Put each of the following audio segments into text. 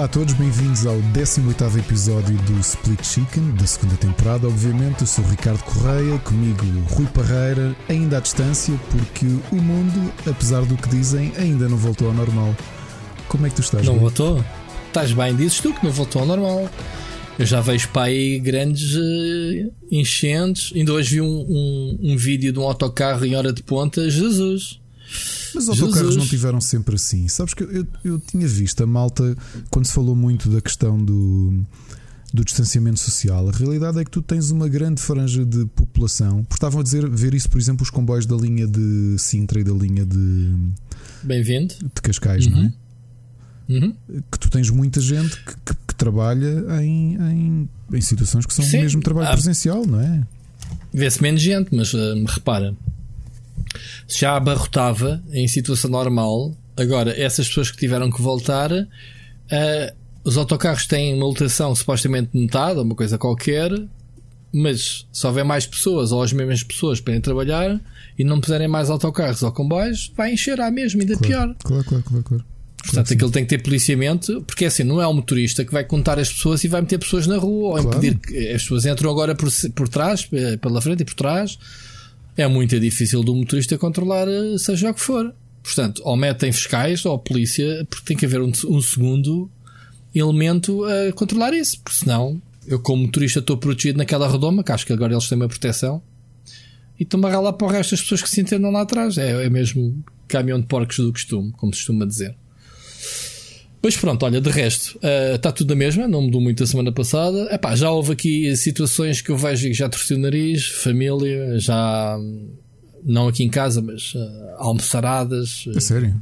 Olá a todos, bem-vindos ao 18 episódio do Split Chicken, da segunda temporada. Obviamente, eu sou o Ricardo Correia, comigo Rui Parreira, ainda à distância, porque o mundo, apesar do que dizem, ainda não voltou ao normal. Como é que tu estás? Não voltou? Estás bem, dizes tu que não voltou ao normal. Eu já vejo para aí grandes uh, enchentes. Ainda hoje vi um, um, um vídeo de um autocarro em hora de ponta. Jesus! Mas os autocarros não tiveram sempre assim. Sabes que eu, eu, eu, tinha visto a malta quando se falou muito da questão do, do distanciamento social. A realidade é que tu tens uma grande franja de população. Porque estavam a dizer, ver isso, por exemplo, os comboios da linha de Sintra e da linha de. Bem-vindo. De Cascais, uhum. não é? Uhum. Que tu tens muita gente que, que, que trabalha em, em, em, situações que são Sim. mesmo trabalho ah, presencial, não é? Vê-se menos gente, mas uh, repara, já abarrotava em situação normal, agora essas pessoas que tiveram que voltar, uh, os autocarros têm uma lotação supostamente ou uma coisa qualquer, mas se houver mais pessoas ou as mesmas pessoas para ir trabalhar e não puserem mais autocarros ou comboios, vai encher à mesma, ainda claro, pior. Claro, claro, claro, claro. Portanto, claro aquilo tem que ter policiamento, porque assim, não é o motorista que vai contar as pessoas e vai meter pessoas na rua ou claro. impedir que as pessoas entram agora por, por trás, eh, pela frente e por trás é muito difícil do motorista controlar, eh, seja o que for. Portanto, ou metem fiscais ou polícia, porque tem que haver um, um segundo elemento a controlar isso, porque senão eu, como motorista, estou protegido naquela redoma, que acho que agora eles têm uma proteção, e estou-me a ralar para o resto das pessoas que se entendam lá atrás. É, é mesmo caminhão de porcos do costume, como se costuma dizer. Pois pronto, olha, de resto, está eh, uh, tudo na mesma, não mudou muito a semana passada. Epá, já houve aqui situações que eu vejo que já torci o nariz, família, já não aqui em casa, mas uh, almoçaradas. É sério?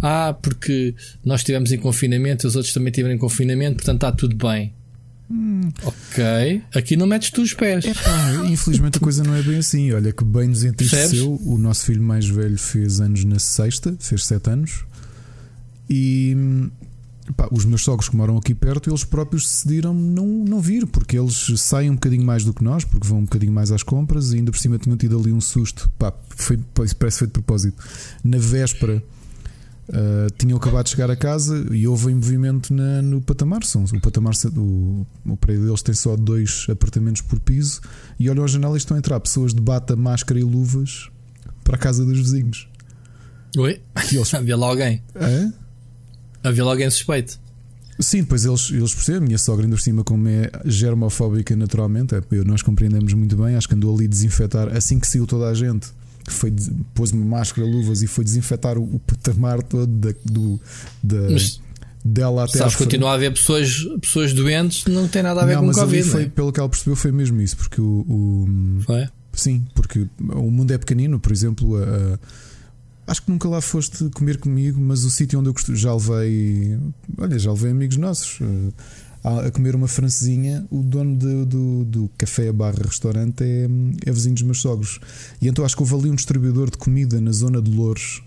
Ah, porque nós estivemos em confinamento, os outros também estiveram em confinamento, portanto está tudo bem. Hum. Ok, aqui não metes tu os pés. Epá, infelizmente a coisa não é bem assim. Olha que bem nos entristeceu. O nosso filho mais velho fez anos na sexta, fez sete anos. E os meus sogros que moram aqui perto, eles próprios decidiram não, não vir, porque eles saem um bocadinho mais do que nós, porque vão um bocadinho mais às compras e ainda por cima tinham tido ali um susto. Pá, foi, parece que foi de propósito. Na véspera. Uh, tinham acabado de chegar a casa e houve um movimento na, no patamar. São, o patamar o, o prédio deles tem só dois apartamentos por piso e olham à janela e estão a entrar pessoas de bata, máscara e luvas para a casa dos vizinhos. Oi? Eles... Havia lá alguém. É? Havia logo alguém suspeito. Sim, depois eles, eles percebem. A minha sogra, ainda por cima, como é germofóbica naturalmente, é, nós compreendemos muito bem. Acho que andou ali a desinfetar assim que saiu toda a gente. Foi, pôs uma máscara, luvas e foi desinfetar o, o patamar todo da, do, da, Mas, dela até. Sabes, continua a haver pessoas, pessoas doentes, não tem nada a ver não, com mas Covid. Foi, é? Pelo que ela percebeu, foi mesmo isso, porque o. o foi? Sim, porque o mundo é pequenino, por exemplo, a Acho que nunca lá foste comer comigo, mas o sítio onde eu já levei. Olha, já levei amigos nossos uh, a, comer uma francesinha. O dono de, do, do café barra restaurante é, é vizinho dos meus sogros. E então acho que houve ali um distribuidor de comida na zona de Louros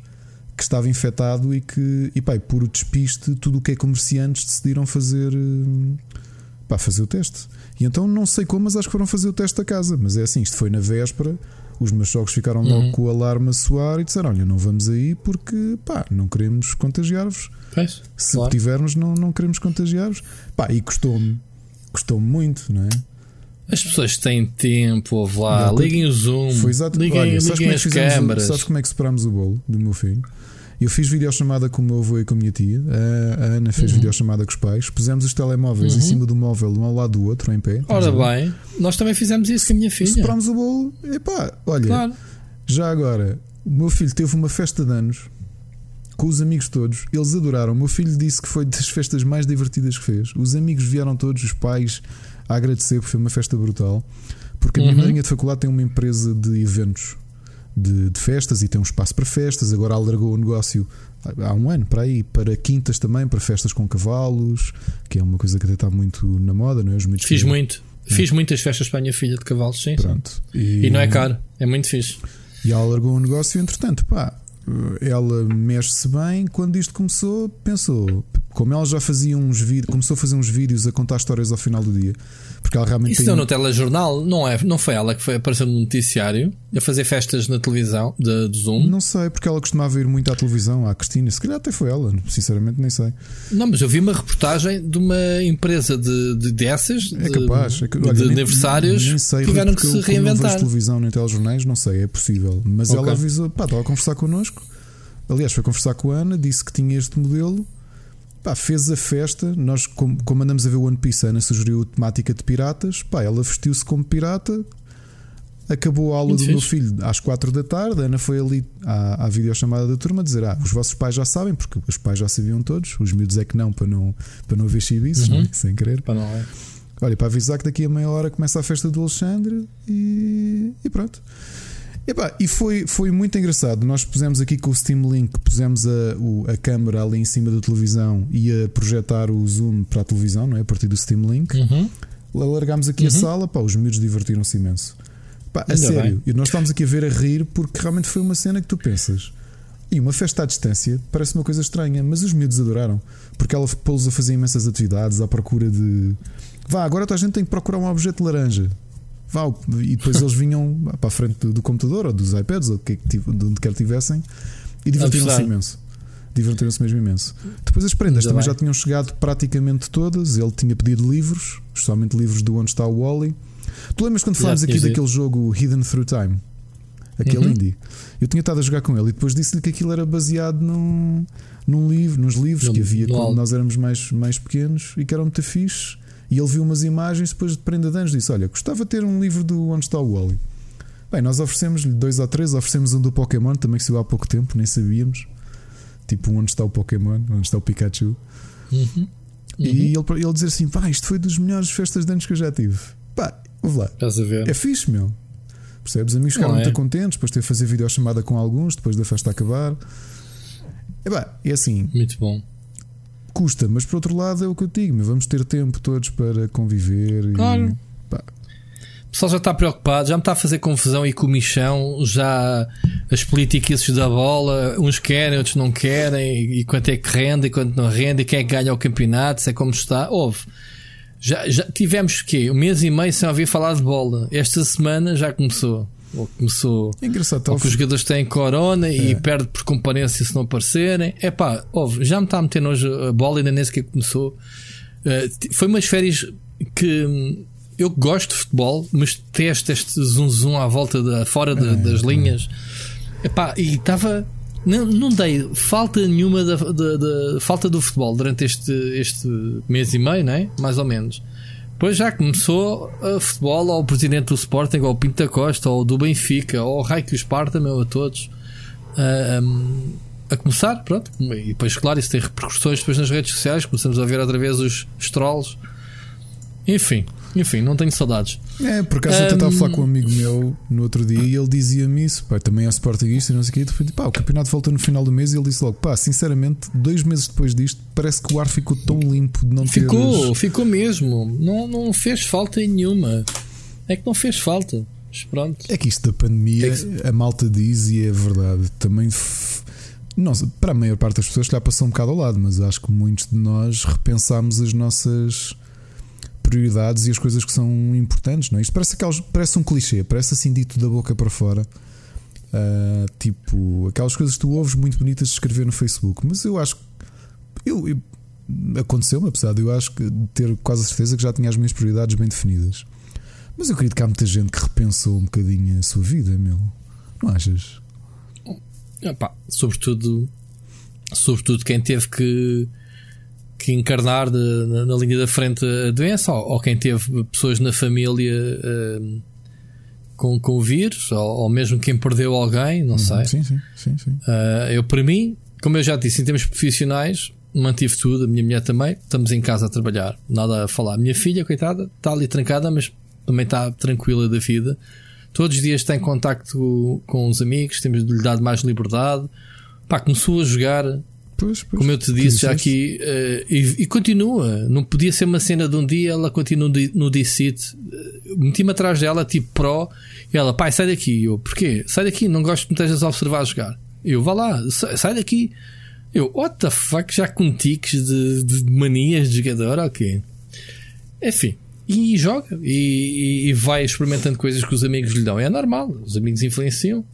que estava infectado e que, e pá, por despiste, tudo o que é comerciantes decidiram fazer. Uh, pá, fazer o teste. E então não sei como, mas acho que foram fazer o teste da casa. Mas é assim, isto foi na véspera os meus sogros ficaram logo uhum. com o alarme a soar e disseram: Olha, não vamos aí porque pá, não queremos contagiar-vos. Se claro. tivermos, não, não queremos contagiar-vos. Pá, e custou-me, custou-me muito, não é? As pessoas têm tempo, ouve lá, liguem o Zoom, Foi exato. liguem, Olha, liguem é as câmaras. Sabes como é que separámos o bolo do meu filho? Eu fiz videochamada com o meu avô e com a minha tia. A Ana fez uhum. videochamada com os pais. Pusemos os telemóveis uhum. em cima do móvel, um ao lado do outro, em pé. Ora bem, nós também fizemos isso com a minha filha. Separámos o bolo. Epá, olha, claro. já agora, o meu filho teve uma festa de anos com os amigos todos. Eles adoraram. O meu filho disse que foi das festas mais divertidas que fez. Os amigos vieram todos, os pais, a agradecer, porque foi uma festa brutal. Porque a minha uhum. madrinha de faculdade tem uma empresa de eventos de, de, festas e tem um espaço para festas. Agora alargou o negócio há um ano para aí, para quintas também, para festas com cavalos, que é uma coisa que até está muito na moda, não é? Os Fiz muito. É. Fiz muitas festas para a minha filha de cavalos, sim. Pronto. E, e, não é caro, é muito fixe. E alargou o negócio, entretanto, pá, ela mexe-se bem. Quando isto começou, pensou: como ela já fazia uns vídeos, começou a fazer uns vídeos a contar histórias ao final do dia. Porque ela realmente. Isso não no telejornal, não, é, não foi ela que foi aparecer no noticiário a fazer festas na televisão de, de Zoom? Não sei, porque ela costumava ir muito à televisão, à Cristina. Se calhar até foi ela, sinceramente nem sei. Não, mas eu vi uma reportagem de uma empresa de, de dessas, é capaz, é que, olha, de nem, aniversários, nem sei, tiveram que se reinventar. Não televisão nem telejornais, não sei, é possível. Mas okay. ela avisou, pá, estava a conversar connosco. Aliás, foi conversar com a Ana, disse que tinha este modelo Pá, fez a festa. Nós, como, como andamos a ver o One Piece, a Ana sugeriu temática de piratas. Pá, ela vestiu-se como pirata. Acabou a aula Muito do fixe. meu filho às quatro da tarde. A Ana foi ali à, à videochamada da turma dizer: Ah, os vossos pais já sabem, porque os pais já sabiam todos. Os miúdos é que não, para não, para não haver chibices, uhum. né? sem querer. Para não é. Olha, para avisar que daqui a meia hora começa a festa do Alexandre e, e pronto. Epá, e foi, foi muito engraçado. Nós pusemos aqui com o Steam Link, pusemos a, o, a câmera ali em cima da televisão e a projetar o zoom para a televisão, não é? A partir do Steam Link. Uhum. Largámos aqui uhum. a sala, pá, os miúdos divertiram-se imenso. Pá, a sério, e nós estávamos aqui a ver a rir porque realmente foi uma cena que tu pensas. E uma festa à distância parece uma coisa estranha, mas os miúdos adoraram. Porque ela pô-los a fazer imensas atividades à procura de. Vá, agora a gente tem que procurar um objeto laranja. Vá, e depois eles vinham para a frente do, do computador ou dos iPads ou de onde quer tivessem e divertiram-se imenso. Divertiram-se mesmo imenso. Depois as prendas Ainda também bem. já tinham chegado praticamente todas. Ele tinha pedido livros, especialmente livros do Onde está o Wally. Tu lembras quando falámos aqui daquele jogo Hidden Through Time? Aquele uhum. indie. Eu tinha estado a jogar com ele e depois disse-lhe que aquilo era baseado num, num livro, nos livros no, que havia quando nós éramos mais, mais pequenos e que eram muito fixe. E ele viu umas imagens depois de prenda de anos disse: Olha, gostava de ter um livro do Onde está o Wally. Bem, nós oferecemos-lhe dois ou três, oferecemos um do Pokémon, também que saiu há pouco tempo, nem sabíamos. Tipo, onde está o Pokémon, onde está o Pikachu. Uhum. Uhum. E ele, ele dizer assim: pá, isto foi dos melhores festas de anos que eu já tive. Pá, ouve lá. Estás a ver? É fixe, meu. Percebes? Amigos ficaram é. muito contentes, depois de ter fazer videochamada com alguns, depois da festa acabar. É, pá, é assim. Muito bom custa, mas por outro lado é o que eu digo, vamos ter tempo todos para conviver. Claro. E, pá. O pessoal já está preocupado, já me está a fazer confusão e comichão, já as políticas da bola, uns querem, outros não querem, e quanto é que rende, e quanto não rende, e quem é que ganha o campeonato, se é como está. Houve. Já, já tivemos que um mês e meio sem ouvir falar de bola. Esta semana já começou ou começou é engraçado, ou que os jogadores têm corona é. e perde por comparência se não aparecerem. É pá, já me está a meter hoje a bola, ainda nem sequer começou. Uh, foi umas férias que hum, eu gosto de futebol, mas teste este zoom zoom à volta da fora de, é, das linhas. Epá, e estava. Não, não dei falta nenhuma da, da, da, falta do futebol durante este, este mês e meio, né? mais ou menos. Depois já começou a futebol ao presidente do Sporting, ao Pinto da Costa, ou do Benfica, ao Raio Esparta, meu, a todos. Uh, a começar, pronto. E depois, claro, isso tem repercussões depois nas redes sociais. Começamos a ver outra vez os trolls. Enfim, enfim, não tenho saudades. É, por acaso um... eu estava a falar com um amigo meu no outro dia e ele dizia-me isso, pá, também é sportinguista e não sei o quê. Depois, pá, o campeonato volta no final do mês e ele disse logo, pá, sinceramente, dois meses depois disto, parece que o ar ficou tão limpo de não ficou, ter. Ficou mesmo. Não, não fez falta nenhuma. É que não fez falta. Mas pronto. É que isto da pandemia, é que... a malta diz e é verdade. Também. Não, para a maior parte das pessoas já passou um bocado ao lado, mas acho que muitos de nós repensámos as nossas prioridades e as coisas que são importantes, não é? Isto parece, aquelas, parece um clichê, parece assim dito da boca para fora. Uh, tipo, aquelas coisas que tu ouves muito bonitas de escrever no Facebook, mas eu acho eu, eu aconteceu-me, apesar de eu acho que ter quase a certeza que já tinha as minhas prioridades bem definidas. Mas eu acredito que há muita gente que repensou um bocadinho a sua vida, meu. Não achas? Epá, sobretudo, sobretudo quem teve que que encarnar de, na, na, linha da frente a doença, ou, ou quem teve pessoas na família uh, com, com vírus, ou, ou, mesmo quem perdeu alguém, não uhum, sei. Sim, sim, sim, sim. Uh, eu, para mim, como eu já disse, em termos profissionais, mantive tudo, a minha mulher também, estamos em casa a trabalhar, nada a falar. A minha filha, coitada, está ali trancada, mas também está tranquila da vida. Todos os dias tem contacto com os amigos, temos de lhe dar mais liberdade. Pá, começou a jogar Pois, pois, Como eu te disse já aqui, uh, e, e, continua. Não podia ser uma cena de um dia, ela continua no D-Sit. Uh, Meti-me atrás dela, tipo Pro, e ela, pai, sai daqui. Eu, porquê? Sai daqui, não gosto que me estejas a observar a jogar. Eu, vá lá, sai, sai daqui. Eu, what the fuck, já com tiques de, de manias de jogador, ok. Enfim, e joga e, e, vai experimentando coisas que os amigos lhe dão. É normal, os amigos influenciam.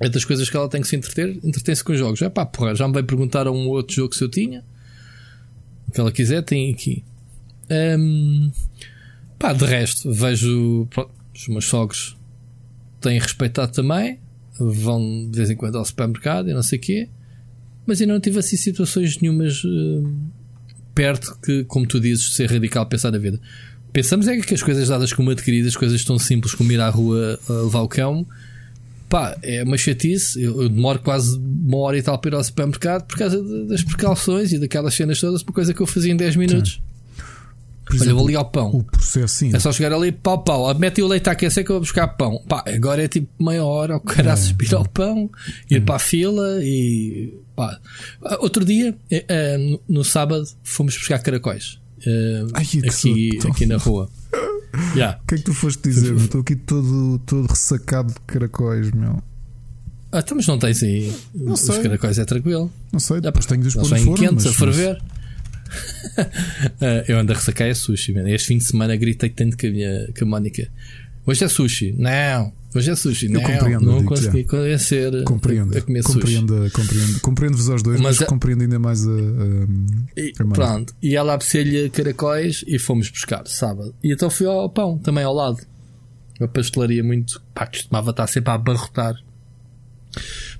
É coisas que ela tem que se entreter, entretém-se com jogos. É pá, porra, já me veio perguntar a um outro jogo que eu tinha. O que ela quiser, tem aqui. Um, pá, de resto, vejo pronto, os meus sogros têm respeitado também. Vão de vez em quando ao supermercado e não sei o quê. Mas ainda não tive assim situações nenhumas uh, perto que, como tu dizes, ser radical pensar na vida. Pensamos é que as coisas dadas como adquiridas, coisas tão simples como ir à rua a levar o cão, pá, é uma chatice. Eu, eu, demoro quase uma hora e tal para ir ao supermercado por causa das precauções e daquelas cenas todas, por coisa que eu fazia em 10 minutos. Por Olha, exemplo, vou ali ao pão. O processo, sim. É só chegar ali, pau, pau. Mete o leite a aquecer que eu vou buscar pão. Pá, agora é tipo meia hora, o cara é, ir ao pão, ir é. para a fila e. Pá. Outro dia, é, é, no, sábado, fomos buscar caracóis. Uh, Ai, aqui, aqui na rua. yeah. O que é que tu foste dizer? Estou aqui todo, todo ressacado de caracóis, meu. Ah, então, mas não tens aí. Não os sei. caracóis é tranquilo. Não sei, depois tenho dos pôr no forno. quentes, a ferver. uh, eu ando a ressacar é sushi, man. Este fim de semana gritei tanto com a, minha, com a Mónica. Hoje é sushi. Não, Hoje é sushi, eu não, compreendo, não consegui convencer compreendo, a, comer compreendo, sushi. Compreendo, compreendo-vos aos dois, mas, mas compreendo ainda mais a, a, e, a Pronto, e ela caracóis e fomos buscar sábado. E então fui ao pão, também ao lado. Uma pastelaria muito. pá, costumava estar sempre a abarrotar.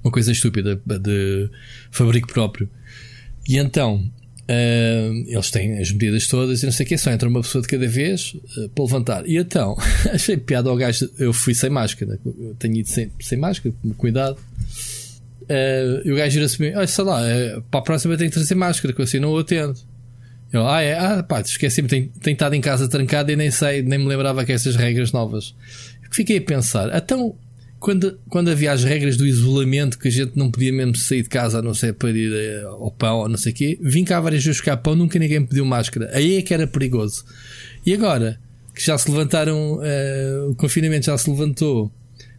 Uma coisa estúpida de fabrico próprio. E então Uh, eles têm as medidas todas e não sei o que, só entra uma pessoa de cada vez uh, para levantar. E então, achei piada ao gajo. Eu fui sem máscara, eu tenho ido sem, sem máscara, cuidado. Uh, e o gajo gira-se bem, olha, sei lá, para a próxima tenho que trazer máscara, que eu assim não o atendo. Eu, ah, é, ah, pá, esqueci-me, tenho, tenho estado em casa trancado e nem sei, nem me lembrava que essas regras novas. Fiquei a pensar, então quando, quando havia as regras do isolamento, que a gente não podia mesmo sair de casa a não ser para ir eh, ao pão ou não sei o quê, vim cá várias vezes buscar pão, nunca ninguém pediu máscara. Aí é que era perigoso. E agora, que já se levantaram, uh, o confinamento já se levantou,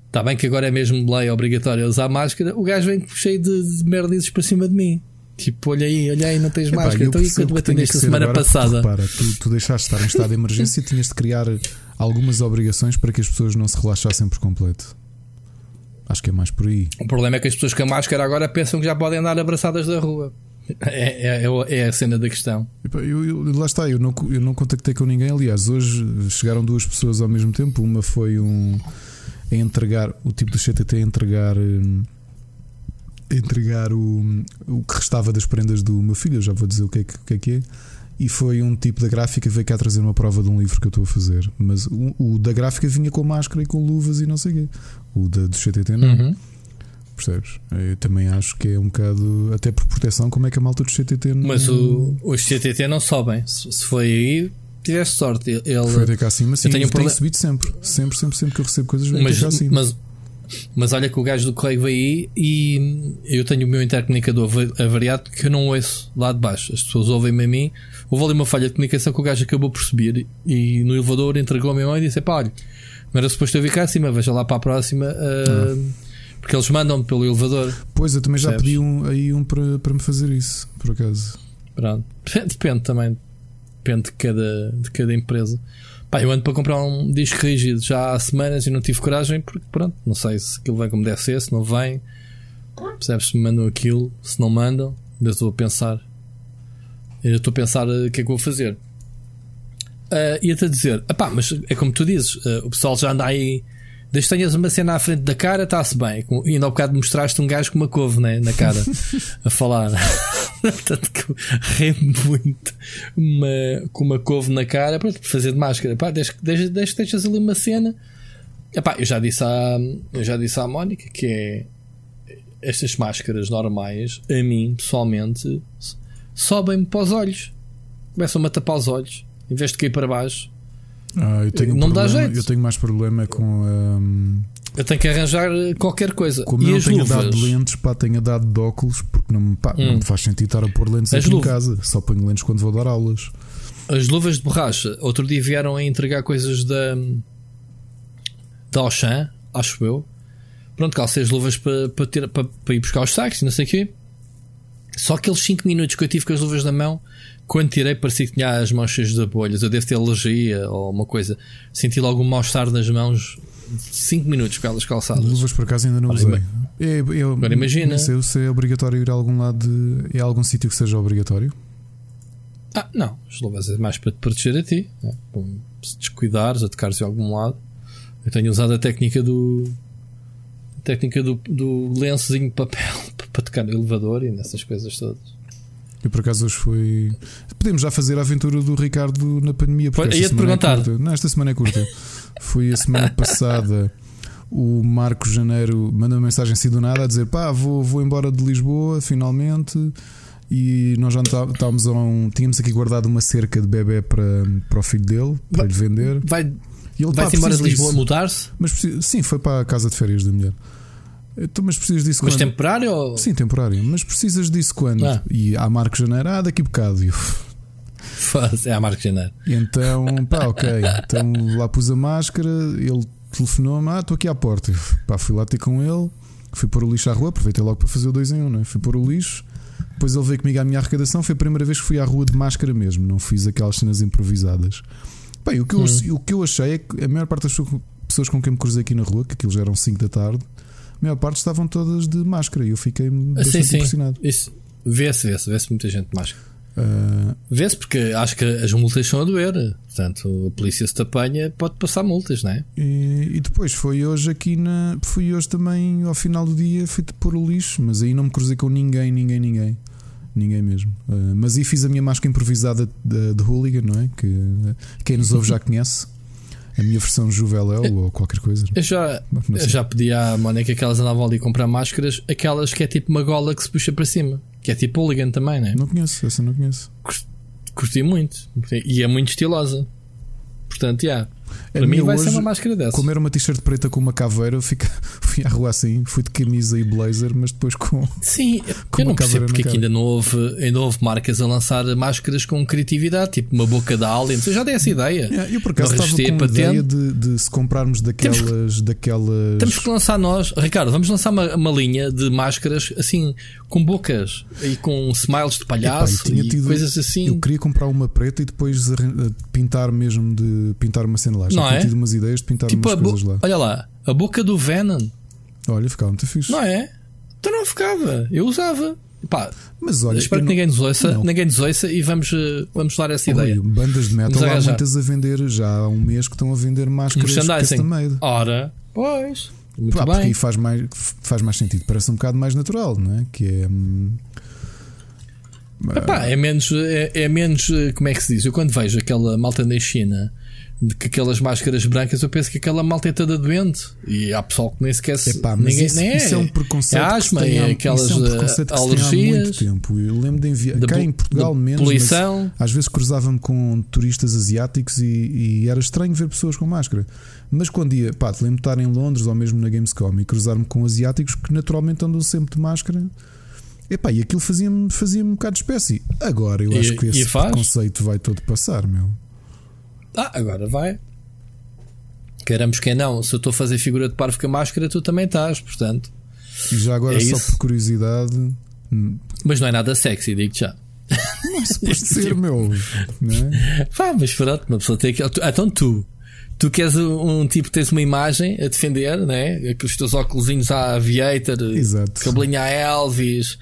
está bem que agora é mesmo lei obrigatória usar máscara, o gajo vem cheio de, de merdizes para cima de mim. Tipo, olha aí, olha aí, não tens Epá, máscara. Então, e quando bateu esta semana agora, passada. Repara, tu, tu deixaste de estar em estado de emergência e tinhas de criar algumas obrigações para que as pessoas não se relaxassem por completo. Acho que é mais por aí. O problema é que as pessoas com a máscara agora pensam que já podem andar abraçadas da rua. É, é, é, é a cena da questão. Eu, eu, lá está, eu não, eu não contactei com ninguém. Aliás, hoje chegaram duas pessoas ao mesmo tempo. Uma foi um a entregar, o tipo do CTT a entregar. Hum, a entregar o, o que restava das prendas do meu filho. Eu já vou dizer o que é que, o que, é, que é e foi um tipo da gráfica que veio cá trazer uma prova de um livro que eu estou a fazer. Mas o, o da gráfica vinha com máscara e com luvas e não sei o quê. O da, do CTT não. Uhum. Percebes? Eu também acho que é um bocado, até por proteção, como é que a malta do CTT não. Mas o, os CTT não sobem. Se, se foi aí, tiveste sorte. Ele, foi até cá acima, sim. Eu tenho um tem subido sempre. Sempre, sempre, sempre que eu recebo coisas, vem mas, cá acima. Mas, mas olha que o gajo do correio veio aí e eu tenho o meu intercomunicador avariado que eu não ouço lá de baixo. As pessoas ouvem-me a mim. Houve ali uma falha de comunicação que o gajo acabou por subir e no elevador entregou a minha mão e disse: pá, olha, não era suposto eu vir cá acima, veja lá para a próxima. Uh, porque eles mandam pelo elevador. Pois, eu também já pedi um, aí um para, para me fazer isso, por acaso. Pronto. Depende também. Depende de cada, de cada empresa. Pá, eu ando para comprar um disco rígido já há semanas e não tive coragem porque, pronto, não sei se aquilo vem como deve ser, se não vem. Percebes se me mandam aquilo, se não mandam, ainda estou a pensar. Ainda estou a pensar eh, o que é que vou fazer. Uh, Ia-te a dizer, pá, mas é como tu dizes, uh, o pessoal já anda aí. Desde que tenhas uma cena à frente da cara, está-se bem. E ainda ao bocado mostraste um gajo com uma couve né, na cara a falar. Tanto que muito uma, com uma couve na cara para fazer de máscara. Pá, desde, desde, desde que deixas ali uma cena. Epá, eu já disse à, eu já disse à Mónica que é estas máscaras normais, a mim pessoalmente, sobem-me para os olhos. Começam-me a tapar os olhos em vez de cair para baixo. Ah, eu tenho um não problema, dá jeito. Eu tenho mais problema com. Um, eu tenho que arranjar qualquer coisa. Como e eu não tenho luvas? dado lentes, pá, tenho dado de óculos, porque não, pá, hum. não me faz sentido estar a pôr lentes as aqui em casa. Só ponho lentes quando vou dar aulas. As luvas de borracha, outro dia vieram a entregar coisas da. da Auchan, acho eu. Pronto, calcei as luvas para, para, ter, para, para ir buscar os saques e não sei o quê. Só aqueles 5 minutos que eu tive com as luvas na mão, quando tirei, parecia que tinha as mãos cheias de bolhas. Eu devo ter alergia ou uma coisa. Senti logo um mal-estar nas mãos 5 minutos com elas calçadas. Luvas por acaso ainda não usei. É, eu, Agora imagina. Não sei se é obrigatório ir a algum lado de. É algum sítio que seja obrigatório? Ah, não. As luvas é mais para te proteger a ti. Né? Se descuidares, atacares de algum lado. Eu tenho usado a técnica do. A técnica do, do lençozinho de papel para tocar no elevador e nessas coisas todas. E por acaso hoje foi. Podemos já fazer a aventura do Ricardo na pandemia. Porque ia-te perguntar. É não, esta semana é curta. foi a semana passada. O Marco Janeiro mandou uma mensagem assim do nada a dizer: pá, vou, vou embora de Lisboa finalmente. E nós já estávamos a um. Tínhamos aqui guardado uma cerca de bebê para, para o filho dele, para vai, lhe vender. Vai, e ele, vai-se embora de Lisboa mudar-se? Mas sim, foi para a casa de férias da mulher. Então, mas precisas disso mas quando? temporário? Ou... Sim, temporário. Mas precisas disso quando? Ah. E há Marco Janeiro, ah, daqui a bocado. Eu... É a Marco Janeiro. E então, pá, ok. Então lá pus a máscara, ele telefonou-me, ah, estou aqui à porta. Pá, fui lá ter com ele, fui pôr o lixo à rua, aproveitei logo para fazer o 2 em 1, um, né? fui pôr o lixo. Depois ele veio comigo à minha arrecadação. Foi a primeira vez que fui à rua de máscara mesmo, não fiz aquelas cenas improvisadas. Bem, o que, eu, hum. o que eu achei é que a maior parte das pessoas com quem me cruzei aqui na rua, que aquilo já eram 5 da tarde, maior parte estavam todas de máscara e eu fiquei ah, bastante sim, sim. impressionado. Isso vê-se, vê-se, vê-se muita gente de máscara. Uh... Vê-se porque acho que as multas são a doer. Portanto, a polícia se te apanha, pode passar multas, não é? E, e, depois foi hoje aqui na. Fui hoje também ao final do dia, fui pôr o lixo, mas aí não me cruzei com ninguém, ninguém, ninguém. Ninguém mesmo. Uh, mas aí fiz a minha máscara improvisada de, de hooligan, não é? Que quem nos ouve já conhece a minha versão Juveléu ou qualquer coisa. Eu já, eu já pedi à Mónica que elas andavam ali a comprar máscaras, aquelas que é tipo uma gola que se puxa para cima, que é tipo hooligan também, não é? Não conheço, essa não conheço. Curti muito e é muito estilosa. Portanto, já. Yeah. Para mim vai ser uma máscara dessa. Comer uma t-shirt preta com uma caveira, fica, fui à rua assim, fui de camisa e blazer, mas depois com. Sim, com eu não percebo porque aqui ainda não, houve, ainda houve marcas a lançar máscaras com criatividade, tipo uma boca de alien. Eu já dei essa ideia. Yeah, eu por acaso estava com a patente. ideia de, de, se comprarmos daquelas, temos que, daquelas. Temos que lançar nós, Ricardo, vamos lançar uma, uma linha de máscaras assim, com bocas e com smiles de palhaço Epá, e tido, coisas assim. Eu queria comprar uma preta e depois pintar mesmo de pintar uma cena lá. Já não é? tido umas ideias de pintar tipo umas coisas lá. Olha lá, a boca do Venom. Olha, ficava muito fixe. Não é? Então não ficava. Eu usava. Pá, mas olha, espero que ninguém nos ouça, ninguém nos ouça e vamos, eh, vamos dar essa olha, ideia. Bandas de metal há muitas a vender já há um mês que estão a vender máscaras custom made. Ora, pois. Muito Pá, bem. Porque faz mais, faz mais sentido, parece um bocado mais natural, não é? Que é. Epá, é menos, é, é, menos, eh, como é que se diz? Eu quando vejo aquela malta na China de que aquelas máscaras brancas, eu penso que aquela malta é toda doente. E há pessoal que nem sequer se. Epá, mas ninguém, isso, nem é. isso é um preconceito. É asma, é aquelas isso é um preconceito alergias. muito tempo. Eu lembro de enviar. Cá em Portugal menos. Poluição. Às vezes cruzava-me com turistas asiáticos e, e, era estranho ver pessoas com máscara. Mas quando ia, pá, lembro de estar em Londres ou mesmo na Gamescom e cruzar-me com asiáticos que naturalmente andam sempre de máscara. Epá, e aquilo fazia-me fazia um bocado de espécie. Agora eu acho que esse preconceito vai todo passar, meu. Ah, agora vai. Queremos quem não. Se eu estou a fazer figura de parvo com a máscara, tu também estás, portanto. E já agora, é só isso. por curiosidade. Hum, mas não é nada sexy, digo já. Mas pode ser, tipo... meu. Não é? Pá, mas pronto, uma pessoa tem que. Então tu. Tu queres um, um tipo, tens uma imagem a defender, né? Com os teus óculos à Aviator, Exato. cabelinho a Elvis,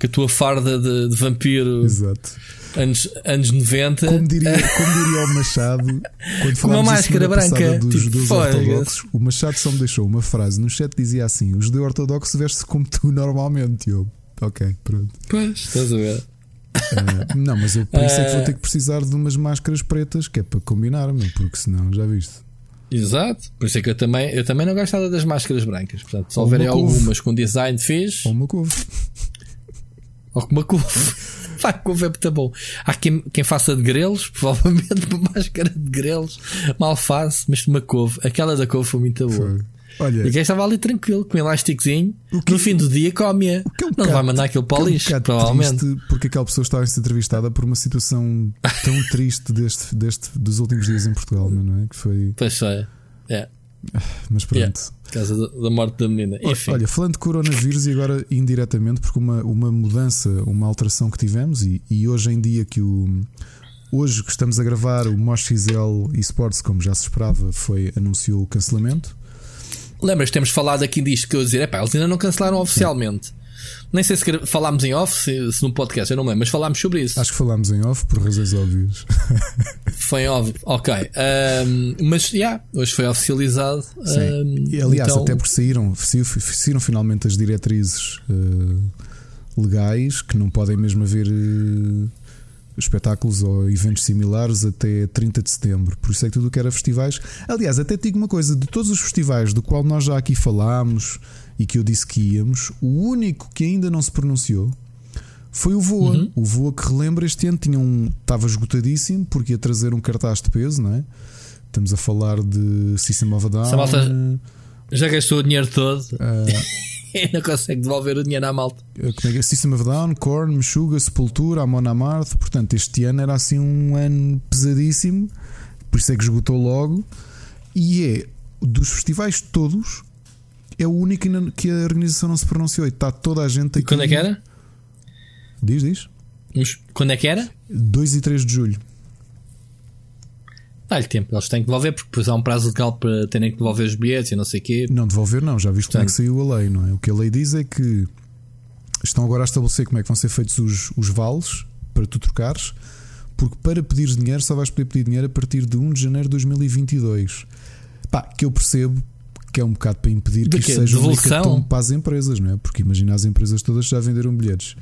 com a tua farda de, de vampiro. Exato anos, anos 90. Como diria, como diria o Machado, quando com uma máscara branca dos, tipo, dos ortodoxos, o Machado só me deixou uma frase no chat dizia assim: os de ortodoxo veste-se como tu normalmente. Eu, ok, pronto. Pois, estás a ver. Uh, não, mas eu pensei uh, que vou ter que precisar de umas máscaras pretas que é para combinar, meu, porque senão já viste. Exato, por isso é que eu também, eu também não gosto nada das máscaras brancas. Portanto, se houverem algumas com design fixe. Ou uma couve. Ou com uma couve. Vai couve é muito bom. Há quem, quem faça de grelos, provavelmente uma máscara de grelos, mal faz, mas uma couve. Aquela da couve foi muito boa. Olha, e quem estava ali tranquilo, com um elásticozinho, que, no fim do dia come-a. É um não vai mandar aquilo para o lixo, é um provavelmente. Porque aquela pessoa estava a ser entrevistada por uma situação tão triste deste, deste, dos últimos dias em Portugal, não é? Que foi. Pois foi. É. Mas pronto. Yeah, por causa da, da, morte da menina. Enfim. Olha, falando de coronavírus e agora indiretamente, porque uma, uma mudança, uma alteração que tivemos, e, e hoje em dia que o. Hoje que estamos a gravar o Mosh XL Esports, como já se esperava, foi, anunciou o cancelamento. Lembras, temos falado aqui disto que eu dizer, epá, eles ainda não cancelaram oficialmente. Nem sei se falámos em off, se, se no podcast, eu não lembro, mas falámos sobre isso. Acho que falámos em off por razões óbvias. foi óbvio, ok. Um, mas já, yeah, hoje foi oficializado. Um, e, aliás, então... até porque saíram, saíram finalmente as diretrizes uh, legais que não podem mesmo haver. Uh, espetáculos ou eventos similares até 30 de setembro. Por isso é que tudo o que era festivais. Aliás, até te digo uma coisa: de todos os festivais do qual nós já aqui falámos e que eu disse que íamos, o único que ainda não se pronunciou foi o Voa. Uhum. O Voa que relembra este ano tinha um, estava esgotadíssimo porque ia trazer um cartaz de peso, não é? Estamos a falar de System of a Down. Já gastou o dinheiro todo. Uh, não consegue devolver o dinheiro à malta. Como é que é? System of Down, Korn, Meshuga, Sepultura, Amon Amarth. Portanto, este ano era assim um ano pesadíssimo, por isso é que esgotou logo. E é dos festivais todos, é o único que a organização não se pronunciou. E está toda a gente aqui. Quando é que era? Diz, diz. Quando é que era? 2 e 3 de julho. Dá-lhe tempo, eles têm que devolver, porque depois há um prazo legal para terem que devolver os bilhetes e não sei o quê. Não, devolver não, já viste como é que saiu a lei, não é? O que a lei diz é que estão agora a estabelecer como é que vão ser feitos os, os vales para tu trocares, porque para pedir dinheiro só vais poder pedir dinheiro a partir de 1 de janeiro de 2022. Pá, que eu percebo que é um bocado para impedir que isto seja um para as empresas, não é? Porque imagina as empresas todas já venderam bilhetes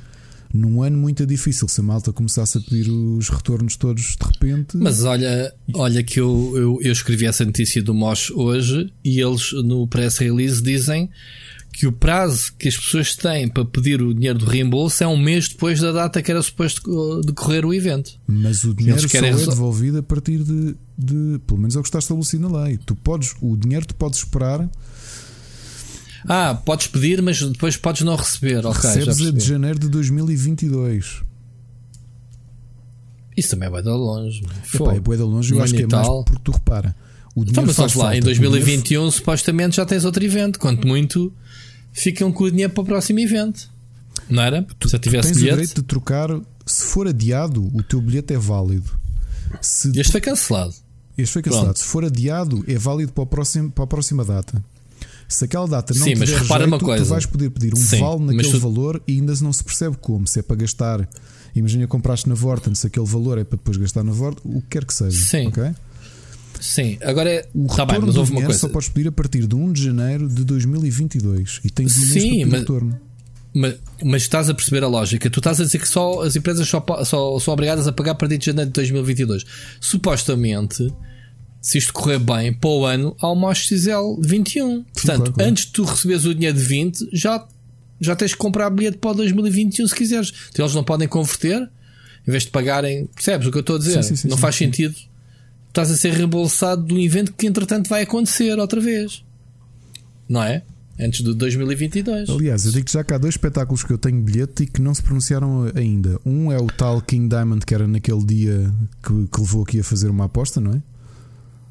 num ano muito difícil, se a malta começasse a pedir os retornos todos de repente. Mas olha, olha que eu, eu, eu escrevi essa notícia do Mosh hoje e eles no press release dizem que o prazo que as pessoas têm para pedir o dinheiro do reembolso é um mês depois da data que era suposto decorrer o evento. Mas o dinheiro só é devolvido a partir de, de, Pelo menos é o que está estabelecido na lei. Tu podes, o dinheiro tu podes esperar ah, podes pedir, mas depois podes não receber. Okay, Recebes a de janeiro de 2022. Isso também é bué de longe. Epá, é bué de longe, eu acho que é mais porque tu repara. O então, mas lá, em 2021 dinheiro... supostamente já tens outro evento. Quanto muito ficam com o dinheiro para o próximo evento. Não era? Tu, Se tivesse tu tens bilhete... o direito de trocar. Se for adiado, o teu bilhete é válido. Se... Este foi cancelado. Este foi cancelado. Pronto. Se for adiado, é válido para, o próximo, para a próxima data. Se aquela data não Sim, mas repara jeito, uma coisa. tu vais poder pedir um Sim, vale naquele tu... valor e ainda não se percebe como. Se é para gastar, imagina compraste na Vorten, se aquele valor é para depois gastar na Vorten, o que quer que seja. Sim. Okay? Sim, agora é. O tá bem, mas houve uma coisa. só podes pedir a partir de 1 de janeiro de 2022 e tem Sim, mas, retorno. Mas, mas estás a perceber a lógica. Tu estás a dizer que só as empresas só, só são obrigadas a pagar a partir de janeiro de 2022. Supostamente se isto correr bem, para o ano há XL 21. Portanto, claro, claro. antes de tu receberes o dinheiro de 20, já, já tens que comprar bilhete para o 2021 se quiseres. Então eles não podem converter, em vez de pagarem. Percebes o que eu estou a dizer? Sim, sim, sim, não faz sentido. Estás a ser reembolsado de um evento que entretanto vai acontecer outra vez. Não é? Antes de 2022. Aliás, eu digo já que há dois espetáculos que eu tenho bilhete e que não se pronunciaram ainda. Um é o tal King Diamond, que era naquele dia que, que levou aqui a fazer uma aposta, não é?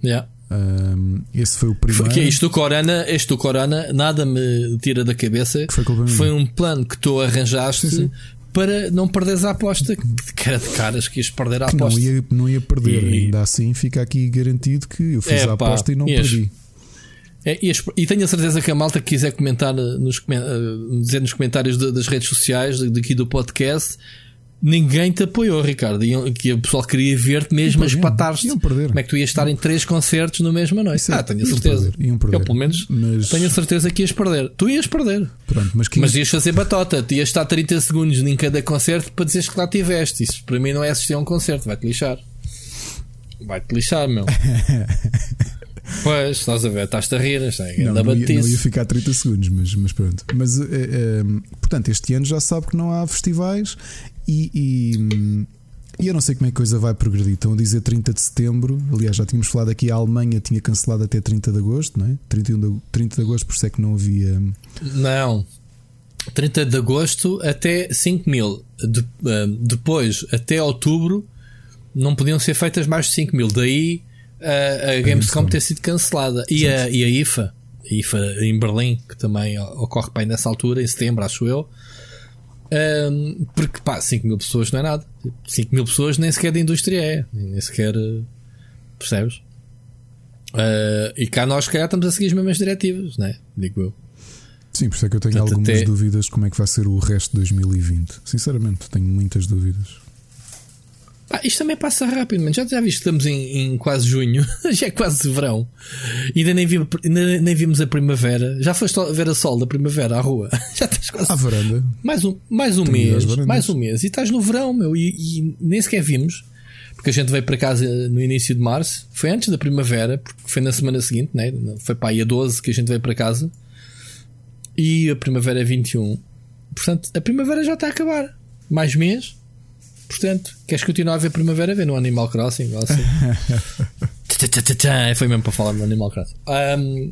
Yeah. Um, esse foi o primeiro. Porque isto do Corona, este do Corona, nada me tira da cabeça. Foi, foi um plano que tu arranjaste sim, sim. para não perderes a aposta. Que era de caras que ias perder a aposta. Não ia, não ia perder, e... ainda assim fica aqui garantido que eu fiz é, a pá, aposta e não perdi. É, e, tenho a certeza que a malta que quiser comentar nos, eh, dizer nos comentários de, das redes sociais daqui do podcast ninguém te apoiou, Ricardo. E que o pessoal queria ver-te mesmo a espatar-te. Como é que tu ias estar em três concertos na mesma noite? É, ah, tenho a certeza. Perder, iam perder. Eu, pelo menos, mas... tenho a certeza que ias perder. Tu ias perder. Pronto, mas, que... mas ias fazer batota. Tu ias estar 30 segundos em cada concerto para dizeres que lá tiveste. Isso para mim não é assistir a um concerto. Vai-te lixar. Vai-te lixar, meu. Pois, estás a ver, estás-te a rir, não, não, ia, não ia ficar 30 segundos, mas, mas pronto. Mas, é, é, portanto, este ano já sabe que não há festivais e, e, e, eu não sei como é que a coisa vai progredir. Estão a dizer 30 de setembro. Aliás, já tínhamos falado aqui, a Alemanha tinha cancelado até 30 de agosto, não é? 31 de, 30 de agosto, por isso é que não havia. Não. 30 de agosto até 5 mil. De, uh, depois, até outubro, não podiam ser feitas mais de 5 mil. Daí a, a Gamescom ter sido cancelada. E a, e a IFA, a IFA em Berlim, que também ocorre bem nessa altura, em setembro, acho eu. Um, porque pá, 5 mil pessoas não é nada. 5 mil pessoas nem sequer da indústria é, nem sequer percebes? Uh, e cá nós, calhar, estamos a seguir as mesmas diretivas, né? Digo eu. Sim, por isso é que eu tenho Portanto, algumas até... dúvidas como é que vai ser o resto de 2020. Sinceramente, tenho muitas dúvidas. Ah, isto também passa rápido, mas já, já viste estamos em, em, quase junho, já é quase verão. E ainda nem, vi, ainda nem vimos a primavera. Já foste ver a sol da primavera à rua. Já estás quase. À varanda. Mais um, mais um mês. Mais um mês. E estás no verão, meu. E, e, nem sequer vimos. Porque a gente veio para casa no início de março. Foi antes da primavera, porque foi na semana seguinte, né? Foi para aí a 12 que a gente veio para casa. E a primavera é 21. Portanto, a primavera já está a acabar. Mais mês Portanto, queres continuar a ver primavera? Ver no Animal Crossing? Assim. Foi mesmo para falar no Animal Crossing. Um,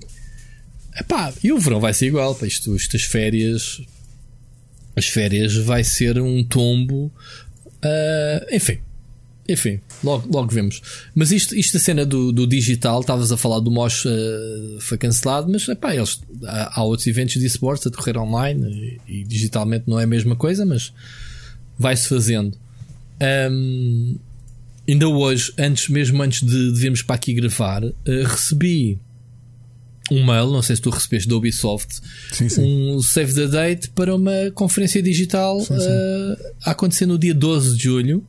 epá, e o verão vai ser igual. Pá, isto, estas férias. As férias vai ser um tombo. Uh, enfim. Enfim, logo, logo vemos. Mas isto, isto a cena do, do digital, estavas a falar do Mosh, uh, foi cancelado, mas epá, eles, há, há outros eventos de esportes a decorrer online e, e digitalmente não é a mesma coisa, mas vai-se fazendo. Um, ainda hoje, antes, mesmo antes de, de virmos para aqui gravar, uh, recebi um mail, não sei se tu recebeste da Ubisoft, sim, sim. um save the date para uma conferência digital sim, uh, a acontecer no dia 12 de julho,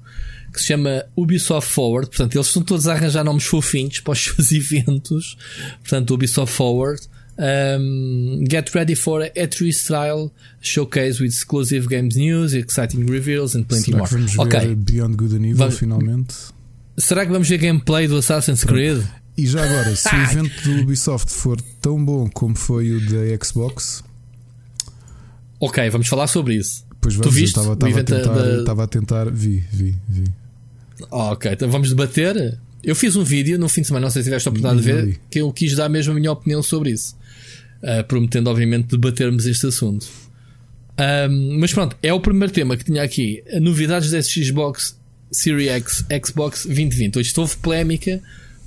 que se chama Ubisoft Forward. Portanto, eles estão todos a arranjar nomes fofinhos para os seus eventos. Portanto, Ubisoft Forward. Um, get ready for a E3 style showcase with exclusive games news, exciting reveals and plenty Será more. Vamos okay. ver Beyond Good and Evil vamos... finalmente. Será que vamos ver gameplay do Assassin's. Creed? E já agora, se o evento do Ubisoft for tão bom como foi o da Xbox, ok, vamos falar sobre isso. Pois vamos, tu viste? Estava, estava, a tentar, da... estava a tentar, vi, vi, vi. ok, então vamos debater. Eu fiz um vídeo no fim de semana, não sei se tiveste a oportunidade de ver, que eu quis dar mesmo a minha opinião sobre isso uh, prometendo, obviamente, debatermos este assunto. Um, mas pronto, é o primeiro tema que tinha aqui. Novidades da Xbox Series X, Xbox 2020. Hoje houve polémica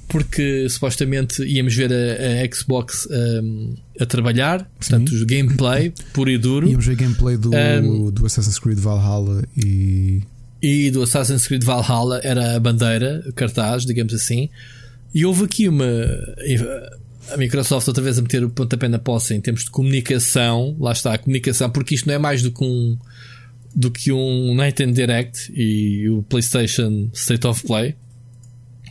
porque supostamente íamos ver a, a Xbox um, a trabalhar, portanto, Sim. gameplay puro e duro. Íamos ver gameplay do, um, do Assassin's Creed Valhalla e. E do Assassin's Creed Valhalla era a bandeira, o cartaz, digamos assim. E houve aqui uma a Microsoft outra vez a meter o pontapé na poça em termos de comunicação, lá está a comunicação, porque isto não é mais do que um do que um Nintendo Direct e o PlayStation State of Play,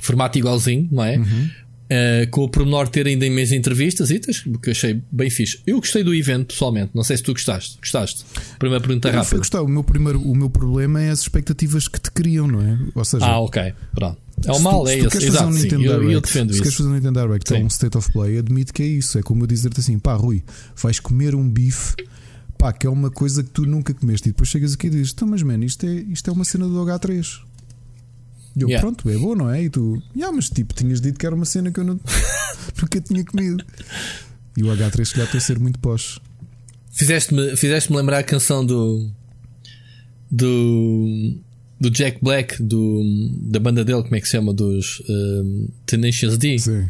formato igualzinho, não é? Uhum. Uh, com o pormenor de ter ainda imensas entrevistas e que eu achei bem fixe. Eu gostei do evento pessoalmente, não sei se tu gostaste. Gostaste? Primeira pergunta eu rápida. O meu, primeiro, o meu problema é as expectativas que te criam, não é? Ou seja, ah, ok, pronto. É o mal, é esse. Exato, um sim, eu, eu, defendo se isso. queres fazer um Nintendo Direct ou um State of Play, admite que é isso. É como eu dizer-te assim: pá, Rui, vais comer um bife, pá, que é uma coisa que tu nunca comeste. E depois chegas aqui e dizes: então, mas man, isto é, isto é uma cena do H3. E eu, yeah. pronto, é bom, não é? E tu, yeah, mas tipo, tinhas dito que era uma cena que eu não, nunca tinha comido. E o H3 já está a ser muito posh. Fizeste-me fizeste lembrar a canção do. do do Jack Black, do, da banda dele, como é que se chama? Dos um, Tenacious D. Sim.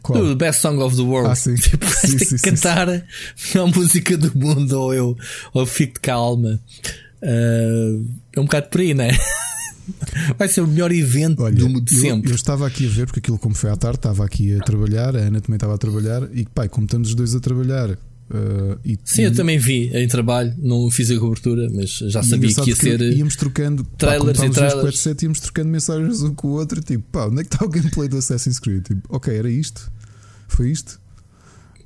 Qual? Do Best Song of the World. Ah, sim. Tipo, sim, sim, sim, cantar a melhor música do mundo ou eu, ou fico de calma. Uh, é um bocado por aí, não é? Vai ser o melhor evento Olha, do, de sempre. Eu, eu, estava aqui a ver, porque aquilo, como foi à tarde, estava aqui a trabalhar, a Ana também estava a trabalhar, e pai, como estamos os dois a trabalhar Uh, e, Sim, eu também vi em trabalho, não fiz a cobertura, mas já sabia que ia ser. Íamos trocando trailers pá, e trailers. Headset, íamos trocando mensagens um com o outro, tipo, pá, onde é que está o gameplay do Assassin's Creed? Tipo, ok, era isto, foi isto.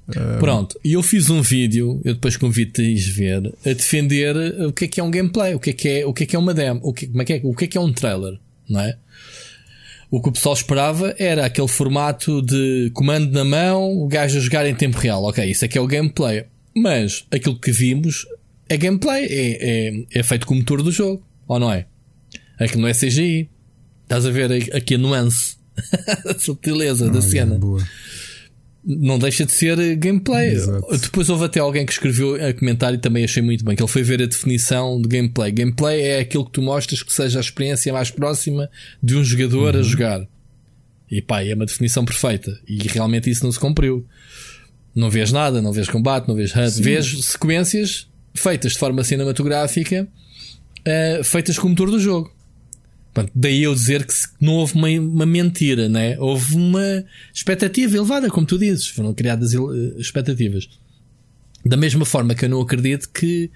Uh... Pronto, e eu fiz um vídeo, eu depois convido-te a ver, a defender o que é que é um gameplay, o que é que é, o que é, que é uma demo, o que, como é que é, o que é que é um trailer, não é? O que o pessoal esperava era aquele formato de comando na mão, o gajo a jogar em tempo real. Ok, isso aqui é o gameplay. Mas aquilo que vimos é gameplay, é, é, é feito com o motor do jogo, ou não é? Aquilo não é CGI. Estás a ver aqui a nuance, a subtileza da cena. Boa não deixa de ser gameplay. Exato. Depois houve até alguém que escreveu a comentário e também achei muito bem, que ele foi ver a definição de gameplay. Gameplay é aquilo que tu mostras que seja a experiência mais próxima de um jogador uhum. a jogar. E pá, é uma definição perfeita. E realmente isso não se cumpriu. Não vês nada, não vês combate, não vês HUD, vês sequências feitas de forma cinematográfica, uh, feitas com o motor do jogo. Pronto, daí eu dizer que não houve uma, uma, mentira, né? houve uma expectativa elevada, como tu dizes, foram criadas expectativas. Da mesma forma que eu não acredito que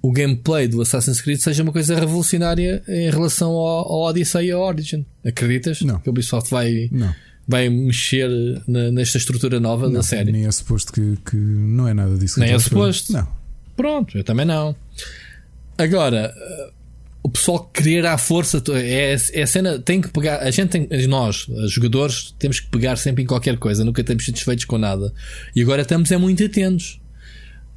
o gameplay do Assassin's Creed seja uma coisa revolucionária em relação ao, ao Odyssey e ao Origin. Acreditas? Não. Que o Ubisoft vai, não. vai mexer na, nesta estrutura nova não, da série? Nem é suposto que, que não é nada disso. Nem é suposto? Não. Pronto, eu também não. Agora, o pessoal querer à força é, é a cena, tem que pegar. A gente tem, nós, jogadores, temos que pegar sempre em qualquer coisa, nunca estamos satisfeitos com nada. E agora estamos é muito atentos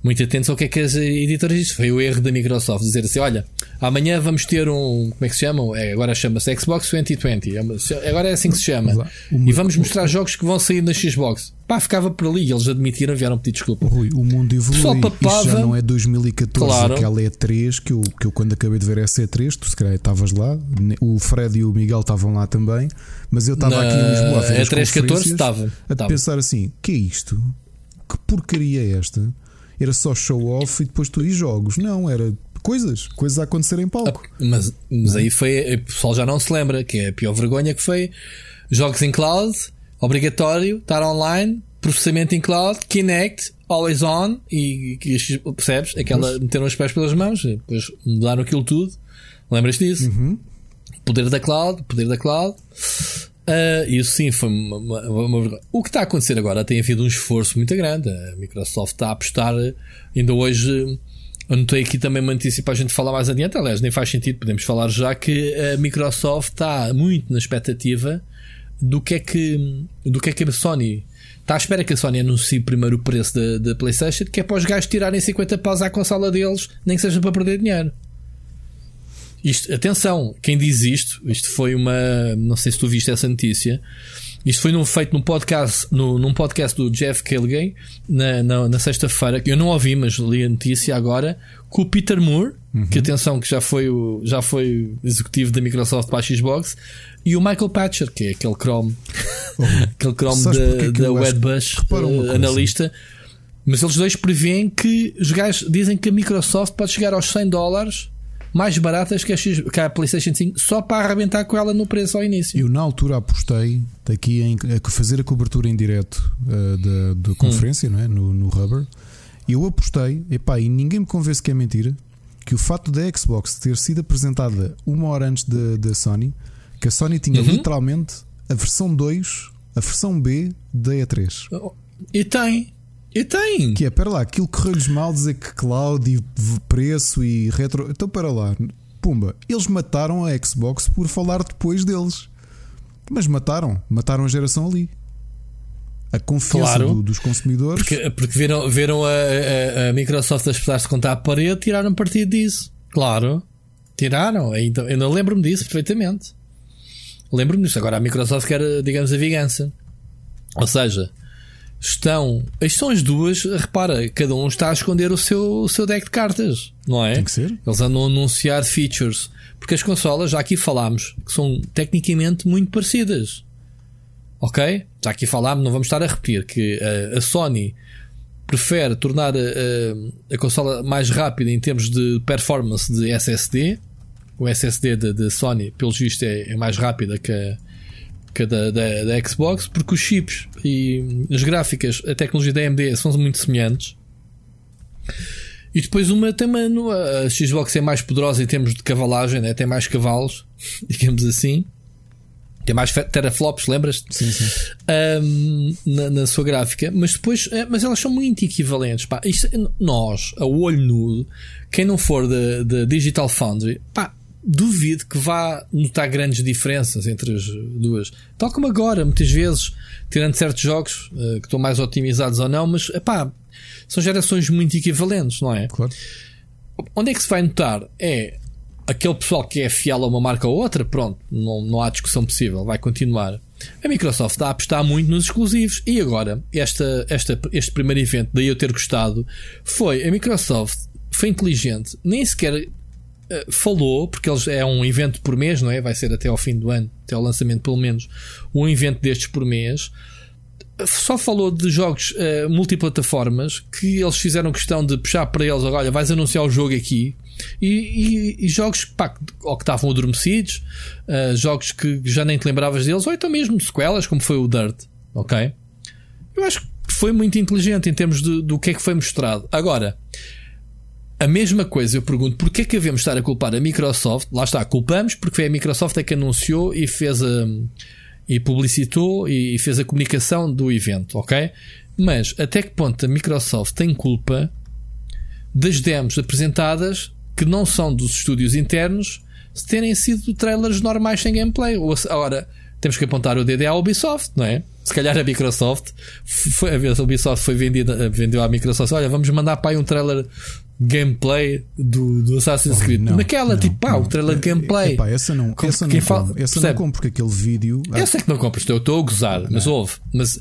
muito atentos ao que é que as editoras dizem. Foi o erro da Microsoft dizer assim: olha, amanhã vamos ter um. Como é que se chama? É, agora chama-se Xbox 2020. É agora é assim que se chama. e vamos mostrar jogos que vão sair na Xbox. Pá, ficava por ali. Eles admitiram, vieram pedir desculpa. Rui, o mundo evolui. Papava, Isto já não é 2014, claro. aquela E3 que eu, que eu, quando acabei de ver essa E3, tu se calhar estavas lá. O Fred e o Miguel estavam lá também. Mas eu estava aqui em Lisboa a ver. E3 14 estava. A pensar assim: que é isto? Que porcaria é esta? Era só show off e depois tu e jogos. Não, era coisas, coisas a acontecer em palco. Ah, mas, mas aí foi, o pessoal já não se lembra, que é a pior vergonha que foi jogos em cloud, obrigatório, estar online, processamento em cloud, Kinect, always on, e, e percebes? Aquela mas... meteram os pés pelas mãos, depois mudaram aquilo tudo. Lembras disso? Uhum. Poder da cloud, poder da cloud. Uh, isso sim foi uma, uma, uma, O que está a acontecer agora tem havido um esforço muito grande. A Microsoft está a apostar. Ainda hoje anotei aqui também uma notícia para a gente falar mais adiante. Aliás, nem faz sentido, podemos falar já que a Microsoft está muito na expectativa do que é que, do que, é que a Sony está à espera que a Sony anuncie primeiro o preço da, da PlayStation, que é para os gajos tirarem 50 paus à consola deles, nem que seja para perder dinheiro. Isto, atenção, quem diz isto, isto foi uma. Não sei se tu viste essa notícia. Isto foi num, feito num podcast, no, num podcast do Jeff Kelgay na, na, na sexta-feira. Eu não ouvi, mas li a notícia agora. Com o Peter Moore, uhum. que atenção, que já foi, o, já foi executivo da Microsoft para a Xbox, e o Michael Patcher, que é aquele Chrome, oh, aquele Chrome da, da Wedbush, uh, analista. Mas eles dois prevêem que os gajos dizem que a Microsoft pode chegar aos 100 dólares mais baratas que a, X, que a PlayStation 5 só para arrebentar com ela no preço ao início. Eu na altura apostei daqui em a fazer a cobertura em direto uh, da, da conferência, hum. não é? no, no Rubber. Eu apostei, epá, e ninguém me convence que é mentira, que o facto da Xbox ter sido apresentada uma hora antes da, da Sony, que a Sony tinha uhum. literalmente a versão 2, a versão B da E3. E tem, e tem. Que é, para lá, aquilo correu-lhes mal dizer que cloud e preço e retro. Então, para lá, pumba, eles mataram a Xbox por falar depois deles. Mas mataram, mataram a geração ali. A confiança claro, do, dos consumidores. Porque, porque viram, viram a, a, a Microsoft a espetar-se contra a parede e tiraram partido disso. Claro, tiraram. Então, eu não lembro-me disso perfeitamente. Lembro-me disso. Agora a Microsoft quer, digamos, a vingança. Ou seja, estão. Isto são as duas, repara, cada um está a esconder o seu, o seu deck de cartas, não é? Tem que ser. Eles andam a anunciar features. Porque as consolas, já aqui falámos, que são tecnicamente muito parecidas. Ok? Já aqui falámos, não vamos estar a repetir, que a, a Sony prefere tornar a, a, a, consola mais rápida em termos de performance de SSD. O SSD da Sony, pelos vistos, é, é mais rápida que a, da, da, da, Xbox, porque os chips e as gráficas, a tecnologia da AMD são muito semelhantes. E depois uma tem a Xbox é mais poderosa em termos de cavalagem, né? tem mais cavalos, digamos assim. Tem mais teraflops, lembras-te? Sim, sim. Um, na, na, sua gráfica, mas depois, é, mas elas são muito equivalentes. Pá. Isto, nós, a olho nudo, quem não for da Digital Foundry, pá, duvido que vá notar grandes diferenças entre as duas. Tal como agora, muitas vezes, tirando certos jogos uh, que estão mais otimizados ou não, mas epá, são gerações muito equivalentes, não é? Claro. Onde é que se vai notar? É aquele pessoal que é fiel a uma marca ou outra, pronto, não, não há discussão possível, vai continuar. A Microsoft está a apostar muito nos exclusivos e agora, esta, esta, este primeiro evento, daí eu ter gostado, foi a Microsoft foi inteligente, nem sequer falou, porque eles é um evento por mês, não é? Vai ser até ao fim do ano, até ao lançamento, pelo menos, um evento destes por mês. Só falou de jogos uh, multiplataformas que eles fizeram questão de puxar para eles. Olha, vais anunciar o jogo aqui. E, e, e jogos pá, ou que estavam adormecidos, uh, jogos que já nem te lembravas deles, ou então mesmo sequelas, como foi o Dirt. Ok? Eu acho que foi muito inteligente em termos de, do que é que foi mostrado. Agora, a mesma coisa eu pergunto, porquê é que devemos estar a culpar a Microsoft? Lá está, culpamos porque foi a Microsoft é que anunciou e fez a, e publicitou e fez a comunicação do evento, ok? Mas até que ponto a Microsoft tem culpa das demos apresentadas que não são dos estúdios internos se terem sido trailers normais sem gameplay? Ou, ora, temos que apontar o dedo à Ubisoft, não é? Se calhar a Microsoft foi, a Ubisoft foi vendida, vendeu à Microsoft. Olha, vamos mandar para aí um trailer gameplay do, do Assassin's Creed. Não, Naquela, não, tipo, pá, o trailer de gameplay. Epá, essa não, essa não, fala, essa percebe? não compro, porque aquele vídeo. Essa é que não compras, eu estou a gozar, não. mas ouve. Mas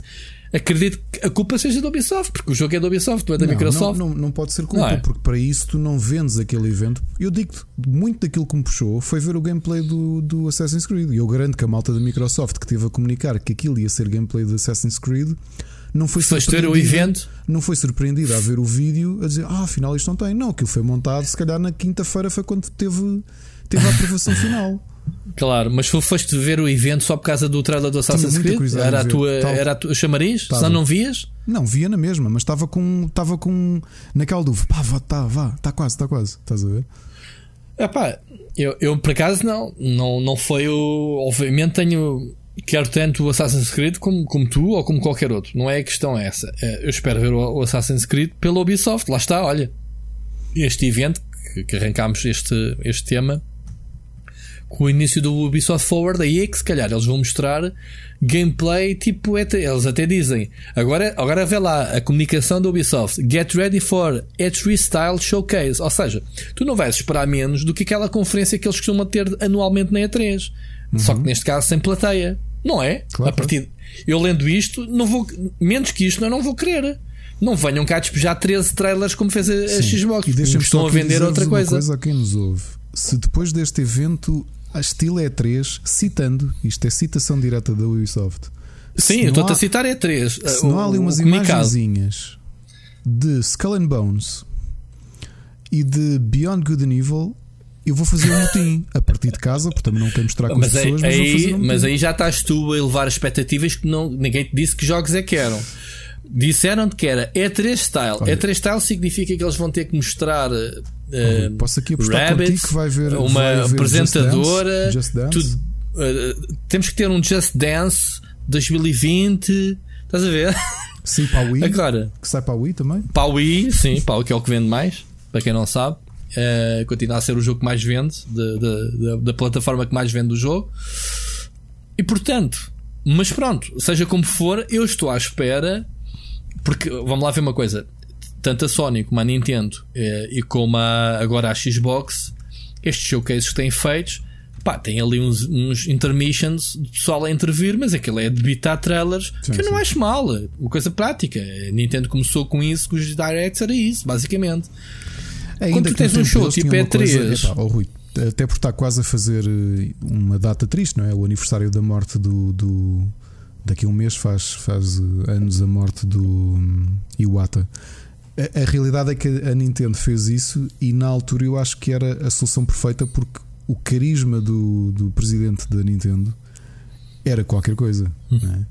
acredito que a culpa seja da Ubisoft, porque o jogo é da Ubisoft, não é da não, Microsoft. Não, não, não, pode ser culpa, é? porque para isso tu não vendes aquele evento. Eu digo muito daquilo que me puxou foi ver o gameplay do, do Assassin's Creed. E eu garanto que a malta da Microsoft que teve a comunicar que aquilo ia ser gameplay de Assassin's Creed não foi surpreendida, o evento? Não foi surpreendida a ver o vídeo a dizer, ah, afinal isto não tem. Não, aquilo foi montado, se calhar na quinta-feira foi quando teve, teve a aprovação final. Claro, mas foste ver o evento só por causa do trailer do Assassin's Creed? Era a, tua, era a tua chamariz? Só não vias? Não, via na mesma, mas estava com, estava com naquela dúvida, pá, vá, tá, vá, está quase, está quase, estás a ver? Epá, eu, eu por acaso não, não, não foi o. Obviamente tenho quero tanto o Assassin's Creed como, como tu ou como qualquer outro. Não é a questão essa. É, eu espero ver o, Assassin's Creed pela Ubisoft. Lá está, olha. Este evento que, arrancámos este, este tema com o início do Ubisoft Forward, aí é que se calhar eles vão mostrar gameplay tipo eles até dizem agora, agora vê lá a comunicação da Ubisoft get ready for E3 Style Showcase ou seja, tu não vais esperar menos do que aquela conferência que eles costumam ter anualmente na E3 uhum. só que neste caso sem plateia não é? Claro, a partir eu lendo isto, não vou menos que isto, eu não vou querer. Não venham cá despejar 13 trailers como fez a, a Xbox. E estão a vender outra coisa. Coisa a quem nos ouve. Se depois deste evento a estilo E3, citando, isto é citação direta da Ubisoft. Sim, eu estou-te a citar E3. Se não há ali umas imagenzinhas de Skull and Bones e de Beyond Good and Evil, eu vou fazer um motim a partir de casa, porque também não quero mostrar com mas as pessoas, aí, mas, vou fazer um mas aí já estás tu a elevar expectativas que não, ninguém te disse que jogos é que eram. Disseram-te que era E3 Style. Olha, E3 Style significa que eles vão ter que mostrar. Uh, posso aqui apostar Rabbits, que vai ver uma vai apresentadora. Just Dance. Just Dance. Tu, uh, temos que ter um Just Dance 2020. Estás a ver? Sim, para a Wii. Agora, que sai para a Wii também. Para a Wii, sim, para o que é o que vende mais. Para quem não sabe. Uh, continua a ser o jogo que mais vende, de, de, de, da plataforma que mais vende o jogo. E portanto, mas pronto, seja como for, eu estou à espera. Porque vamos lá ver uma coisa: tanto a Sony como a Nintendo uh, e como a, agora a Xbox, estes showcases que têm feitos, pá, tem ali uns, uns intermissions de pessoal a intervir, mas aquilo é debitar trailers sim, que eu não acho mal, uma coisa prática. A Nintendo começou com isso, com os directs era isso, basicamente. Ainda Quando tu tens um show tipo E3. Coisa, epá, oh, Rui, até porque está quase a fazer eh, uma data triste, não é? O aniversário da morte do. do daqui a um mês faz, faz eh, anos a morte do um, Iwata. A, a, realidade é que a Nintendo fez isso e na altura eu acho que era a solução perfeita porque o carisma do, do presidente da Nintendo era qualquer coisa. Hum. Não é?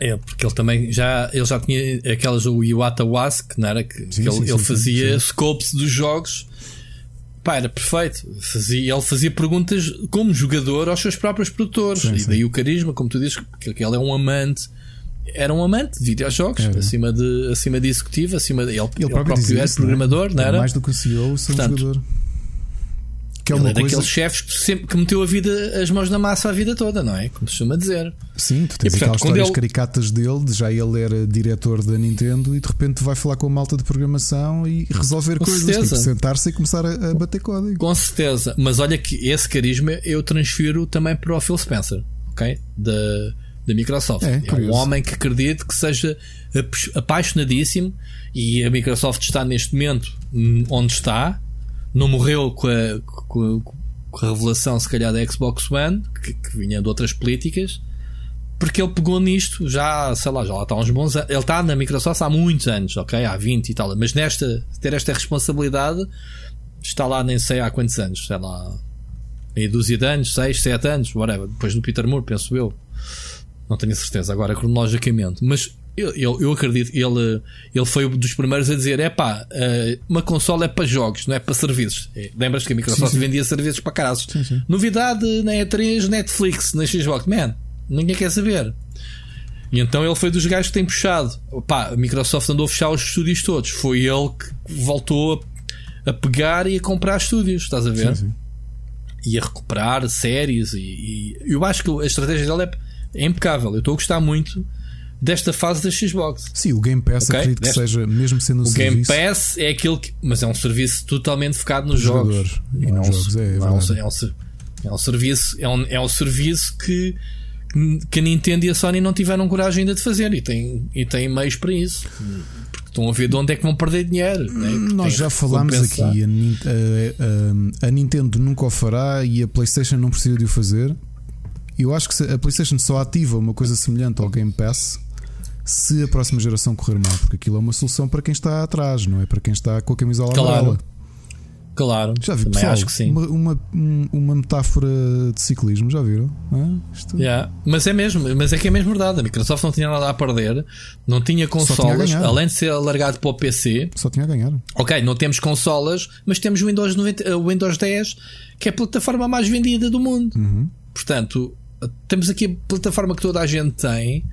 É, porque ele também já, ele já tinha aquelas, o Iwata Wask, não era? Que, sim, que ele, sim, ele fazia sim, scopes dos jogos. Pá, era perfeito. Fazia, ele fazia perguntas como jogador aos seus próprios produtores. e daí o carisma, como tu dizes, que ele é um amante. Era um amante de videojogos, acima de, acima de executivo, acima de. Ele, ele, ele próprio, próprio era programador, não, é? não era? Mais do que o CEO, sou Portanto, jogador. Que é uma é coisa... daqueles chefes que sempre que meteu a vida, as mãos na massa a vida toda, não é? Como se chama dizer. Sim, tu tens e, portanto, aquelas histórias ele... caricatas dele, de já ele era diretor da Nintendo e de repente vai falar com a malta de programação e resolver com coisas, tipo, sentar-se e começar a, a, bater código. Com certeza, mas olha que esse carisma eu transfiro também para o Phil Spencer, ok? Da, da Microsoft. É, é um homem que acredito que seja apaixonadíssimo e a Microsoft está neste momento onde está não morreu com a, com a, revelação, se calhar, da Xbox One, que, que, vinha de outras políticas, porque ele pegou nisto já, sei lá, já lá está há uns bons anos. Ele está na Microsoft há muitos anos, ok? Há 20 e tal, mas nesta, ter esta responsabilidade está lá nem sei há quantos anos, sei lá, meia dúzia de anos, 6, 7 anos, whatever, depois do Peter Moore, penso eu. Não tenho certeza agora cronologicamente, mas eu, eu, eu, acredito, ele, ele foi um dos primeiros a dizer: é pá, eh, uma consola é para jogos, não é para serviços. Lembras que a Microsoft sim, sim. vendia serviços para caras? Novidade na E3, Netflix, na Xbox, man, ninguém quer saber. E então ele foi dos gajos que tem puxado. Pá, a Microsoft andou a fechar os estúdios todos. Foi ele que voltou a, a pegar e a comprar estúdios, estás a ver? Sim, e a recuperar séries. E, e, eu acho que a estratégia dele é, é impecável. Eu estou a gostar muito desta fase da Xbox. Sim, o Game Pass okay? acredito Desta... que seja, mesmo sendo um o serviço. Game Pass é aquele que. Mas é um serviço totalmente focado nos jogos. E não, jogos, é, é, é, um, é um serviço, é um, é um serviço que, que a Nintendo e a Sony não tiveram coragem ainda de fazer e têm, e têm meios para isso. Porque estão a ver de onde é que vão perder dinheiro. Né? Nós já falámos aqui, a, a, a, a Nintendo nunca o fará e a PlayStation não precisa de o fazer. Eu acho que a PlayStation só ativa uma coisa semelhante ao Game Pass se a próxima geração correr mal, porque aquilo é uma solução para quem está atrás, não é para quem está com a camisola claro. amarela. Claro, já vi, pessoal, acho que sim. Uma, uma, uma, metáfora de ciclismo, já viram? É? Isto... Yeah. Mas é mesmo, mas é que é mesmo verdade. A Microsoft não tinha nada a perder, não tinha consolas, tinha além de ser alargado para o PC. Só tinha a ganhar. Ok, não temos consolas, mas temos o Windows, 90, o Windows 10, que é a plataforma mais vendida do mundo. Uhum. Portanto, temos aqui a plataforma que toda a gente tem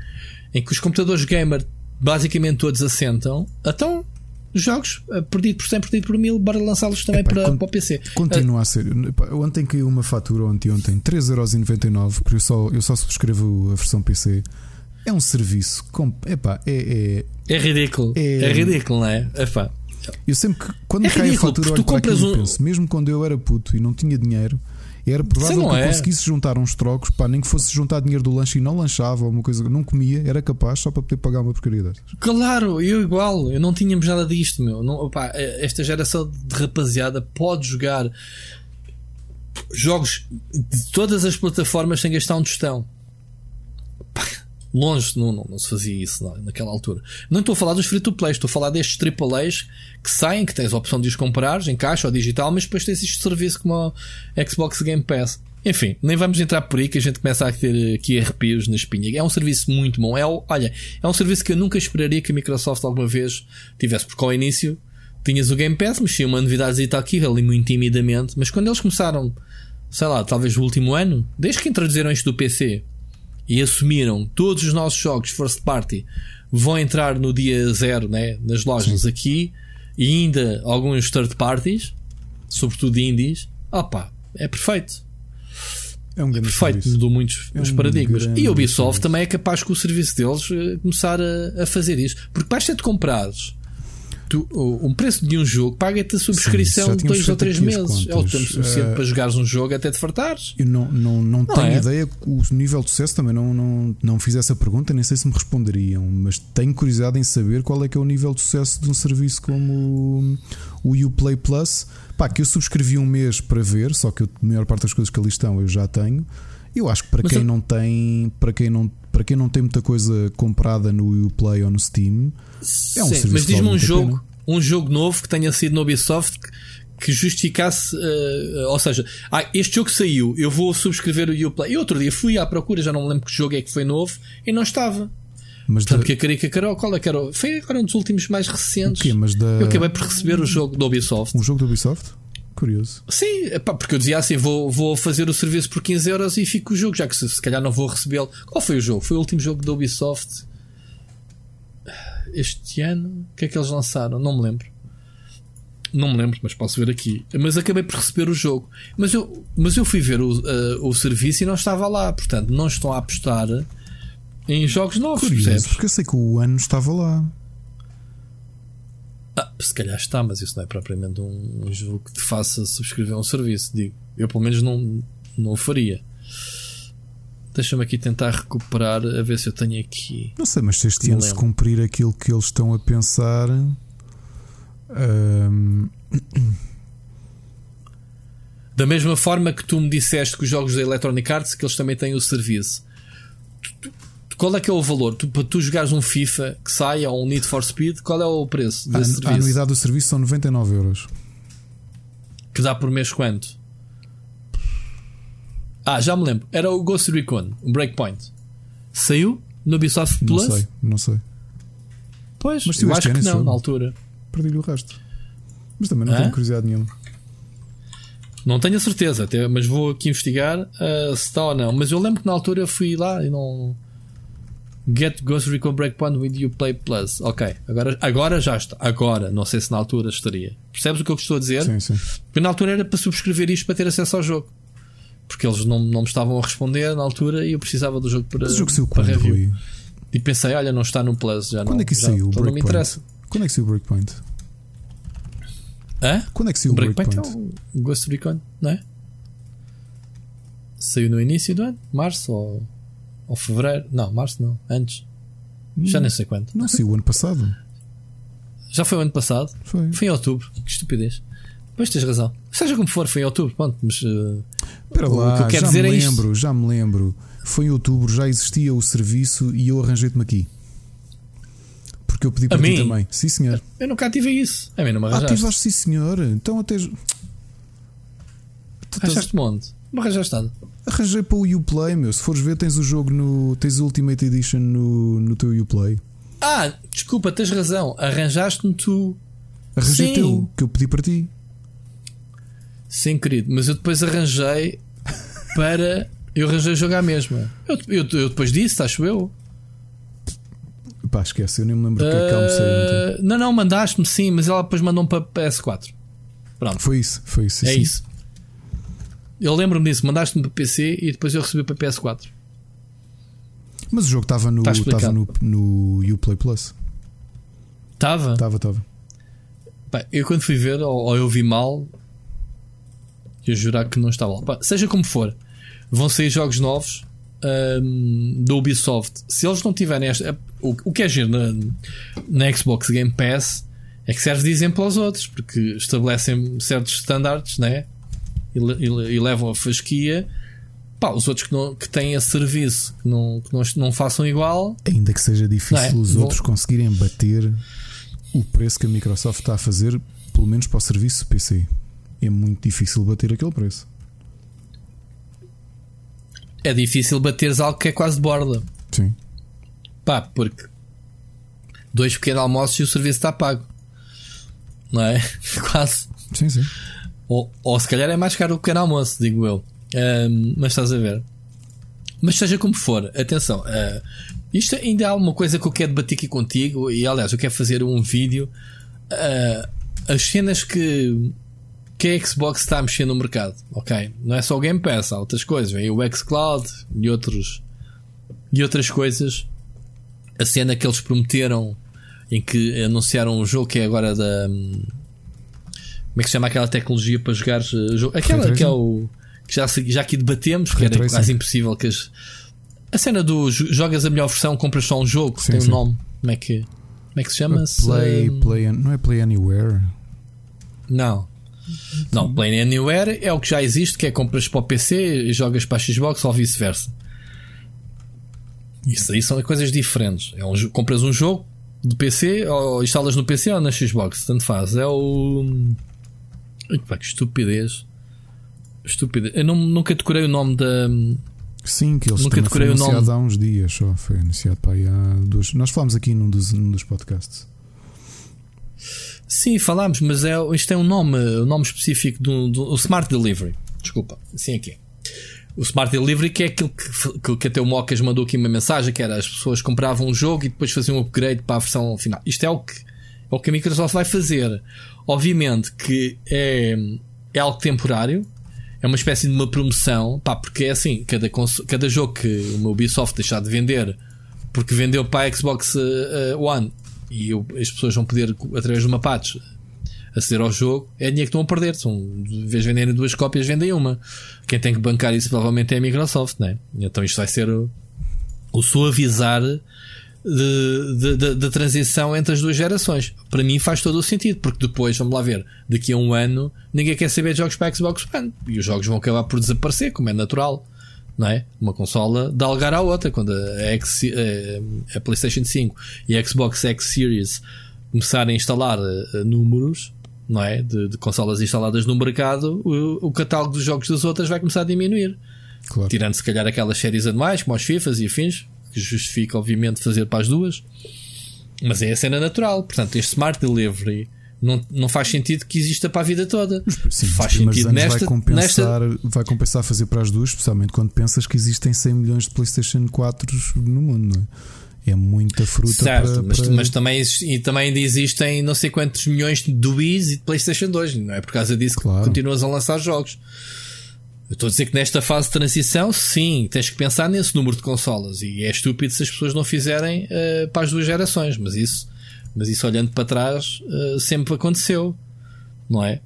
em que os computadores gamer basicamente todos assentam, então jogos uh, perdido por 100, perdido por 1000, bora lançá-los também para, para o PC. Continua uh, a ser. Ontem caiu uma fatura, ontem, ontem 3,99€, porque eu só, eu só subscrevo a versão PC. É um serviço. Com, epá, é, é, é ridículo. É, é ridículo, não é? Epá. Eu sempre que, quando é cai ridículo, a fatura, olho para aquilo um... penso, mesmo quando eu era puto e não tinha dinheiro, era provável que eu é. conseguisse juntar uns trocos, pá, nem que fosse juntar dinheiro do lanche e não lanchava, uma coisa não comia, era capaz só para poder pagar uma porcaria destas. Claro, eu igual, eu não tínhamos nada disto, meu. Não, pá, esta geração de rapaziada pode jogar jogos de todas as plataformas sem gastar um tostão. Longe, não, não, não, se fazia isso não, naquela altura. Não estou a falar dos free to play, estou a falar destes AAAs que saem, que tens a opção de os comprar em caixa ou digital, mas depois tens este serviço como a Xbox Game Pass. Enfim, nem vamos entrar por aí que a gente começa a ter aqui arrepios na espinha. É um serviço muito bom. É, olha, é um serviço que eu nunca esperaria que a Microsoft alguma vez tivesse, porque ao início tinhas o Game Pass, mexia uma novidade aqui ali muito timidamente, mas quando eles começaram, sei lá, talvez o último ano, desde que introduziram isto do PC, e assumiram todos os nossos jogos first party vão entrar no dia zero né, nas lojas Sim. aqui e ainda alguns third parties, sobretudo indies, opa, é perfeito. É um grande perfeito, serviço. mudou muitos é um paradigmas. E a Ubisoft serviço. também é capaz com o serviço deles eh, começar a, a fazer isso. Porque basta de comprares tu, um preço de um jogo paga-te a subscrição de dois ou três meses. É o tempo suficiente uh, para jogares um jogo até te fartares. Eu não, não, não, não tenho é? ideia, o nível de sucesso também não, não, não fiz essa pergunta, nem sei se me responderiam, mas tenho curiosidade em saber qual é que é o nível de sucesso de um serviço como o Uplay Plus. Pá, que eu subscrevi um mês para ver, só que a maior parte das coisas que ali estão eu já tenho. Eu acho que para mas quem eu... não tem, para quem não, para quem não tem muita coisa comprada no Uplay ou no Steam, é um Sim, mas diz-me um jogo, um jogo novo que tenha sido no Ubisoft que justificasse, uh, ou seja, ah, este jogo saiu, eu vou subscrever o Uplay. E outro dia fui à procura, já não me lembro que jogo é que foi novo e não estava. Mas Portanto, da... que a Carica Carol, qual é que era? Foi agora um dos últimos mais recentes. quê? Mas da... Eu acabei por receber o jogo do Ubisoft. Um jogo do Ubisoft? Curioso. Sim, epá, porque eu dizia assim: vou, vou fazer o serviço por 15 euros e fico o jogo, já que se, se calhar não vou recebê-lo. Qual foi o jogo? Foi o último jogo da Ubisoft este ano. O que é que eles lançaram? Não me lembro. Não me lembro, mas posso ver aqui. Mas acabei por receber o jogo. Mas eu, mas eu fui ver o, uh, o serviço e não estava lá. Portanto, não estão a apostar em jogos novos. Curioso, porque eu sei que o ano estava lá. Ah, se calhar está, mas isso não é propriamente um, um jogo que te faça subscrever um serviço. Digo, eu pelo menos não, não o faria. Deixa-me aqui tentar recuperar a ver se eu tenho aqui. Não sei, mas se este ano se cumprir aquilo que eles estão a pensar. Da mesma forma que tu me disseste que os jogos da Electronic Arts que eles também têm o serviço. Qual é que é o valor? Tu, para tu jogares um FIFA que saia ou um Need for Speed, qual é o preço desse a, serviço? A anuidade do serviço são 99 euros. Que dá por mês quanto? Ah, já me lembro. Era o Ghost Recon, um Breakpoint. Saiu no Ubisoft Plus? Não sei, não sei. Pois, Mas eu acho que não, na altura. Perdi-lhe o resto. Mas também não Hã? tenho curiosidade nenhuma. Não tenho a certeza, até, mas vou aqui investigar uh, se está ou não. Mas eu lembro que na altura fui lá e não. Get Ghost Recon Breakpoint with You Play Plus. Ok, agora, agora já está. Agora, não sei se na altura estaria. Percebes o que eu estou a dizer? Sim, sim. Porque na altura era para subscrever isto para ter acesso ao jogo. Porque eles não, não me estavam a responder na altura e eu precisava do jogo para, Mas o jogo saiu para quando, review. Rui? E pensei, olha, não está no Plus. Já quando não, é que isso saiu? Já, não me interessa. Quando é que saiu o Breakpoint? Hã? Quando é que saiu o Breakpoint? Breakpoint é o Ghost Recon, não é? Saiu no início do ano? Março ou, ou fevereiro? Não, março não. Antes. Já nem sei quando. Não saiu o ano passado. Já foi o ano passado? Foi. Foi em outubro. Que estupidez. Pois tens razão. Seja como for, foi em outubro. Pronto, mas. Uh, Espera lá, o que eu quero já dizer me é lembro, já me lembro. Foi em outubro, já existia o serviço e eu arranjei-te-me aqui. Porque eu pedi para a ti mim? também. Sim, senhor. Eu nunca tive isso. A mim não me arranjaste. Ah, ativaste, sim, senhor. Então até. Arranjaste-me onde? Não arranjaste nada. Arranjei para o Uplay, meu. Se fores ver, tens o jogo no. Tens o Ultimate Edition no, no teu Uplay. Ah, desculpa, tens razão. Arranjaste-me tu. Arranjei teu, que eu pedi para ti. Sim, querido, mas eu depois arranjei para. Eu arranjei jogar a mesma. Eu, eu, eu depois disse, acho eu. Pá, esquece, eu nem me lembro o que é que almocei ontem. Ah, não, não, mandaste-me sim, mas ela depois mandou-me para PS4. Pronto. Foi isso, foi isso. É sim. isso. Eu lembro-me disso, mandaste-me para PC e depois eu recebi para PS4. Mas o jogo estava no, estava no, no Uplay Plus. Estava? Estava, estava. Eu quando fui ver, ou, ou eu vi mal, eu jurar que não estava lá. Pá, seja como for, vão sair jogos novos um, da Ubisoft. Se eles não tiverem esta. O, o que é giro na, na Xbox Game Pass é que serve de exemplo aos outros, porque estabelecem certos standards, né? E, e, e levam a fasquia. Pá, os outros que, não, que têm esse serviço que não, que não, não façam igual. Ainda que seja difícil é? os Vou... outros conseguirem bater o preço que a Microsoft está a fazer, pelo menos para o serviço PC. É muito difícil bater aquele preço. É difícil bateres algo que é quase de borda. Sim. Pá, porque dois pequenos almoços e o serviço está pago. Não é? quase. Sim, sim. Ou, ou se calhar é mais caro o pequeno almoço, digo eu. Um, mas estás a ver. Mas seja como for, atenção. Uh, isto ainda há uma coisa que eu quero debater aqui contigo. E aliás, eu quero fazer um vídeo. Uh, as cenas que, que a Xbox está a mexer no mercado. Ok? Não é só o Game Pass, há outras coisas. Vem o Xcloud e, outros, e outras coisas. A cena que eles prometeram em que anunciaram um jogo que é agora da. Como é que se chama aquela tecnologia para jogar uh, jogo? Aquela que é o. Que já, já aqui debatemos, que era quase impossível que as. A cena do jogas a melhor versão, compras só um jogo, sim, tem sim. um nome. Como é que, como é que se chama? -se? Play, play, não é Play Anywhere? Não. Não, Play Anywhere é o que já existe, que é compras para o PC e jogas para a Xbox ou vice-versa. Isso aí são coisas diferentes. É um, compras um jogo de PC ou instalas no PC ou na Xbox, tanto faz. É o Pá, que estupidez. Estupidez. Eu não, nunca decorei o nome da. Sim, que eles nunca decorei foi anunciado o nome. há uns dias só. Foi anunciado para aí há duas. Nós falámos aqui num dos, num dos podcasts. Sim, falámos, mas é, isto é um nome, um nome específico do, do Smart Delivery. Desculpa, assim aqui. O Smart Delivery que é aquilo que, que, que até o Mocas mandou aqui uma mensagem que era as pessoas compravam um jogo e depois faziam um upgrade para a versão final. Isto é o que, o que a Microsoft vai fazer. Obviamente que é, é algo temporário, é uma espécie de uma promoção, pá, porque é assim, cada, cada jogo que o Ubisoft deixar de vender porque vendeu para a Xbox uh, One e eu, as pessoas vão poder, através de uma patch, aceder ao jogo, é dinheiro que estão a perder. São, em vez de venderem duas cópias, vendem uma. Quem tem que bancar isso provavelmente é a Microsoft, né? Então isto vai ser o, o suavizar da transição entre as duas gerações. Para mim faz todo o sentido, porque depois, vamos lá ver, daqui a um ano ninguém quer saber de jogos para Xbox One e os jogos vão acabar por desaparecer, como é natural. Não é? Uma consola dá lugar à outra. Quando a, X, a, a PlayStation 5 e a Xbox X Series começarem a instalar uh, números, não é? De, de, consolas instaladas no mercado, o, o, catálogo dos jogos das outras vai começar a diminuir. Claro. Tirando se calhar aquelas séries anuais, como os FIFAs e afins, que justifica, obviamente, fazer para as duas. Mas é a cena natural. Portanto, este Smart Delivery não, não faz sentido que exista para a vida toda. Sim, faz sentido nesta, vai compensar, nesta... vai compensar fazer para as duas, especialmente quando pensas que existem 100 milhões de PlayStation 4 no mundo, não é? É muita fruta. Certo, para, mas, para... mas também, e também ainda existem não sei quantos milhões de Wii e de PlayStation 2, não é por causa disso claro. que continuas a lançar jogos. Eu estou a dizer que nesta fase de transição, sim, tens que pensar nesse número de consolas. E é estúpido se as pessoas não fizerem uh, para as duas gerações. Mas isso, mas isso olhando para trás, uh, sempre aconteceu. Não é?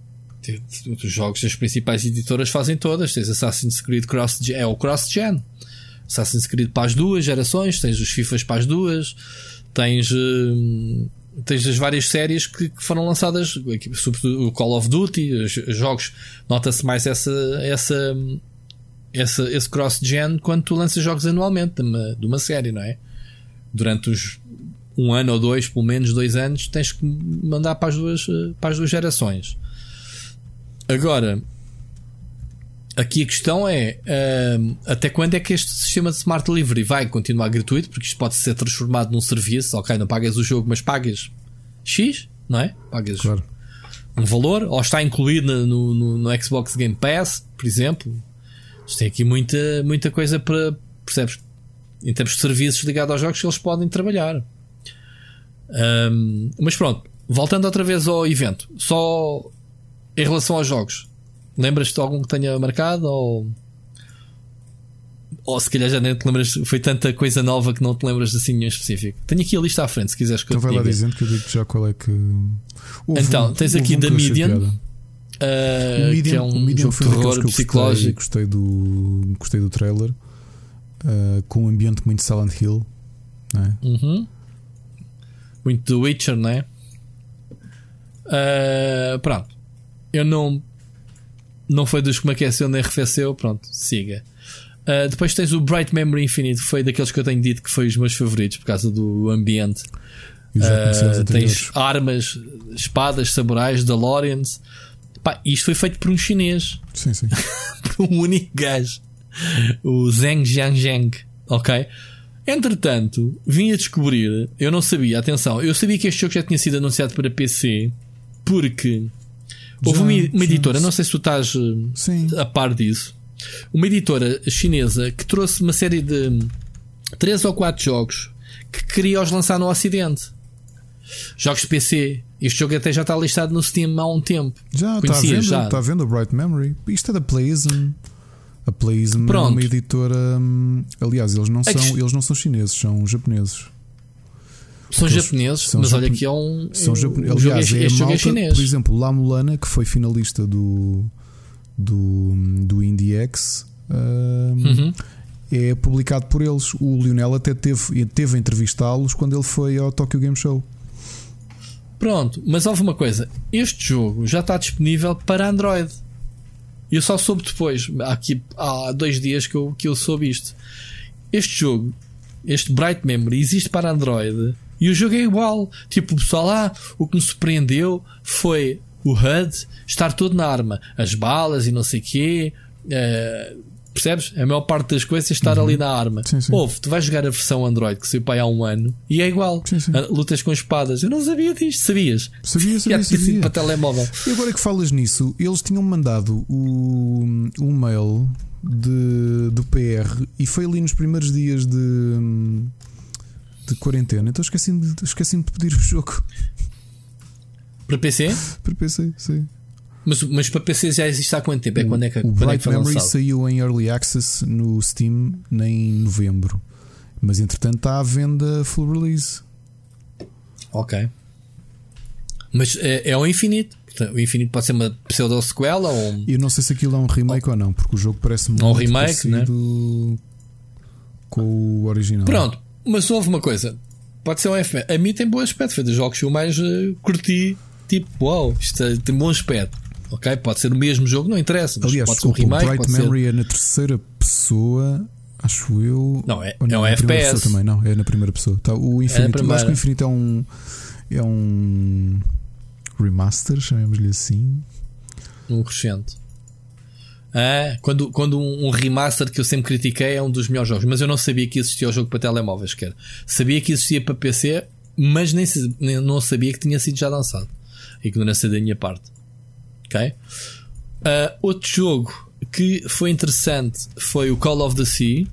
Os jogos das principais editoras fazem todas. Tens Assassin's Creed Cross é o Cross Gen. Assassin's Creed para as duas gerações, tens os FIFAs para as duas, tens. Uh, tens as várias séries que, que, foram lançadas, sobretudo o Call of Duty, os, jogos, nota-se mais essa, essa, essa, esse cross-gen quando tu lanças jogos anualmente de uma, de uma série, não é? Durante os um ano ou dois, pelo menos dois anos, tens que mandar para as duas, para as duas gerações. Agora, aqui a questão é uh, até quando é que este sistema de Smart Delivery vai continuar gratuito? Porque isto pode ser transformado num serviço. Ok, não pagas o jogo, mas pagas X, não é? Pagas claro. um valor, ou está incluído no, no, no, Xbox Game Pass, por exemplo. Isto tem aqui muita, muita coisa para, percebes? Em termos de serviços ligados aos jogos que eles podem trabalhar. Um, mas pronto, voltando outra vez ao evento, só em relação aos jogos Lembras-te de algum que tenha marcado? Ou, ou se calhar já nem te lembras, foi tanta coisa nova que não te lembras assim em específico. Tenho aqui a lista à frente, se quiseres que então eu te vai lá dizendo que eu digo já qual é que. Houve então, tens aqui um da Median. Uh, o Median, que é um Median jogo de terror psicológico. Gostei, gostei, do, gostei do trailer. Uh, com um ambiente muito Silent Hill. É? Uhum. Muito do Witcher, não é? Uh, pronto. Eu não não foi dos que me aqueceu nem arrefeceu, pronto, siga. Uh, depois tens o Bright Memory Infinite, foi daqueles que eu tenho dito que foi os meus favoritos por causa do ambiente. Uh, tens armas, espadas, samurais, DeLoreans. Pá, isto foi feito por um chinês. Sim, sim. por um único gajo. O Zheng Jianzheng. Ok? Entretanto, vim a descobrir, eu não sabia, atenção, eu sabia que este jogo já tinha sido anunciado para PC porque Houve uma, uma editora, não sei se tu estás eh, Sim. a par disso, uma editora chinesa que trouxe uma série de três ou quatro jogos que queria os lançar no Ocidente. Jogos de PC. Este jogo até já está listado no Steam há um tempo. Já, está vendo, já. está vendo a Bright Memory. Isto é da Playism. A Playism Pronto. é uma editora. Hum, aliás, eles não, são, eles não são chineses, são japoneses. São japoneses, são mas olha que é um. São japoneses. Aliás, é, este malta, é chinês. Por exemplo, La Mulana, que foi finalista do, do, do IndieX, uhum. é publicado por eles. O Lionel até teve, teve a entrevistá-los quando ele foi ao Tokyo Game Show. Pronto, mas houve uma coisa: este jogo já está disponível para Android. Eu só soube depois, aqui, há dois dias que eu, que eu soube isto. Este jogo, este Bright Memory, existe para Android e o jogo é igual. Tipo, o pessoal lá, ah, o que me surpreendeu foi o HUD estar todo na arma. As balas e não sei o quê. Uh, percebes? A maior parte das coisas é estar uhum. ali na arma. Sim, sim. Ouve, tu vais jogar a versão Android que saiu para há um ano e é igual. Sim, sim. Uh, lutas com espadas. Eu não sabia disto. Sabias? Sabia, sabia. sabia. para telemóvel. E agora que falas nisso, eles tinham mandado o, o mail de, do PR e foi ali nos primeiros dias de de quarentena, então esqueci-me de, esqueci de pedir o jogo. Para PC? Para PC, sim. Mas, mas para PC já existe há quanto tempo? É quando é que, o quando é que Memory lançado? saiu em Early Access no Steam em novembro. Mas entretanto está à venda full release. Ok. Mas é, é o Infinite. O Infinite pode ser uma pseudo-sequela ou. Eu não sei se aquilo é um remake oh. ou não, porque o jogo parece muito um remake, né? com o original. Pronto, mas houve uma coisa. pode ser um FPS. A mim tem bom aspecto. Foi dos jogos que eu mais uh, curti. Tipo, uau, wow, isto é, tem bom aspecto. Ok? Pode ser o mesmo jogo, não interessa. Mas Aliás, pode ser um remake. O Bright Memory ser... é na terceira pessoa. Acho eu. Não, é, não, é um FPS. Também, não, é na primeira pessoa. Tá, o Infinite, é acho que o Infinite é um. É um. Remaster, chamemos-lhe assim. Um crescente. Ah, quando, quando um, um, remaster que eu sempre critiquei é um dos melhores jogos, mas eu não sabia que existia o jogo para telemóveis, quer. Sabia que existia para PC, mas nem, nem não sabia que tinha sido já lançado. Ignorância da minha parte. Ok? Uh, outro jogo que foi interessante foi o Call of the Sea.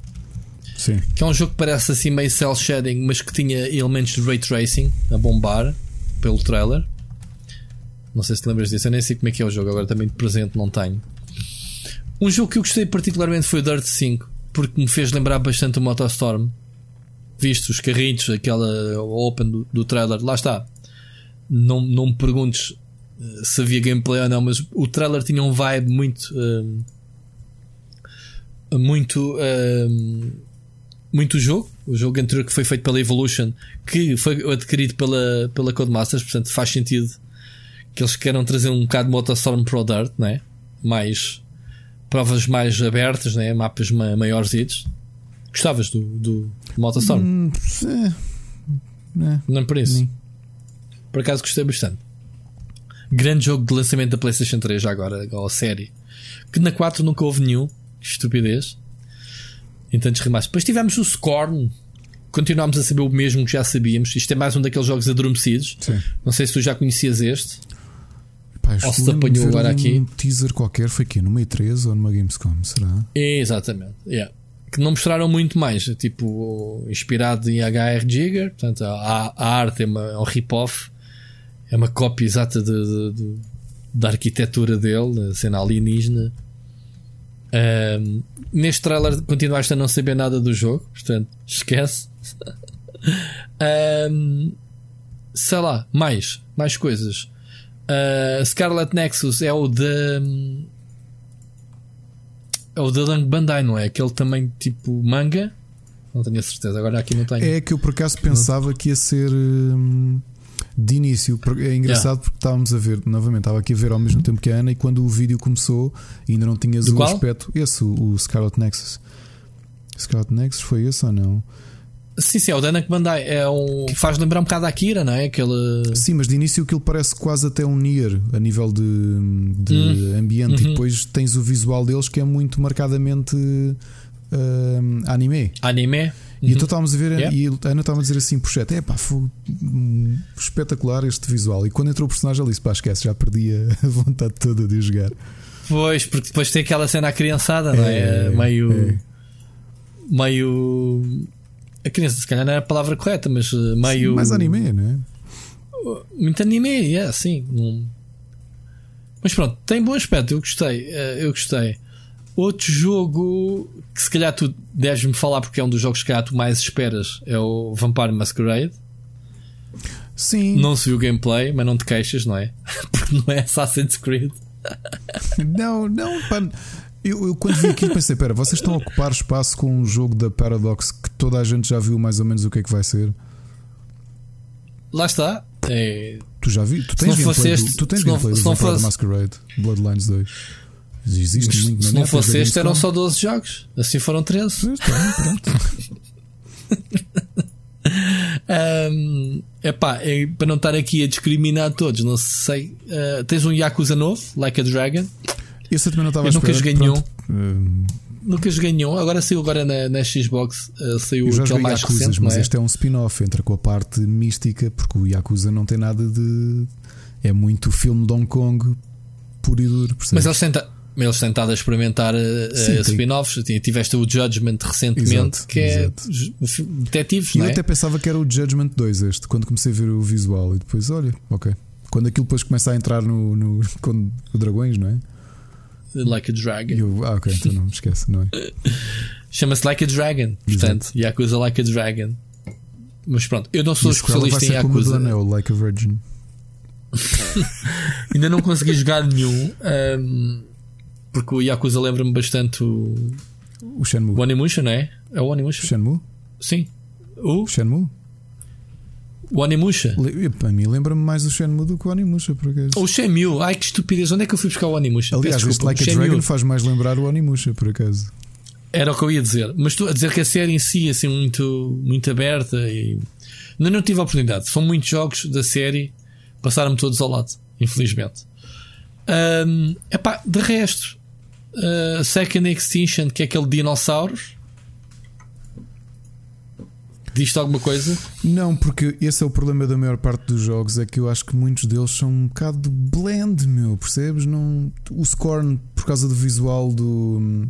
Sim. Que é um jogo que parece assim meio cel shading, mas que tinha elementos de ray tracing a bombar pelo trailer. Não sei se te lembras disso, eu nem sei como é que é o jogo, agora também de presente não tenho. Um jogo que eu gostei particularmente foi o Dirt 5, porque me fez lembrar bastante o Motostorm. Visto os carrinhos, aquela open do, do trailer, lá está. Não, não me perguntes eh, se havia gameplay ou não, mas o trailer tinha um vibe muito. Uh, muito. Uh, muito jogo. O jogo anterior que foi feito pela Evolution, que foi adquirido pela, pela Codemasters, portanto faz sentido que eles queiram trazer um bocado de Motorstorm Pro Dirt, né? mais provas mais abertas, né? mapas maiores. Gostavas do, do Motorstorm? Hum, é, é, Não por isso. Nem. Por acaso gostei bastante. Grande jogo de lançamento da PlayStation 3 já agora, ou série. Que na 4 nunca houve nenhum. Estupidez. Em tantos remasters. Depois tivemos o Scorn. Continuámos a saber o mesmo que já sabíamos. Isto é mais um daqueles jogos adormecidos. Sim. Não sei se tu já conhecias este. Pá, ou se apanhou agora aqui. Um teaser qualquer foi aqui numa E3 ou numa Gamescom, será? Exatamente. Yeah. Que não mostraram muito mais. Tipo, inspirado em HR Jigger. Portanto, a, a arte é, uma, é um rip-off é uma cópia exata de, de, de, da arquitetura dele, a cena alienígena. Um, neste trailer continuaste a não saber nada do jogo, portanto, esquece. um, sei lá, mais, mais coisas. Uh, Scarlet Nexus é o de. É o da Lang Bandai, não é? Aquele também tipo manga. Não tenho a certeza, agora aqui não tenho. É que eu por acaso pensava que ia ser. Hum de início. É engraçado yeah. porque estávamos a ver, novamente, estava aqui a ver ao mesmo tempo que a Ana e quando o vídeo começou ainda não tinhas o qual? aspecto. Esse, o, o Scarlet Nexus. Scarlet Nexus foi esse ou não? Sim, sim, é o Danak Bandai. É um... Faz lembrar um bocado a Akira, não é? Aquele... Sim, mas de início aquilo parece quase até um Nier a nível de, de hum. ambiente. Uhum. E depois tens o visual deles que é muito marcadamente uh, anime. Anime? Uhum. E então estávamos a ver yeah. e a Ana estava a dizer assim: Pochete, é pá, foi espetacular este visual. E quando entrou o personagem, ele disse: pá, esquece, já perdi a vontade toda de jogar. Pois, porque depois tem aquela cena à criançada, não é? é meio. É. Meio. A criança, se calhar não é a palavra correta, mas eh, meio. Sim, mais anime, não é? Muito anime, é, yeah, sim. Mas pronto, tem bom aspecto, eu gostei. Eh, eu gostei. Outro jogo que se calhar tu deves-me falar porque é um dos jogos que calhar tu mais esperas é o Vampire Masquerade. Sim. Não se viu gameplay, mas não te queixas, não é? Porque não é Assassin's Creed. não, não, pá. Eu, eu, quando vi aqui pensei: pera, vocês estão a ocupar espaço com um jogo da Paradox que toda a gente já viu mais ou menos o que é que vai ser. Lá está. É... Tu já vi? Tu tens gameplay, este, tu tens gameplay do Vampire fosse... Masquerade Bloodlines 2. Existe Mas, muito Se não fosse este, eram só 12 jogos. Assim foram 13. Tá, pronto. um, epá, é, para não estar aqui a discriminar todos, não sei. Uh, tens um Yakuza novo, Like a Dragon. Esse eu também não estava a nunca joguei nenhum. Uh, nunca joguei nenhum. Agora saiu agora na, na Xbox. Uh, saiu o jogo mais Yakuza, recente. Mas é? este é um spin-off, entra com a parte mística, porque o Yakuza não tem nada de. É muito filme de Hong Kong puro e duro. Percebes? Mas eles tentam eles tentaram experimentar uh, spin-offs. Tiveste o Judgment recentemente, exato, que é detetives. E eu é? até pensava que era o Judgment 2 este, quando comecei a ver o visual. E depois, olha, ok. Quando aquilo depois começa a entrar no, no com o Dragões, não é? Like a Dragon. Eu, ah, ok, então não esquece, não é? Chama-se Like a Dragon, portanto, Exato. Yakuza Like a Dragon. Mas pronto, eu não sou especialista em Yakuza. Como o Like a Virgin. Ainda não consegui jogar nenhum. Um, porque o Yakuza lembra-me bastante o. O Shenmue. O Onimusha, não é? É o Onimusha? Shenmue? Sim. O? Shenmue? O Onimusha? Para mim, lembra-me mais do Shenmue do que o Onimusha, por acaso. O Shenmue, ai que estupidez, onde é que eu fui buscar o Onimusha? Aliás, este Like a Dragon faz mais lembrar o Onimusha, por acaso. Era o que eu ia dizer, mas tu a dizer que a série em si, assim, muito, muito aberta e. Não, não tive a oportunidade. São muitos jogos da série, passaram-me todos ao lado, infelizmente. Um, epá, de resto, uh, Second Extinction, que é aquele dinossauros Diz-te alguma coisa? Não, porque esse é o problema da maior parte dos jogos. É que eu acho que muitos deles são um bocado blend, meu. Percebes? Não, o Scorn, por causa do visual do.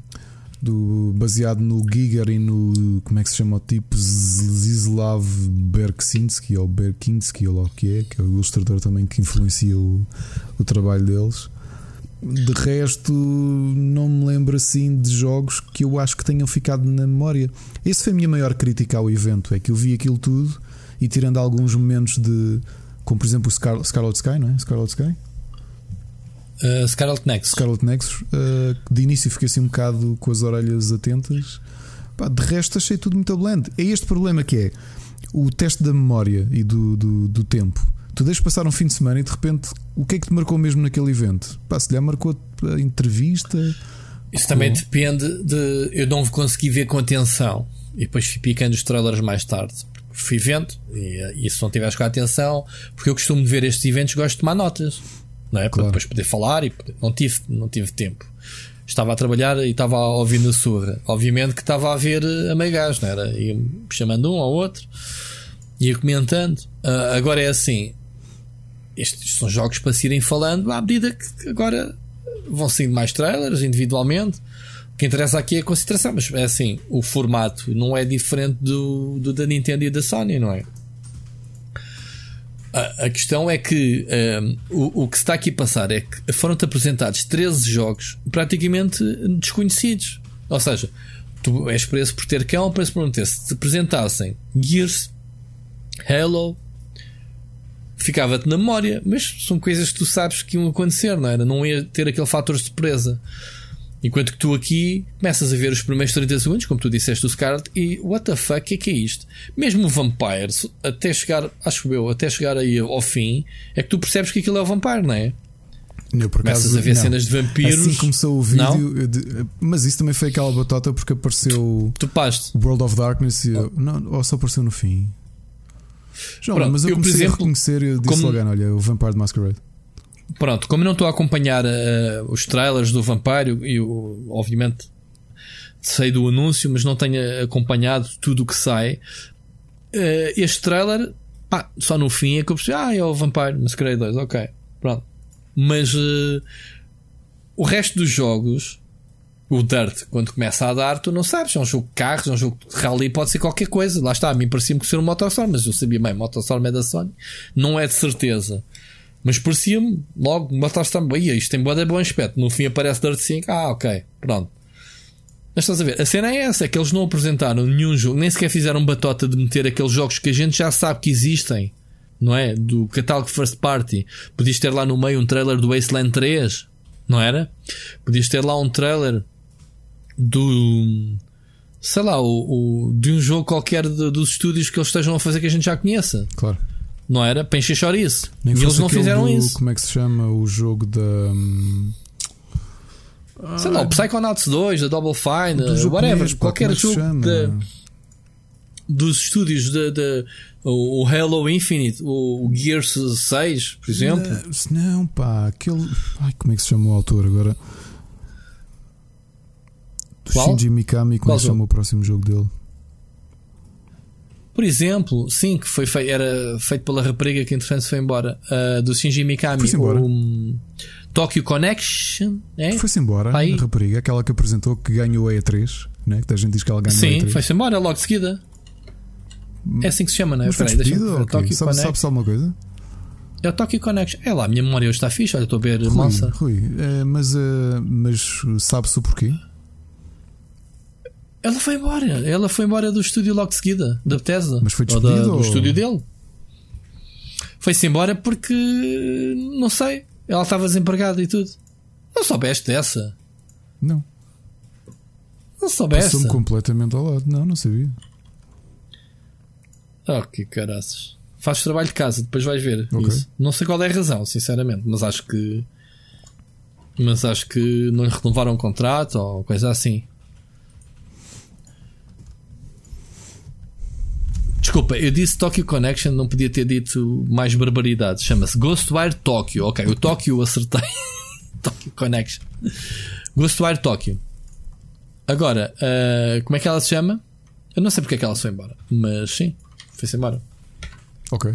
do baseado no Giger e no. Como é que se chama o tipo? Zislav Berksinski ou Berkinski, ou lá o que é, que é o ilustrador também que influencia o, o trabalho deles. De resto, não me lembro assim de jogos que eu acho que tenham ficado na memória. Esse foi a minha maior crítica ao evento: é que eu vi aquilo tudo e tirando alguns momentos de. Como por exemplo o Scar Scarlet Sky, não é? Scarlet Sky? Uh, Scarlet Nexus. Scarlet Nexus. Uh, de início fiquei assim um bocado com as orelhas atentas. Pá, de resto, achei tudo muito blend. É este problema que é o teste da memória e do, do, do tempo Tu deixas passar um fim de semana e de repente o que é que te marcou mesmo naquele evento? Pá, se lhe marcou a entrevista. Isso também depende de. Eu não consegui ver com atenção e depois fui picando os trailers mais tarde. Fui vendo e, e se não tiveres com atenção, porque eu costumo ver estes eventos, gosto de tomar notas, não é? Para claro. depois poder falar e poder, não, tive, não tive tempo. Estava a trabalhar e estava a ouvir na surra. Obviamente que estava a ver a meio gás, não era? Ia chamando um ao outro, ia comentando. Uh, agora é assim: estes são jogos para se irem falando à medida que agora vão saindo mais trailers individualmente. O que interessa aqui é a concentração, mas é assim, o formato não é diferente do, do da Nintendo e da Sony, não é? A, a questão é que um, o, o que se está aqui a passar é que foram-te apresentados 13 jogos praticamente desconhecidos. Ou seja, tu és preso por ter cão, preso por não ter. Se te apresentassem Gears, Halo, ficava-te na memória, mas são coisas que tu sabes que iam acontecer, não era? Não ia ter aquele fator de surpresa. Enquanto que tu aqui começas a ver os primeiros 30 segundos, como tu disseste, o Scarlet, e what the fuck, é que é isto? Mesmo o Vampire, até chegar, acho eu, até chegar aí ao fim, é que tu percebes que aquilo é o Vampire, não é? Eu, por Começas acaso, a ver não. cenas de vampiros. Assim começou o vídeo, de, mas isso também foi aquela batota porque apareceu tu paste. World of Darkness e eu, não, ou só apareceu no fim. João, Pronto, mas eu, eu comecei exemplo, a reconhecer e disse como... logo, olha, o Vampire the Masquerade. Pronto, como eu não estou a acompanhar uh, os trailers do Vampire e eu, obviamente sei do anúncio, mas não tenho acompanhado tudo o que sai. Uh, este trailer, pá, só no fim é que eu percebi, ah, é o Vampire Masquerade 2, ok, pronto. Mas uh, o resto dos jogos o Dirt, quando começa a dar, tu não sabes. É um jogo de carros, é um jogo de rally, pode ser qualquer coisa. Lá está, a mim parecia-me que ser um Motorstorm, mas eu sabia bem, Motorstorm é da Sony. Não é de certeza. Mas parecia-me logo, Motorstorm, isto tem boa bom aspecto. No fim aparece Dirt 5, ah, ok, pronto. Mas estás a ver, a cena é essa: é que eles não apresentaram nenhum jogo, nem sequer fizeram batota de meter aqueles jogos que a gente já sabe que existem, não é? Do catálogo First Party. Podias ter lá no meio um trailer do Wasteland 3, não era? Podias ter lá um trailer do sei lá, o, o, de um jogo qualquer de, dos estúdios que eles estejam a fazer que a gente já conheça. Claro. Não era? Para encher chouriço. e eles não fizeram do, isso. Como é que se chama o jogo da. Um... Sei ah, lá, o Psychonauts 2, da Double Fine, whatever, qualquer é jogo de, dos estúdios de, de, o Halo Infinite, o Gears 6, por exemplo. Não, não pá, aquele. Ai, como é que se chama o autor agora? Qual? Shinji Mikami, como é se chama o próximo jogo dele? Por exemplo, sim, que foi feito, era feito pela rapariga que entretanto foi embora, uh, do Shinji Mikami, o um, Tokyo Connection. É? Foi-se embora, Aí. a rapariga, aquela que apresentou que ganhou a E3, né? que a gente diz que ela ganhou sim, a E3. Sim, foi-se embora logo de seguida. É assim que se chama, não é? Mas Peraí, deixa okay. Tokyo sabe, sabe só uma coisa? É o Tokyo Connection. É lá, a minha memória hoje está fixe, olha, estou a ver Rui, moça. Rui, é, mas, uh, mas sabe-se o porquê? Ela foi embora. Ela foi embora do estúdio logo de seguida, da Bethesda. Mas foi despedida? Ou da, do estúdio dele. Foi-se embora porque. Não sei. Ela estava desempregada e tudo. Não soubeste dessa? Não. Não soubeste? Passou-me completamente ao lado. Não, não sabia. Oh, que caraças. Faz trabalho de casa, depois vais ver okay. isso. Não sei qual é a razão, sinceramente, mas acho que. Mas acho que não lhe renovaram o contrato ou coisa assim. Desculpa, eu disse Tokyo Connection, não podia ter dito mais barbaridade. Chama-se Ghostwire Tokyo. Ok, o Tokyo acertei. Tokyo Connection. Ghostwire Tokyo. Agora, uh, como é que ela se chama? Eu não sei porque é que ela se foi embora, mas sim, foi-se embora. Ok.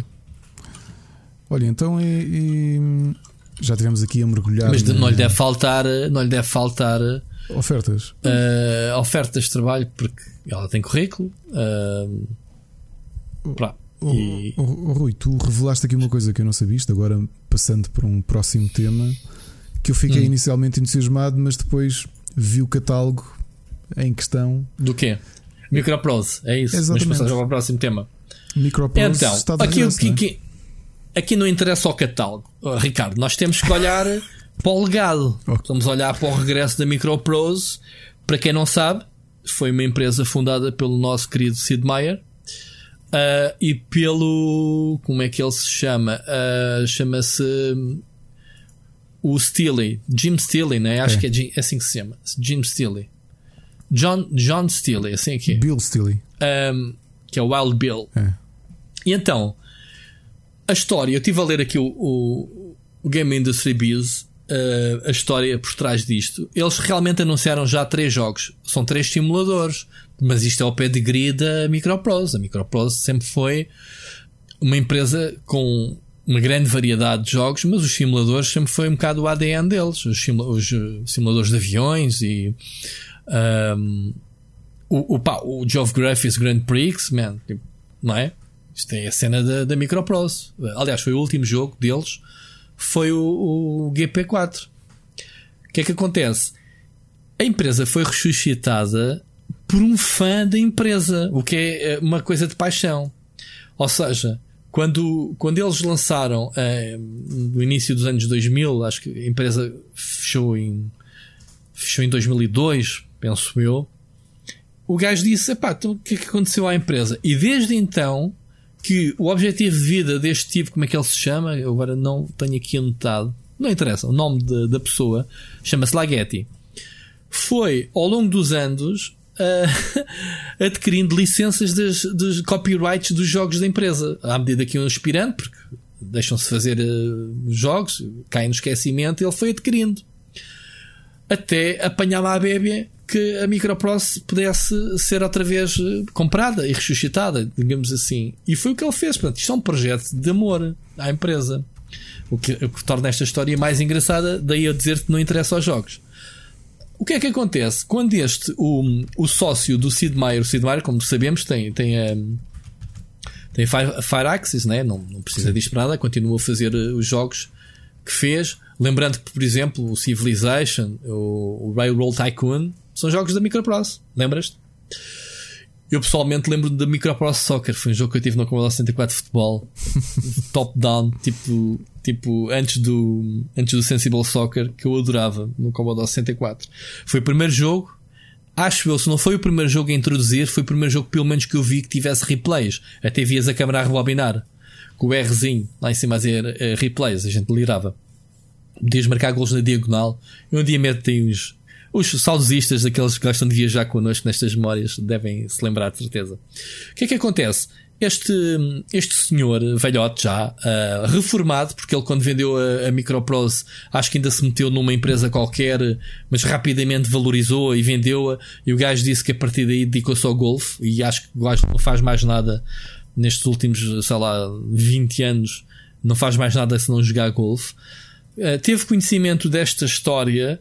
Olha, então e, e já tivemos aqui a mergulhar. Mas não lhe deve faltar, não lhe deve faltar ofertas. Uh, ofertas de trabalho porque ela tem currículo. Uh, Pá, oh, e... oh, oh, Rui, tu revelaste aqui uma coisa que eu não sabia, agora passando para um próximo tema, que eu fiquei hum. inicialmente entusiasmado, mas depois vi o catálogo em questão. Do quê? Microprose, é isso. Exatamente. Mas passamos para o próximo tema. Microprose então, está de aqui, regresso, aqui, aqui, aqui não interessa o catálogo. Oh, Ricardo, nós temos que olhar para o legado. Okay. Vamos olhar para o regresso da Microprose. Para quem não sabe, foi uma empresa fundada pelo nosso querido Sid Meier Uh, e pelo. Como é que ele se chama? Uh, Chama-se. O Steely. Jim Steely, né? Acho é. que é, é, assim que se chama. Jim Steely. John, John Steely, assim aqui. Bill Steely. Um, que é o Wild Bill. É. E então, a história, eu estive a ler aqui o, o, o Game Industry Biz, uh, a história por trás disto. Eles realmente anunciaram já três jogos. São três simuladores. Mas isto é o pedigree da Microprose. A Microprose sempre foi uma empresa com uma grande variedade de jogos, mas os simuladores sempre foi um bocado o ADN deles. Os, eh, simuladores de aviões e um, o, o, pá, o Grand Prix, man, tipo, não é? Isto é a cena da, da Microprose. Aliás, foi o último jogo deles, foi o, o GP4. O que é que acontece? A empresa foi ressuscitada por um fã da empresa, o que é eh, uma coisa de paixão. Ou seja, quando, quando eles lançaram eh, no início dos anos 2000, acho que a empresa fechou em, fechou em 2002, penso eu. O gajo disse: Epá, então, o que é que aconteceu à empresa? E desde então, que o objetivo de vida deste tipo, como é que ele se chama? Eu agora não tenho aqui anotado, não interessa, o nome de, da pessoa chama-se Laghetti. Foi ao longo dos anos uh, adquirindo licenças dos copyrights dos jogos da empresa. À medida que um aspirante, porque deixam-se fazer uh, jogos, caem no esquecimento, ele foi adquirindo. Até apanhar lá a bébia que a Microprose pudesse ser outra vez eh, comprada e ressuscitada, digamos assim. E foi o que ele fez. Portanto, isto é um projeto de amor à empresa. O que, o que torna esta história mais engraçada, daí eu dizer que não interessa aos jogos. O que é que acontece? Quando este, o, o sócio do Sid Meier, o Sid Meier, como sabemos, tem, tem a. Tem Fire, Fire né? não, não precisa disto para nada, continua a fazer eh, os jogos que fez. Lembrando que, por exemplo, o Civilization, o, o Railroad Tycoon, são jogos da Microprose. Lembras-te? Eu pessoalmente lembro da Microprose Soccer, foi um jogo que eu tive no Commodore 64 de futebol, top-down, tipo tipo, antes do, antes do Sensible Soccer, que eu adorava no Commodore 64. Foi o primeiro jogo, acho eu, se não foi o primeiro jogo a introduzir, foi o primeiro jogo, pelo menos, que eu vi que tivesse replays. Até vias a câmera a rebobinar, com o Rzinho lá em cima a dizer uh, replays, a gente delirava. Podias marcar gols na diagonal. E um dia metem os, os saudosistas, daqueles que gostam de viajar connosco nestas memórias, devem se lembrar de certeza. O que é que acontece? Este, este senhor, velhote já, uh, reformado, porque ele quando vendeu a, a Microprose, acho que ainda se meteu numa empresa qualquer, mas rapidamente valorizou e vendeu-a. E o gajo disse que a partir daí dedicou-se ao golfe. E acho que o gajo não faz mais nada nestes últimos, sei lá, 20 anos. Não faz mais nada se não jogar golfe. Uh, teve conhecimento desta história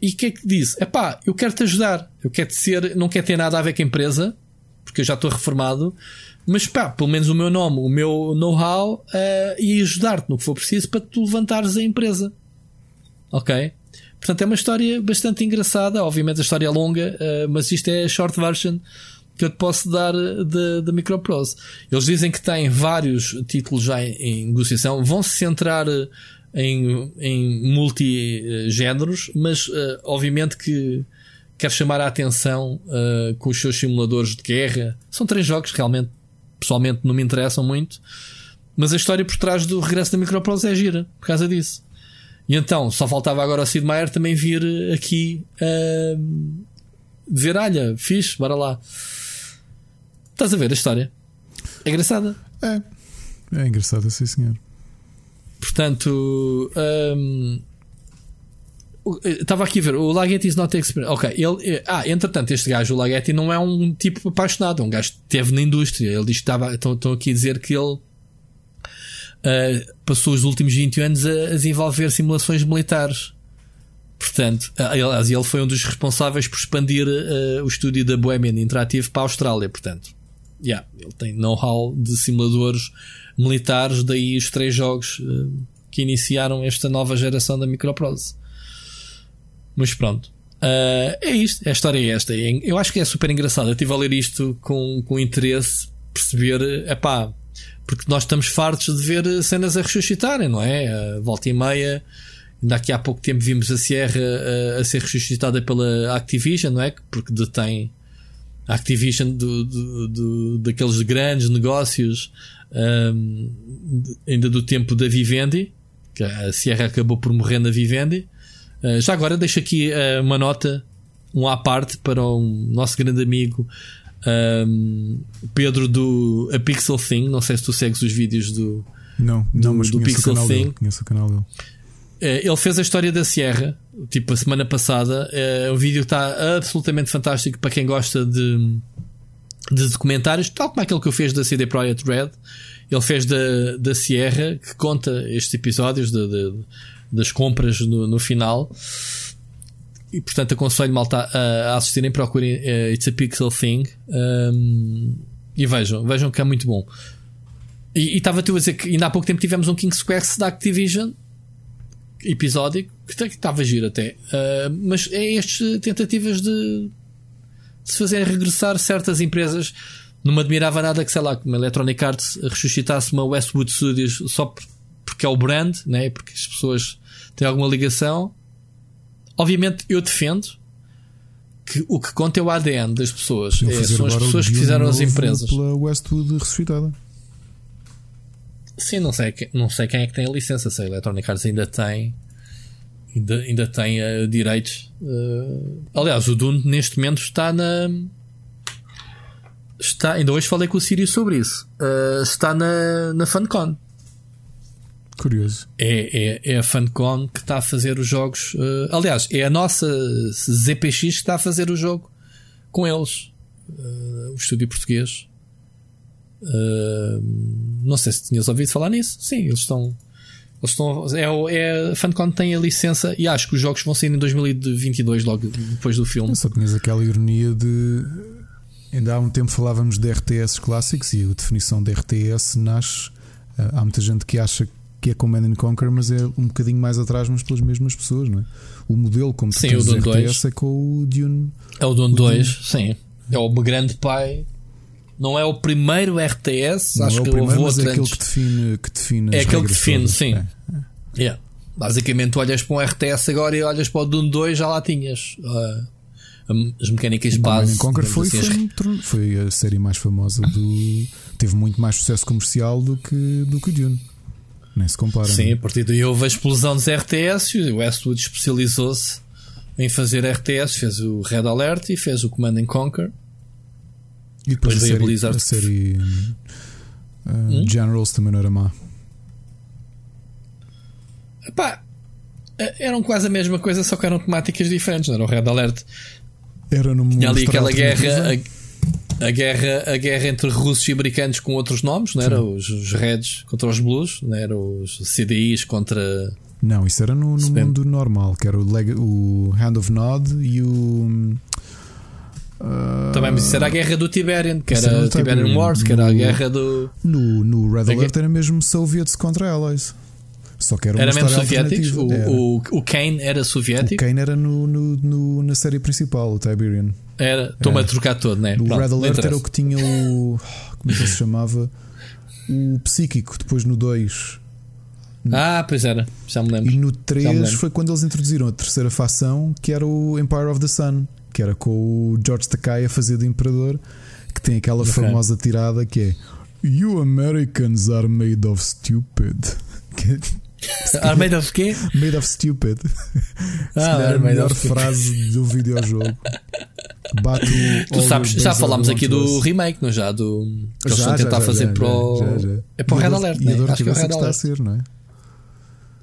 e o que é que disse? Epá, eu quero te ajudar. Eu quero te ser, não quero ter nada a ver com a empresa, porque eu já estou reformado mas pá, pelo menos o meu nome, o meu know-how uh, e ajudar-te no que for preciso para tu levantares a empresa. Ok? Portanto, é uma história bastante engraçada. Obviamente, a história é longa, uh, mas isto é a short version que eu te posso dar da Microprose. Eles dizem que têm vários títulos já em, em negociação, vão se centrar eh, em, em multigéneros, mas uh, obviamente que quer chamar a atenção uh, com os seus simuladores de guerra. São três jogos realmente pessoalmente não me interessam muito. Mas a história por trás do regresso da Microprose é gira, por causa disso. E então, só faltava agora o Sid Meier também vir aqui uh, ver, olha, fixe, bora lá. Estás a ver a história? É engraçada. É, é engraçada, sim senhor. Portanto, um, estava aqui a ver, o Lagetti is not experience. Ok, ele, ah, entretanto, este gajo, o Lagetti, não é um tipo apaixonado, é um gajo que esteve na indústria. Ele diz que estava, estão, estão aqui a dizer que ele uh, passou os últimos 20 anos a, a desenvolver simulações militares. Portanto, aliás, ele foi um dos responsáveis por expandir uh, o estúdio da Bohemian Interactive para a Austrália. Portanto, yeah, ele tem know-how de simuladores militares, daí os três jogos uh, que iniciaram esta nova geração da Microprose. Mas pronto. Uh, é isto, a história é esta. Eu acho que é super engraçado. Eu estive a ler isto com, com interesse, perceber, epá, porque nós estamos fartos de ver cenas a ressuscitarem, não é? volta e meia Ainda há pouco tempo vimos a Sierra a, a ser ressuscitada pela Activision, não é? Porque detém a Activision do, do, do, daqueles grandes negócios um, ainda do tempo da Vivendi, que a Sierra acabou por morrer na Vivendi. Uh, já agora deixo aqui uh, uma nota, um à parte para o nosso grande amigo um, Pedro do A Pixel Thing. Não sei se tu segues os vídeos do, não, não, do, do Pixel Thing. Conheço o canal dele. Eh, ele fez a história da Sierra, tipo a semana passada. Eh, o vídeo está absolutamente fantástico para quem gosta de, de documentários, tal como aquele que eu fiz da CD Projekt Red. Ele fez da, da Sierra, que conta estes episódios de, de, das compras no, no, final. E portanto aconselho malta a, a assistirem, procurem uh, It's a Pixel Thing um, e vejam, vejam que é muito bom. E estava tu a dizer que ainda há pouco tempo tivemos um King's Quest da Activision episódio que estava giro até. Uh, mas é estas tentativas de, de se fazer regressar certas empresas. Não me admirava nada que, sei lá, que uma Electronic Arts ressuscitasse uma Westwood Studios só porque é o brand, né? porque as pessoas têm alguma ligação. Obviamente, eu defendo que o que conta é o ADN das pessoas. É, são as pessoas que fizeram as empresas. Pela Westwood ressuscitada. Sim, não sei, não sei quem é que tem a licença. Se a Electronic Arts ainda tem. Ainda, ainda tem uh, direitos. Uh, aliás, o Dune neste momento está na. Está, ainda hoje falei com o Sirius sobre isso. Uh, está na, na FunCon. Curioso. É, é, é a FunCon que está a fazer os jogos. aliás, é a nossa ZPX que está a fazer o jogo com eles. o estúdio português. Não sei se tinhas ouvido falar nisso. Sim, eles estão. Eles estão é, é, a FanCon tem a licença e acho que os jogos vão sair em 2022, logo depois do filme. Só tinhas aquela ironia de. Ainda há um tempo falávamos de RTS clássicos e a definição de RTS nasce. Uh, há muita gente que acha que é Command and Conquer, mas é um bocadinho mais atrás, mas pelas mesmas pessoas, não é? O modelo como sim, o RTS 2. é com o Dune. É o Dune 2, sim. É o grande pai não é o primeiro RTS, não acho é que primeiro, houve é aquele que define, que define É aquele que define, todas. sim. É. Yeah. Basicamente, tu olhas para um RTS agora e olhas para o Dune 2, já lá tinhas uh, as mecânicas o base. Conquer foi, assim, foi, foi, a série mais famosa do. teve muito mais sucesso comercial do que, do que o Dune. Nem se compara. Sim, a partir daí houve a explosão dos RTS e o Westwood especializou-se em fazer RTS, fez o Red Alert e fez o Command Conquer. E depois, depois a, série, a série uh, hum? Generals também não era má. Epá, eram quase a mesma coisa, só que eram temáticas diferentes, não era o Red Alert. Era no Tinha ali aquela guerra, a, a, guerra, a guerra entre russos e americanos com outros nomes, não era? Os, os Reds contra os Blues, não era? Os CDIs contra. Não, isso era no, no mundo normal, que era o, o Hand of Nod e o. Uh, Também, mas isso era a guerra do Tiberian, que era o Tiberian Wars, que era a guerra do. No, no Red Alert era mesmo Soviets contra Allies. Só que era, era mesmo soviéticos? O, o, o Kane era soviético? O Kane era no, no, no na série principal, o Tiberian. Era, estou-me a trocar todo, né? O Red Alert era o que tinha o. Como é que se chamava? O psíquico, depois no 2. Ah, pois era, já me lembro. E no 3 foi quando eles introduziram a terceira facção, que era o Empire of the Sun que era com o George Takei a fazer de Imperador, que tem aquela okay. famosa tirada que é You Americans are made of stupid. are made of quê? Made of stupid. Ah, é a melhor frase do videojogo. Bate o tu sabes, já falámos aqui do remake, não já? Do, que eles estão a tentar já, fazer já, para o. Já, é para o Red Alert, né? Acho que é o Red Alert. está a ser, não é?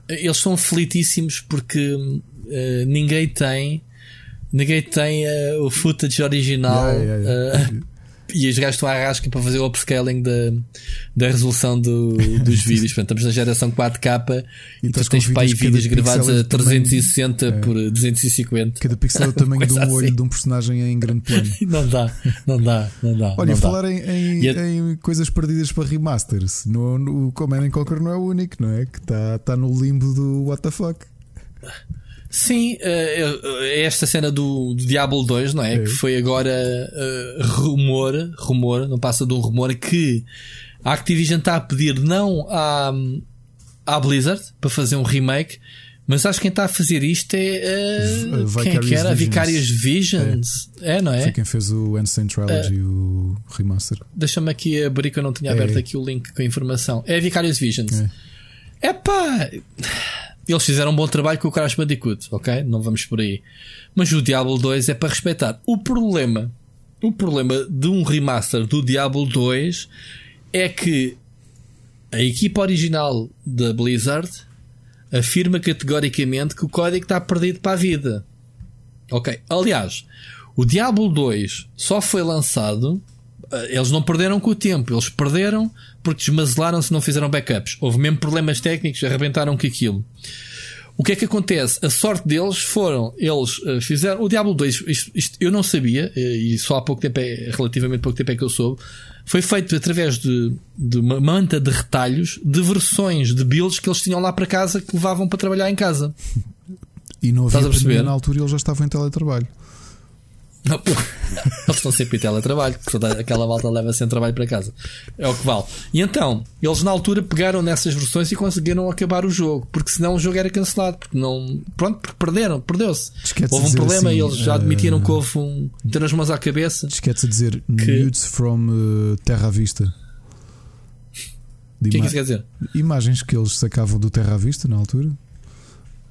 Eles são felitíssimos porque uh, ninguém tem. Ninguém tem uh, o footage original. Yeah, yeah, yeah. Uh, e os gajos estão à rasca para fazer o upscaling da, da resolução do, dos vídeos. Portanto, estamos na geração 4K e, e tu tens para aí vídeos gravados a 360 tamanho, por é, 250. Cada pixel é o tamanho de um olho assim. de um personagem em grande plano. não dá, não dá, não dá. Olha, não falar dá. Em, em, a... em, coisas perdidas para remasters, no, no Command Conquer não é o único, não é? Que está tá no limbo do WTF. Sim, uh, esta cena do, do, Diablo 2, não é? é. Que foi agora uh, rumor, rumor, não passa de um rumor, que a Activision está a pedir não à, à Blizzard para fazer um remake, mas acho que quem está a fazer isto é. Uh, quem é que era? A Vicarious Visions. É. é. não é? Foi quem fez o Ancient Trilogy, uh, o remaster. Deixa-me aqui abrir que eu não tinha aberto é. aqui o link com a informação. É a Vicarious Visions. É pá eles fizeram um bom trabalho com o Crash Bandicoot, ok? Não vamos por aí. Mas o Diablo 2 é para respeitar. O problema, o problema de um remaster do Diablo 2 é que a equipa original da Blizzard afirma categoricamente que o código está perdido para a vida. Ok. Aliás, o Diablo 2 só foi lançado. Eh, eles não perderam com o tempo, eles perderam porque desmazelaram-se não fizeram backups. Houve mesmo problemas técnicos, arrebentaram com aquilo. O que é que acontece? A sorte deles foram, eles uh, fizeram o Diablo 2, isto, isto, eu não sabia, uh, e só há pouco tempo é, relativamente pouco tempo é que eu soube, foi feito através de, de uma manta de retalhos de versões de builds que eles tinham lá para casa que levavam para trabalhar em casa. E não havia Estás a perceber? na altura eles já estavam em teletrabalho. Não, eles estão sempre em teletrabalho, toda aquela malta leva sempre trabalho para casa. É o que vale. E então, eles na altura pegaram nessas versões e conseguiram acabar o jogo, porque senão o jogo era cancelado, porque não. Pronto, porque perderam, perdeu-se. Houve um problema assim, e eles já admitiram uh, que houve um. ter as mãos à cabeça. Esquece de dizer que... nudes from uh, Terra à Vista. O que é que isso quer dizer? Imagens que eles sacavam do Terra à Vista na altura.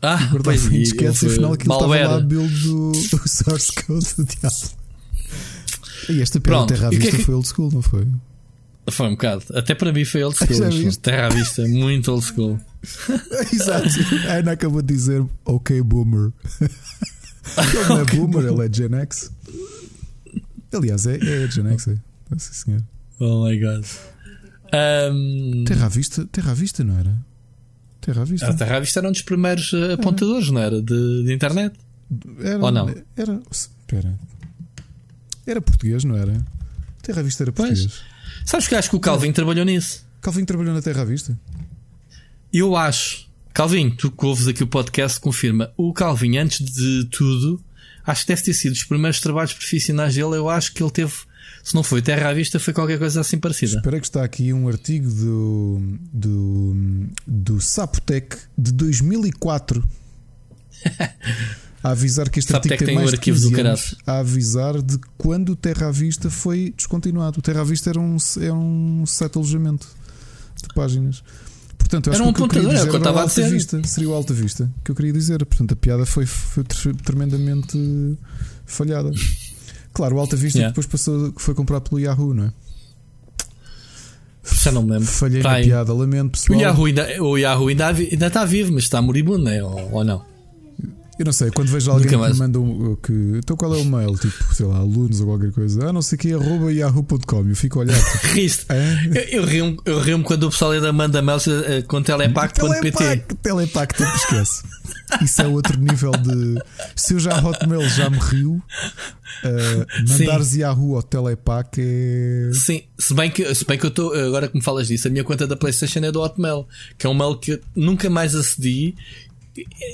Ah, pois e esquece, afinal aquilo estava lá build do, do source code do. E esta pela Terra à Vista que é que... foi old school, não foi? Foi um bocado. Até para mim foi old school. Terra à Vista, muito old school. Exato. A Ana acabou de dizer ok, boomer. Ele não é okay, boomer, ele é Gen X. Aliás, é, é Gen X, é. Sim, senhor. Oh my god. Um... Terra à Vista, Terra à Vista, não era? Terra à Vista. A Terra à Vista era um dos primeiros eh, apontadores, não era? De, de internet. Era, Ou não? Era. Espera. Era português, não era? Terra à Vista era português. Pois. Sabes que acho que o Calvin trabalhou nisso. Calvin trabalhou na Terra à Vista? Eu acho. Calvin, tu que ouves aqui o podcast, confirma. O Calvin, antes de tudo, acho que deve ter sido os primeiros trabalhos profissionais dele. Eu acho que ele teve se não foi Terra à Vista, foi qualquer coisa assim parecida. Espera que está aqui um artigo do, do, do Sapotec de 2004 a avisar que este Sapotec artigo tem, tem mais arquivo do anos, a avisar de quando o Terra à Vista foi descontinuado. O Terra à Vista era um, é um site alojamento de páginas. Portanto, era um que o que eu queria dizer era o Alta Vista. Seria o Alta Vista que eu queria dizer. Portanto, a piada foi, foi tremendamente falhada. Claro, o Alta Vista yeah. depois passou, foi comprado pelo Yahoo, não é? Já não me lembro. Falhei na piada, lamento pessoal. O Yahoo ainda, o Yahoo ainda, ainda está vivo, mas está moribundo, né? ou, ou não? Eu não sei, quando vejo alguém que me manda um, que. Então qual é o mail? Tipo, sei lá, alunos ou qualquer coisa. Ah, não sei que é arroba yahoo.com. Eu fico a olhar. Tipo, Isto. Eu, eu rio-me eu rio quando o pessoal ainda manda mails uh, com telepac.pt. Telepac, telepac, tu esquece. Isso é outro nível de. Se eu já Hotmail já me rio, uh, mandares Yahoo ao Telepac é. Sim, se bem que, se bem que eu estou. Agora que me falas disso, a minha conta da PlayStation é do Hotmail, que é um mail que nunca mais acedi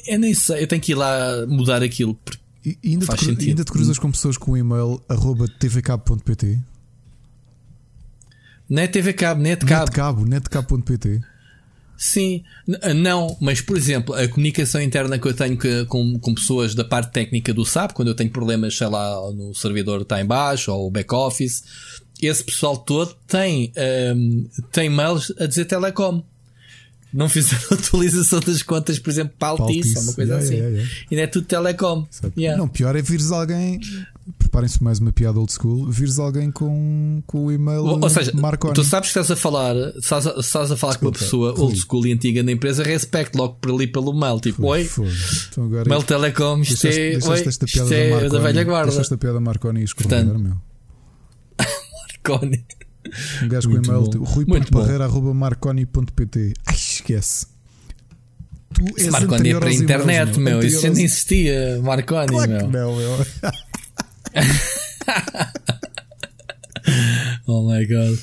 eu nem sei, eu tenho que ir lá mudar aquilo. E ainda, faz te, sentido. ainda te cruzas com pessoas com o e-mail arroba tvcabo.pt? Não é tvcabo, netcabo. Netcabo, netcabo.pt. Sim, não, mas por exemplo, a comunicação interna que eu tenho com, com pessoas da parte técnica do SAP, quando eu tenho problemas, sei lá, no servidor está em baixo ou o back-office, esse pessoal todo tem, um, tem mails a dizer telecom. Não fizeram atualização das contas, por exemplo, para Altice, ou uma coisa yeah, assim. Yeah, yeah. E não é tudo telecom. Não, pior é vires alguém. Preparem-se mais uma piada old school. Vires alguém com, com o e-mail. Ou, ou seja, Marconi. tu sabes que estás a falar, estás a, estás a falar Desculpa, com uma pessoa old school e antiga na empresa, respect logo por ali pelo mail. Tipo, oi, então mail telecom, isto é, oi, esta piada é da, Marconi, da velha guarda. esta piada Marconi escorregar, meu. Marconi. Um gajo com e-mail tipo, rui.barreira.marconi.pt. Ai, esquece. Tu és Marconi é para a internet, meu. meu. Isso já nem existia. Marconi, claro meu. Não, meu. oh my god.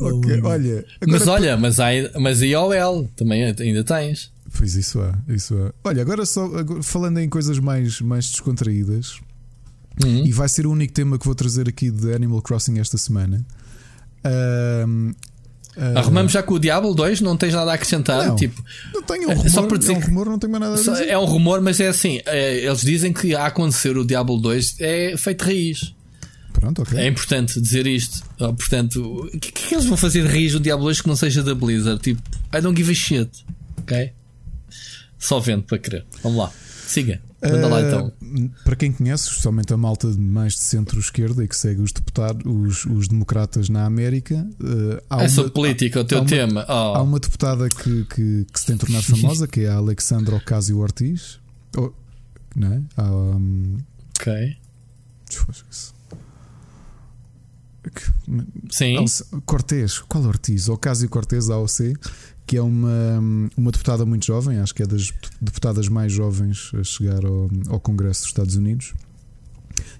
Ok, oh, olha. Mas olha, mas, há, mas IOL também ainda tens. Pois isso é, isso é. Olha, agora só agora, falando em coisas mais, mais descontraídas, uhum. e vai ser o único tema que vou trazer aqui de Animal Crossing esta semana. Uh, uh, Arrumamos já com o Diablo 2, não tens nada a acrescentar? Não, tipo, não tenho um rumor, só para dizer, é um rumor, não tenho mais nada a dizer. É um rumor, mas é assim: é, eles dizem que a acontecer o Diablo 2 é feito raiz. Pronto, okay. É importante dizer isto. Oh, portanto, o que, que, é que eles vão fazer de raiz no Diablo 2 que não seja da Blizzard? Tipo, I don't give a shit. Ok? Só vendo para querer. Vamos lá, siga. Manda lá então. Uh, para quem conhece, especialmente a malta mais de centro-esquerda e que segue os deputados, os, os democratas na América. Uh, há é sobre política, há, o teu tema. Uma, oh. Há uma deputada que, que, que, se tem tornado famosa, que é a Alexandra Ocasio Ortiz. Oh, não é? Há, um, ok. Sim. Cortês, qual Ortiz? Ocasio Cortez, AOC, que é uma, uma deputada muito jovem, acho que é das deputadas mais jovens a chegar ao, ao Congresso dos Estados Unidos,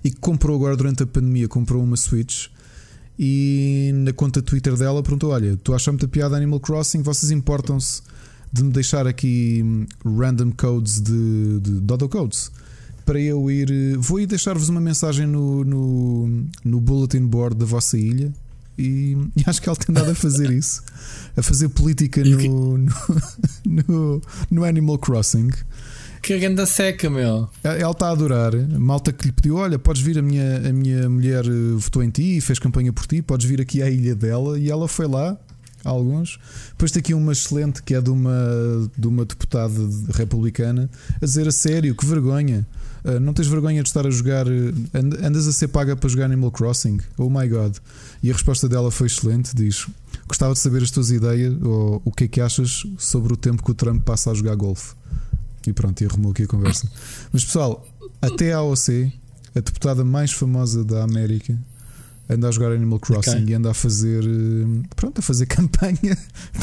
e que comprou agora durante a pandemia, comprou uma Switch e na conta Twitter dela perguntou: Olha, tu achas muita piada Animal Crossing? Vocês importam-se de me deixar aqui random codes de, de Dodo Codes para eu ir. Vou ir deixar-vos uma mensagem no, no, no bulletin board da vossa ilha e, e, acho que ela tem dado a fazer isso, a fazer política no, no, no, no, Animal Crossing. Que grande seca, meu. Ela está a adorar. Malta que lhe pediu: Olha, podes vir, a minha, a minha mulher eh, votou em ti e fez campanha por ti, podes vir aqui à ilha dela. E ela foi lá, alguns. Depois tem aqui uma excelente que é de uma, de uma deputada republicana a dizer a sério: Que vergonha. Uh, não tens vergonha de estar a jogar. Uh, andas a ser paga para jogar Animal Crossing? Oh my god. E a resposta dela foi excelente: diz: Gostava de saber as tuas ideias ou o que é que achas sobre o tempo que o Trump passa a jogar golfe. E pronto, e arrumou aqui a conversa. Mas pessoal, até a AOC, a deputada mais famosa da América, anda a jogar Animal Crossing okay. e anda a fazer eh, pronto, a fazer campanha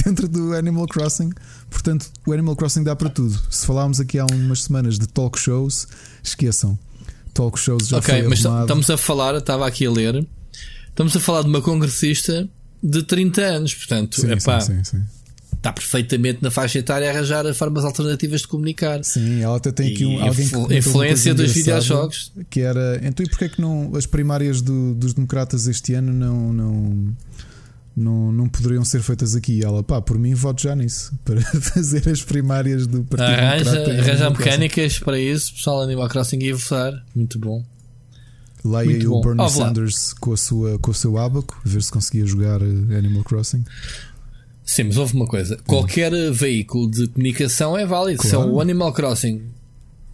dentro do Animal Crossing. Portanto, o Animal Crossing dá para tudo. Se falámos aqui há umas semanas de talk shows, esqueçam. Talk shows já Ok, mas estamos a falar, estava aqui a ler Estamos a falar de uma congressista de 30 anos, portanto, sim, epá, sim, sim, sim. Está perfeitamente na faixa etária a arranjar formas alternativas de comunicar. Sim, ela até tem aqui um, alguém que influência dos videojogos. Que era, então e porquê é que não as primárias do, dos democratas este ano não, não não, não poderiam ser feitas aqui. Ela, pá, por mim, voto já nisso para fazer as primárias do Partido arranja, Democrata. Arranja mecânicas para isso, pessoal Animal Crossing ia votar. Muito bom. Leia aí o Bernie Sanders com, a sua, com o seu abaco, ver se conseguia jogar eh, Animal Crossing. Sim, mas houve uma coisa: qualquer veículo de comunicação é válido. Claro. Se é o Animal Crossing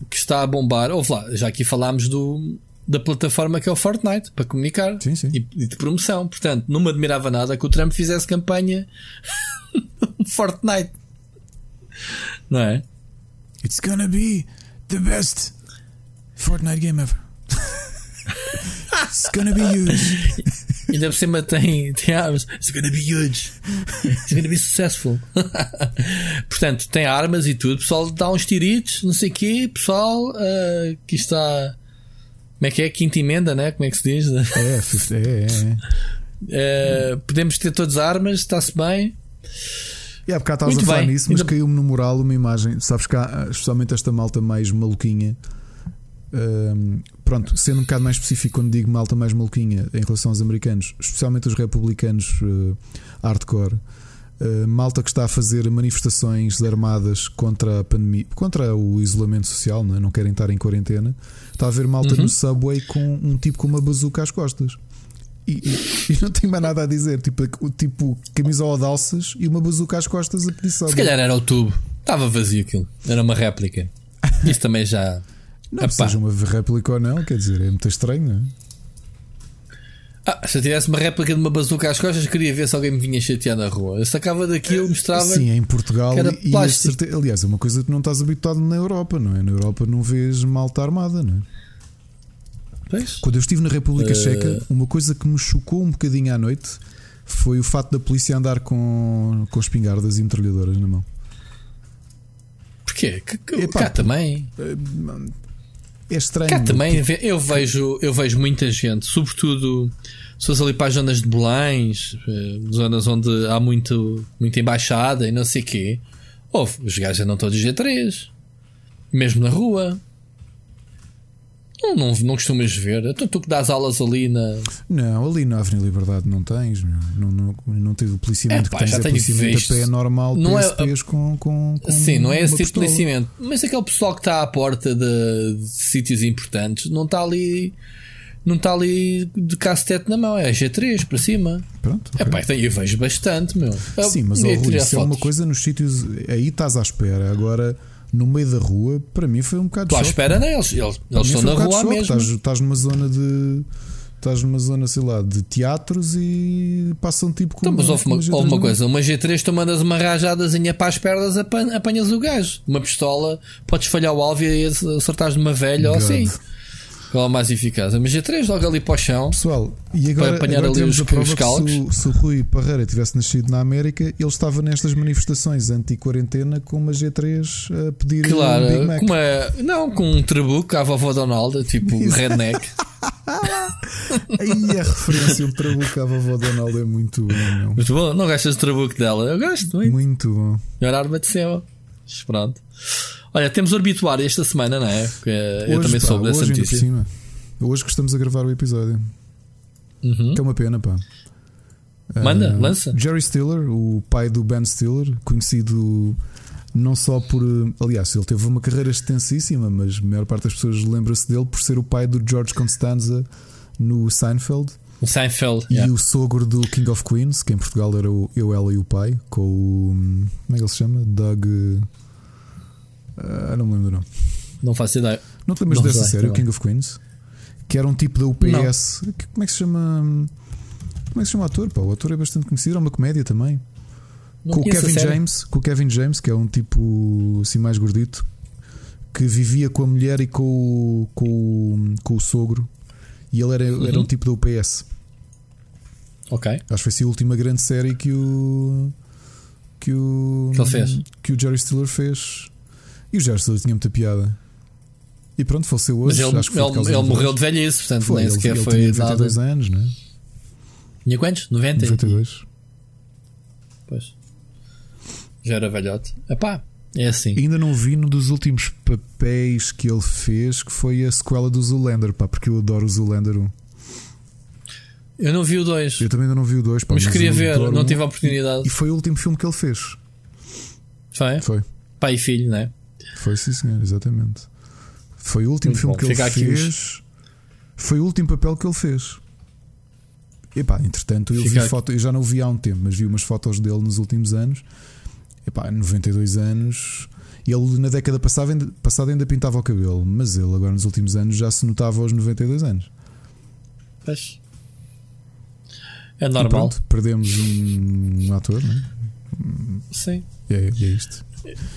que está a bombar, ouve lá, já aqui falámos do, da plataforma que é o Fortnite para comunicar sim, sim. E, e, de promoção. Portanto, não me admirava nada que o Trump fizesse campanha Fortnite, não é? It's gonna be the best Fortnite game ever. It's gonna be huge. Ainda por cima tem, tem armas. It's gonna be huge. It's gonna be successful. Portanto, tem armas e tudo. O pessoal dá uns tiritos, não sei o quê. Pessoal, uh, que está. Como é que é? Quinta emenda, né? Como é que se diz? É, é, é. Uh, podemos ter todas armas, está-se bem. E há bocado estavas a falar bem. nisso, mas Ainda... caiu-me no moral uma imagem. Sabes que há, especialmente esta malta mais maluquinha pronto, sendo um bocado mais específico quando digo malta mais maluquinha em relação aos americanos, especialmente os republicanos uh, hardcore, uh, malta que está a fazer manifestações armadas contra a pandemia, contra o isolamento social, não, é? não querem estar em quarentena, está a ver malta uhum. no subway com um tipo com uma bazuca às costas. e, e, e, não tenho mais nada a dizer. Tipo, tipo camisola de alças e uma bazuca às costas a pedir Se calhar era o tubo. Estava vazio aquilo. Era uma réplica. Isso também já. Não, Epá. seja uma réplica ou não, quer dizer, é muito estranho, não é? Ah, se eu tivesse uma réplica de uma bazuca às costas, queria ver se alguém me vinha chatear na rua. Eu sacava daquilo, mostrava. Sim, em Portugal. E, e certeza, aliás, é uma coisa que não estás habituado na Europa, não é? Na Europa não vês malta armada, não é? Pois? Quando eu estive na República uh... Checa, uma coisa que me chocou um bocadinho à noite foi o fato da polícia andar com, com espingardas e metralhadoras na mão. Porquê? Que, que, Epá, cá também. É estranho. Cá também eu vejo, eu vejo muita gente, sobretudo se fores ali para as zonas de Belém, eh, zonas onde há muito, muita embaixada e não sei o quê. Ouve, os gajos andam todos G3, mesmo na rua. Não, não, não costumas ver. Então tu que dás aulas ali na. Não, ali na Avenida Liberdade não tens. Não, não, não tens o policiamento é, pá, que tens. Já é policiamento visto. a pé normal, não é, com, com, com. Sim, não é esse tipo de policiamento. Mas aquele pessoal que está à porta de, de sítios importantes não está ali. Não está ali de cacetete na mão, é G3 para cima. Pronto. Okay. É pá, então eu vejo bastante, meu. Sim, mas oh, Rui, isso é uma coisa nos sítios. Aí estás à espera. Agora no meio da rua, para mim foi um bocado Estou à espera, né? Eles, eles, eles estão na um rua mesmo. Estás, estás numa zona de. Estás numa zona, sei lá, de teatros e passam tipo com. Então, mas houve uma, houve uma coisa: uma G3, tu mandas uma rajadazinha para as pernas, apanhas o gajo. Uma pistola, podes falhar o alvo e acertares numa velha God. ou assim. Qual é mais eficaz? A MG3 logo ali para o chão. Pessoal, e agora, para apanhar agora ali os, a prova os calcos. Se, se, o Rui Parreira tivesse nascido na América, ele estava nestas manifestações anti-quarentena com uma G3 a pedir claro, um Big Mac. Uma, não, com um trabuco à vovó Donalda, tipo redneck. Aí a referência, um trabuco à vovó Donalda é muito bom. Muito bom, não gastas de trabuco dela? Eu gosto muito. Muito bom. Melhor arma de céu. Pronto. Olha, temos o obituário esta semana, não é? Hoje, eu também soube dessa notícia. Cima. Hoje que estamos a gravar o episódio. Uhum. Que é uma pena, pá. Manda, uh, lança. Jerry Stiller, o pai do Ben Stiller, conhecido não só por. Aliás, ele teve uma carreira extensíssima, mas a maior parte das pessoas lembra-se dele por ser o pai do George Constanza no Seinfeld. O Seinfeld. E yeah. o sogro do King of Queens, que em Portugal era o Eu, Ela e o Pai, com o. Como é que ele se chama? Doug. Uh, não me lembro, não. Não faço ideia. Não te lembras não dessa série, o King of Queens? Que era um tipo da UPS. Não. Como é que se chama? Como é que se chama o ator? Pá, o ator é bastante conhecido, é uma comédia também. Não com o Kevin James, com o Kevin James, que é um tipo assim mais gordito, que vivia com a mulher e com o, com com o sogro. E ele era, uhum. era um tipo da UPS. Ok. Acho que foi assim a última grande série que o. Que o. Que ele fez. Que o Jerry Stiller fez. E o Gerson tinha muita piada. E pronto, faleceu hoje. Mas ele, ele, ele morreu de velhice, portanto foi, nem ele, sequer ele foi. Tinha 92 nada. anos, não é? Tinha quantos? 90? 92. Pois. Já era velhote. Epá, é assim. Ainda não vi no dos últimos papéis que ele fez, que foi a sequela do Zoolander, pá, porque eu adoro o Zoolander 1. Eu não vi o 2. Eu também ainda não vi o 2, mas, mas queria ver, não tive a oportunidade. E, e foi o último filme que ele fez. Foi? Foi. Pai e filho, não é? Foi sim, senhor, exatamente. Foi o último Muito filme bom. que ele Fica fez. Os... Foi o último papel que ele fez. Epá, entretanto, eu Fica vi foto, eu já não o vi há um tempo, mas vi umas fotos dele nos últimos anos. Epá, 92 anos. Ele na década passada ainda, passada ainda pintava o cabelo, mas ele agora nos últimos anos já se notava aos 92 anos. Pois. É normal. Pronto, perdemos um, um ator, não é? Sim. E é, é isto.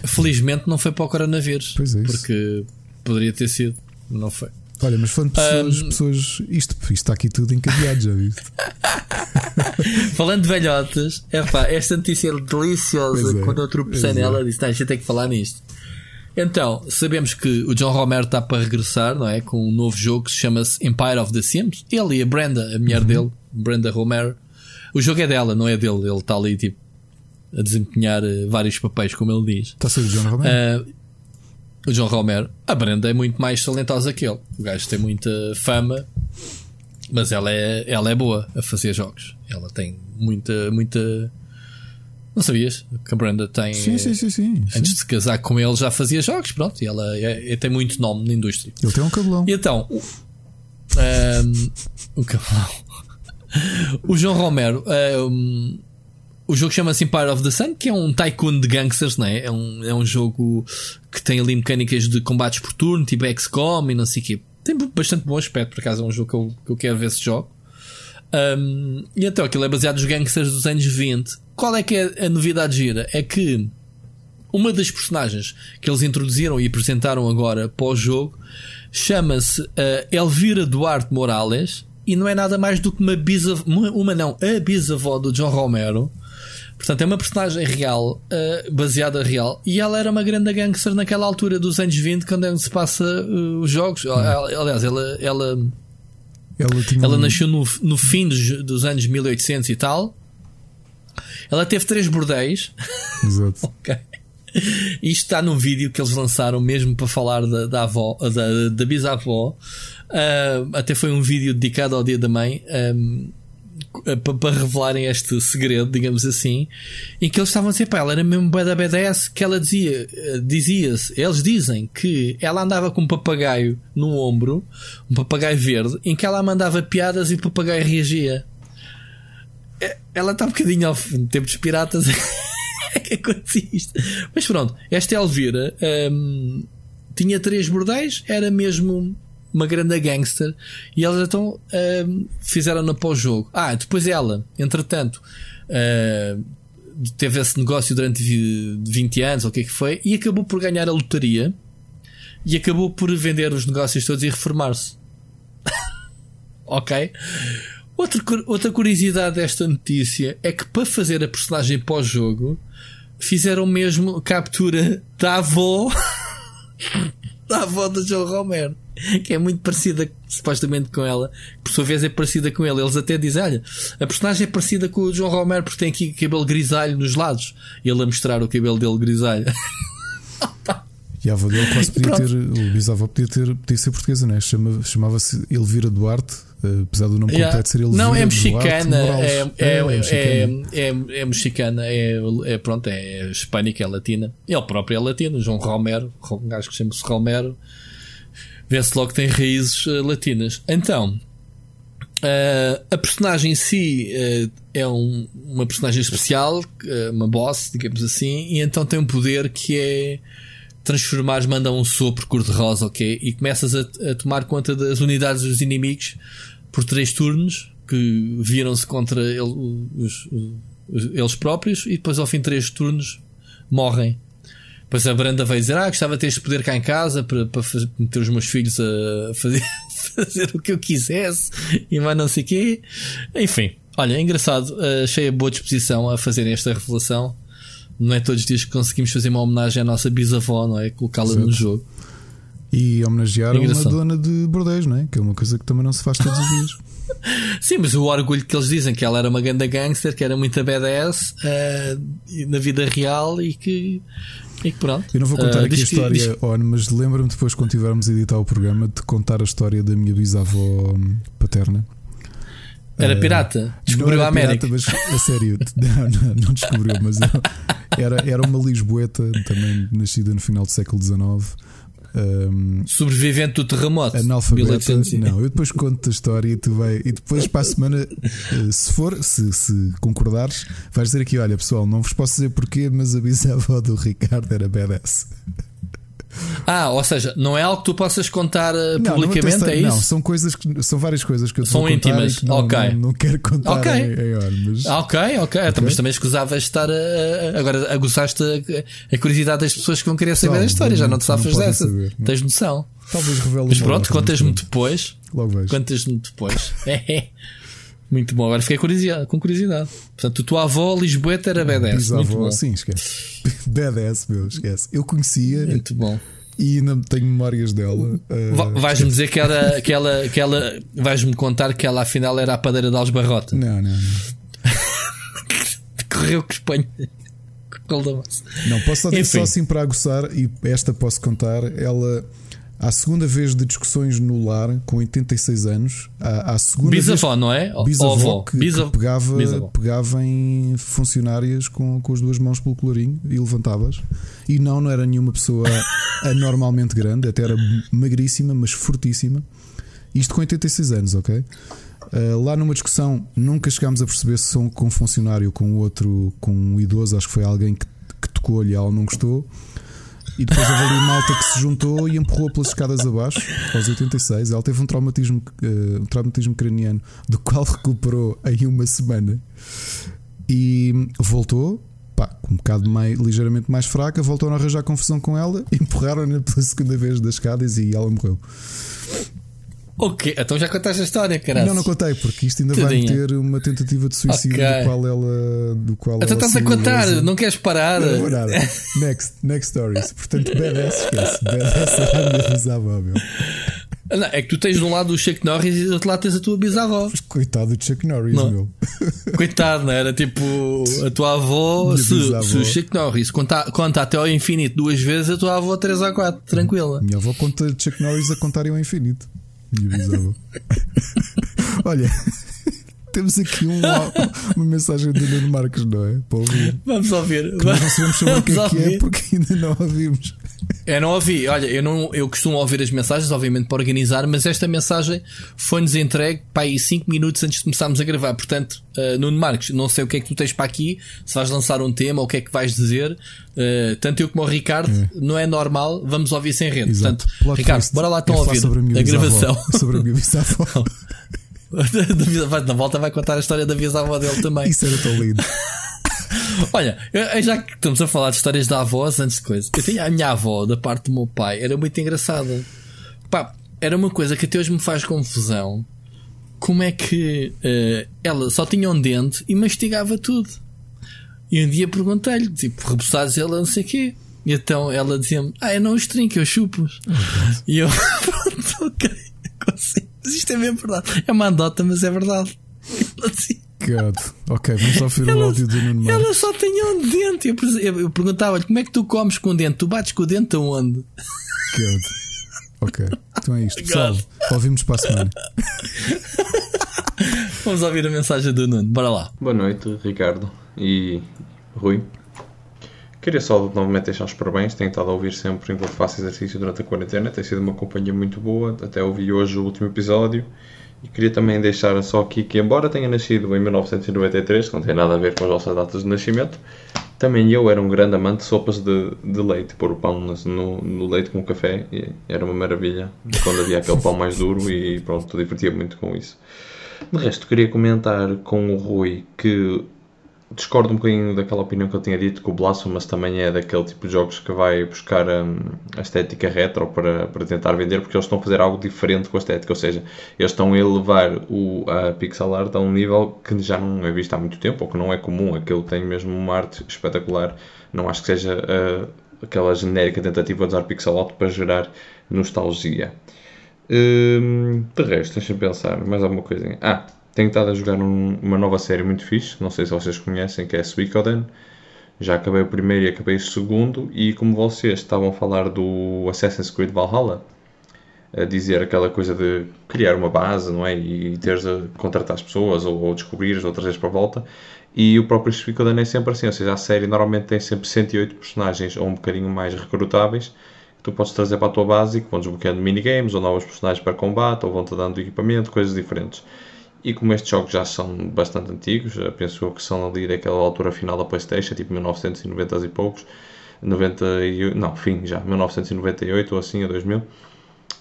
Felizmente não foi para o coronavírus. Pois é isso. Porque poderia ter sido, não foi. Olha, mas falando de pessoas, um... pessoas isto, isto está aqui tudo encadeado, já viste? falando de velhotas, epá, esta notícia é deliciosa. É, quando eu tropecei é. nela, disse: tá, a gente tem que falar nisto. Então, sabemos que o John Romero está para regressar, não é? Com um novo jogo que se chama-se Empire of the Sims. Ele e a Brenda, a mulher uhum. dele, Brenda Romero. O jogo é dela, não é dele. Ele está ali, tipo, a desempenhar eh, vários papéis, como ele diz. Está a ser o John Romero? Uh, o John Romero. A Brenda é muito mais talentosa que ele. O gajo tem muita fama, mas ela é, ela é boa a fazer jogos. Ela tem muita, muita. Não sabias que a Brenda tem. Sim, sim, sim, sim. Antes de se casar com ele já fazia jogos, pronto. E ela é, é, tem muito nome na indústria. Ele tem um cabelão. E então. Um, o cabelão. o João Romero. Um, o jogo chama-se Empire of the Sun, que é um tycoon de gangsters, não é? É um, é um jogo que tem ali mecânicas de combates por turno, tipo XCOM e não sei o quê. Tem bastante bom aspecto, por acaso é um jogo que eu, que eu quero ver se jogo. Um, e então aquilo é baseado nos gangsters dos anos 20. Qual é que é a novidade gira? É que uma das personagens que eles introduziram e apresentaram agora para o jogo chama-se uh, Elvira Duarte Morales e não é nada mais do que uma bisavó, uma, uma não, a bisavó do John Romero. Portanto, é uma personagem real, uh, baseada real, e ela era uma grande gangster naquela altura dos anos 20, quando é se passa uh, os jogos. Hum. Aliás, ela, ela ela, ela um... nasceu no, no fim dos, dos, anos 1800 e tal. Ela teve três bordéis. Exato. ok. Isto está num vídeo que eles lançaram mesmo para falar da, da avó, da, da bisavó. Uh, até foi um vídeo dedicado ao dia da mãe. Um, para revelarem este segredo, digamos assim, em que eles estavam a dizer para ela, era mesmo da BDS que ela dizia, eh, dizia-se, eles dizem que ela andava com um papagaio no ombro, um papagaio verde, em que ela mandava piadas e o papagaio reagia. É, ela está um bocadinho ao tempo dos piratas. é que acontecia isto. Mas pronto, esta Elvira hum, tinha três bordéis, era mesmo uma grande gangster e elas então uh, fizeram-na para o jogo. Ah, depois ela, entretanto, uh, teve esse negócio durante 20 anos, ou o que é que foi, e acabou por ganhar a lotaria e acabou por vender os negócios todos e reformar-se. ok? Outra, outra curiosidade desta notícia é que para fazer a personagem pós-jogo fizeram mesmo captura da avó da avó do João Romero que é muito parecida supostamente com ela, por sua vez é parecida com ele. Eles até dizem: olha, a personagem é parecida com o João Romero porque tem aqui cabelo grisalho nos lados. E ele a mostrar o cabelo dele grisalho. E a avó dele quase podia Pronto. ter, o bisavó podia, ter, podia ser portuguesa, né? Chama, chamava-se Elvira Duarte, eh, apesar do nome yeah. completo ser Elvira Não, é mexicana, é, é, é, é, é, mexicana, é, é, pronto, é hispânica, é latina. Ele próprio é latino, João Romero, um gajo que chama-se Romero vê-se logo que tem raízes uh, latinas. Então, uh, a personagem em si uh, é um, uma personagem especial, uma boss, digamos assim, e então tem um poder que é transformar, manda um sopro cor-de-rosa, ok? E começas a, a, tomar conta das unidades dos inimigos por três turnos que viram-se contra ele, os, os, eles próprios e depois ao fim de três turnos morrem. Depois a Branda veio dizer: Ah, gostava de ter este poder cá em casa para, para fazer, meter os meus filhos a fazer, fazer o que eu quisesse e mais não sei o quê. Enfim, olha, é engraçado. Achei a boa disposição a fazer esta revelação. Não é todos os dias que conseguimos fazer uma homenagem à nossa bisavó, não é? Colocá-la no jogo. E homenagear uma dona de bordéis, não é? Que é uma coisa que também não se faz todos os dias. Sim, mas o orgulho que eles dizem que ela era uma grande gangster, que era muito BDS uh, na vida real e que e pronto. Eu não vou contar uh, aqui a história, diz... on, mas lembra-me depois, quando tivermos a editar o programa, de contar a história da minha bisavó paterna. Era pirata? Descobriu a América? Pirata, mas a sério, não, não, não descobriu, mas era, era uma Lisboeta, também nascida no final do século XIX. Um, Sobrevivente do terremoto. Analfabeta. Não, eu depois conto a história e tu vai. E depois para a semana, eh, se for, se, se concordares, vais dizer aqui: olha pessoal, não vos posso dizer porquê, mas a bisavó do Ricardo era badass. Ah, ou seja, não é algo que tu possas contar uh, não, publicamente, não é isso? Não, são coisas que são várias coisas que eu são íntimas. não, ok. Não, não, quero contar okay. em, em mas... Ok, ok. okay. Então, mas também escusavas estar a, agora aguçaste a, a, curiosidade das pessoas que vão querer saber da história, já não te safas dessa. Saber, Tens noção. Talvez revele Mas pronto, contas-me depois. Logo vejo. Contas-me depois. Muito bom, agora fiquei com curiosidade. Portanto, a tua avó Lisboeta era. Bisavó, muito bom. sim, esquece. BDS, meu, esquece. Eu conhecia. Muito bom. E não tenho memórias dela. Uh, vais-me dizer que ela, que ela, que ela vais-me contar que ela afinal era a padeira de Alsbarrota. Não, não, não. Correu com Espanha. Não, posso só dizer só assim para aguçar, e esta posso contar. Ela à segunda vez de discussões no lar, com 86 anos, à, à segunda bisavó, vez, não é? Bisavó, que, Bisavó. que pegava, bisavó. pegava em funcionárias com, com as duas mãos pelo colorinho e levantavas. E não, não era nenhuma pessoa anormalmente grande, até era magríssima, mas fortíssima. Isto com 86 anos, ok? Uh, lá numa discussão, nunca chegámos a perceber se são com um funcionário com outro, com um idoso. Acho que foi alguém que, que tocou-lhe e ela não gostou. E depois houve ali malta que se juntou e empurrou pelas escadas abaixo, aos 86. Ela teve um traumatismo, uh, um traumatismo craniano, do qual recuperou em uma semana. E voltou, pá, um bocado mais, ligeiramente mais fraca, voltaram a arranjar confusão com ela, empurraram-na pela segunda vez das escadas e ela morreu. Ok, então já contaste a história, caralho. Não, não contei, porque isto ainda vai ter uma tentativa de suicídio okay. do qual ela. Do qual então estás a contar, não queres parar? Não, não nada. next, next stories. Portanto, BDS, esquece. BDS era a minha bisavó, meu. Não, é que tu tens de um lado o Chuck Norris e do outro lado tens a tua bisavó. Coitado do Chuck Norris, não. meu. Coitado, não era tipo a tua avó. Se, se, o Chuck Norris conta, conta até ao infinito duas vezes, a ua avó 3 ou 4, tranquila. Minha avó conta Chuck Norris a contarem ao infinito. Minha bisavó. Olha. Temos aqui um, uma mensagem do Nuno Marques, não é? Para ouvir. Vamos ouvir. Que nós não sabemos sobre o que é que é porque ainda não ouvimos. Eu não ouvi, olha, eu, não, eu costumo ouvir as mensagens, obviamente, para organizar, mas esta mensagem foi-nos entregue para aí 5 minutos antes de começarmos a gravar. Portanto, uh, Nuno Marques, não sei o que é que tu tens para aqui, se vais lançar um tema ou o que é que vais dizer. Uh, tanto eu como o Ricardo, é. não é normal, vamos ouvir sem rede. Exato. Portanto, Plot Ricardo, bora lá então ouvir a, a gravação. Sobre a minha bisavó. Na volta vai contar a história da bisavó dele também. Isso era tão lindo. Olha, já que estamos a falar de histórias da avós, antes de coisa, eu tinha a minha avó, da parte do meu pai, era muito engraçada. Pá, era uma coisa que até hoje me faz confusão. Como é que uh, ela só tinha um dente e mastigava tudo? E um dia perguntei-lhe, tipo, reboçados ela não sei o quê. E então ela dizia-me: Ah, eu não os trinco, eu chupo-os. e eu, pronto, ok, consigo. Isto é mesmo verdade. É uma andota, mas é verdade. Assim. God. Ok, vamos só ouvir ela, o áudio do Nuno. Ela só tinha um dente. Eu, eu, eu perguntava-lhe como é que tu comes com o dente? Tu bates com o dente aonde? God. Ok, então é isto. Pessoal, ouvimos para a semana. Vamos ouvir a mensagem do Nuno. Bora lá. Boa noite, Ricardo e Rui. Queria só novamente deixar os parabéns. Tenho estado a ouvir sempre enquanto faço exercício durante a quarentena. Tem sido uma companhia muito boa. Até ouvi hoje o último episódio. E queria também deixar só aqui que, embora tenha nascido em 1993, que não tem nada a ver com as nossas datas de nascimento, também eu era um grande amante de sopas de, de leite, pôr o pão no, no leite com café, e era uma maravilha quando havia aquele pão mais duro e pronto, divertia muito com isso. De resto, queria comentar com o Rui que discordo um bocadinho daquela opinião que eu tinha dito que o Blasphemous também é daquele tipo de jogos que vai buscar um, a estética retro para, para tentar vender, porque eles estão a fazer algo diferente com a estética, ou seja, eles estão a elevar o, a pixel art a um nível que já não é visto há muito tempo, ou que não é comum, aquilo tem mesmo uma arte espetacular, não acho que seja uh, aquela genérica tentativa de usar pixel art para gerar nostalgia. Um, de resto, deixa-me pensar, mais alguma coisinha. Ah, tenho estado a jogar um, uma nova série muito fixe, não sei se vocês conhecem, que é Suikoden. Já acabei o primeiro e acabei o segundo, e como vocês estavam a falar do Assassin's Creed Valhalla, a dizer aquela coisa de criar uma base, não é? E teres a contratar as pessoas ou, ou descobrir ou trazeres para a volta. E o próprio Suikoden é sempre assim, ou seja, a série normalmente tem sempre 108 personagens ou um bocadinho mais recrutáveis que tu podes trazer para a tua base e que vão desbloqueando minigames ou novos personagens para combate ou vão-te dando equipamento, coisas diferentes. E como estes jogos já são bastante antigos, penso eu que são ali daquela altura final da Playstation, tipo 1990 e poucos, 90 e, não, fim já, 1998 ou assim, a 2000.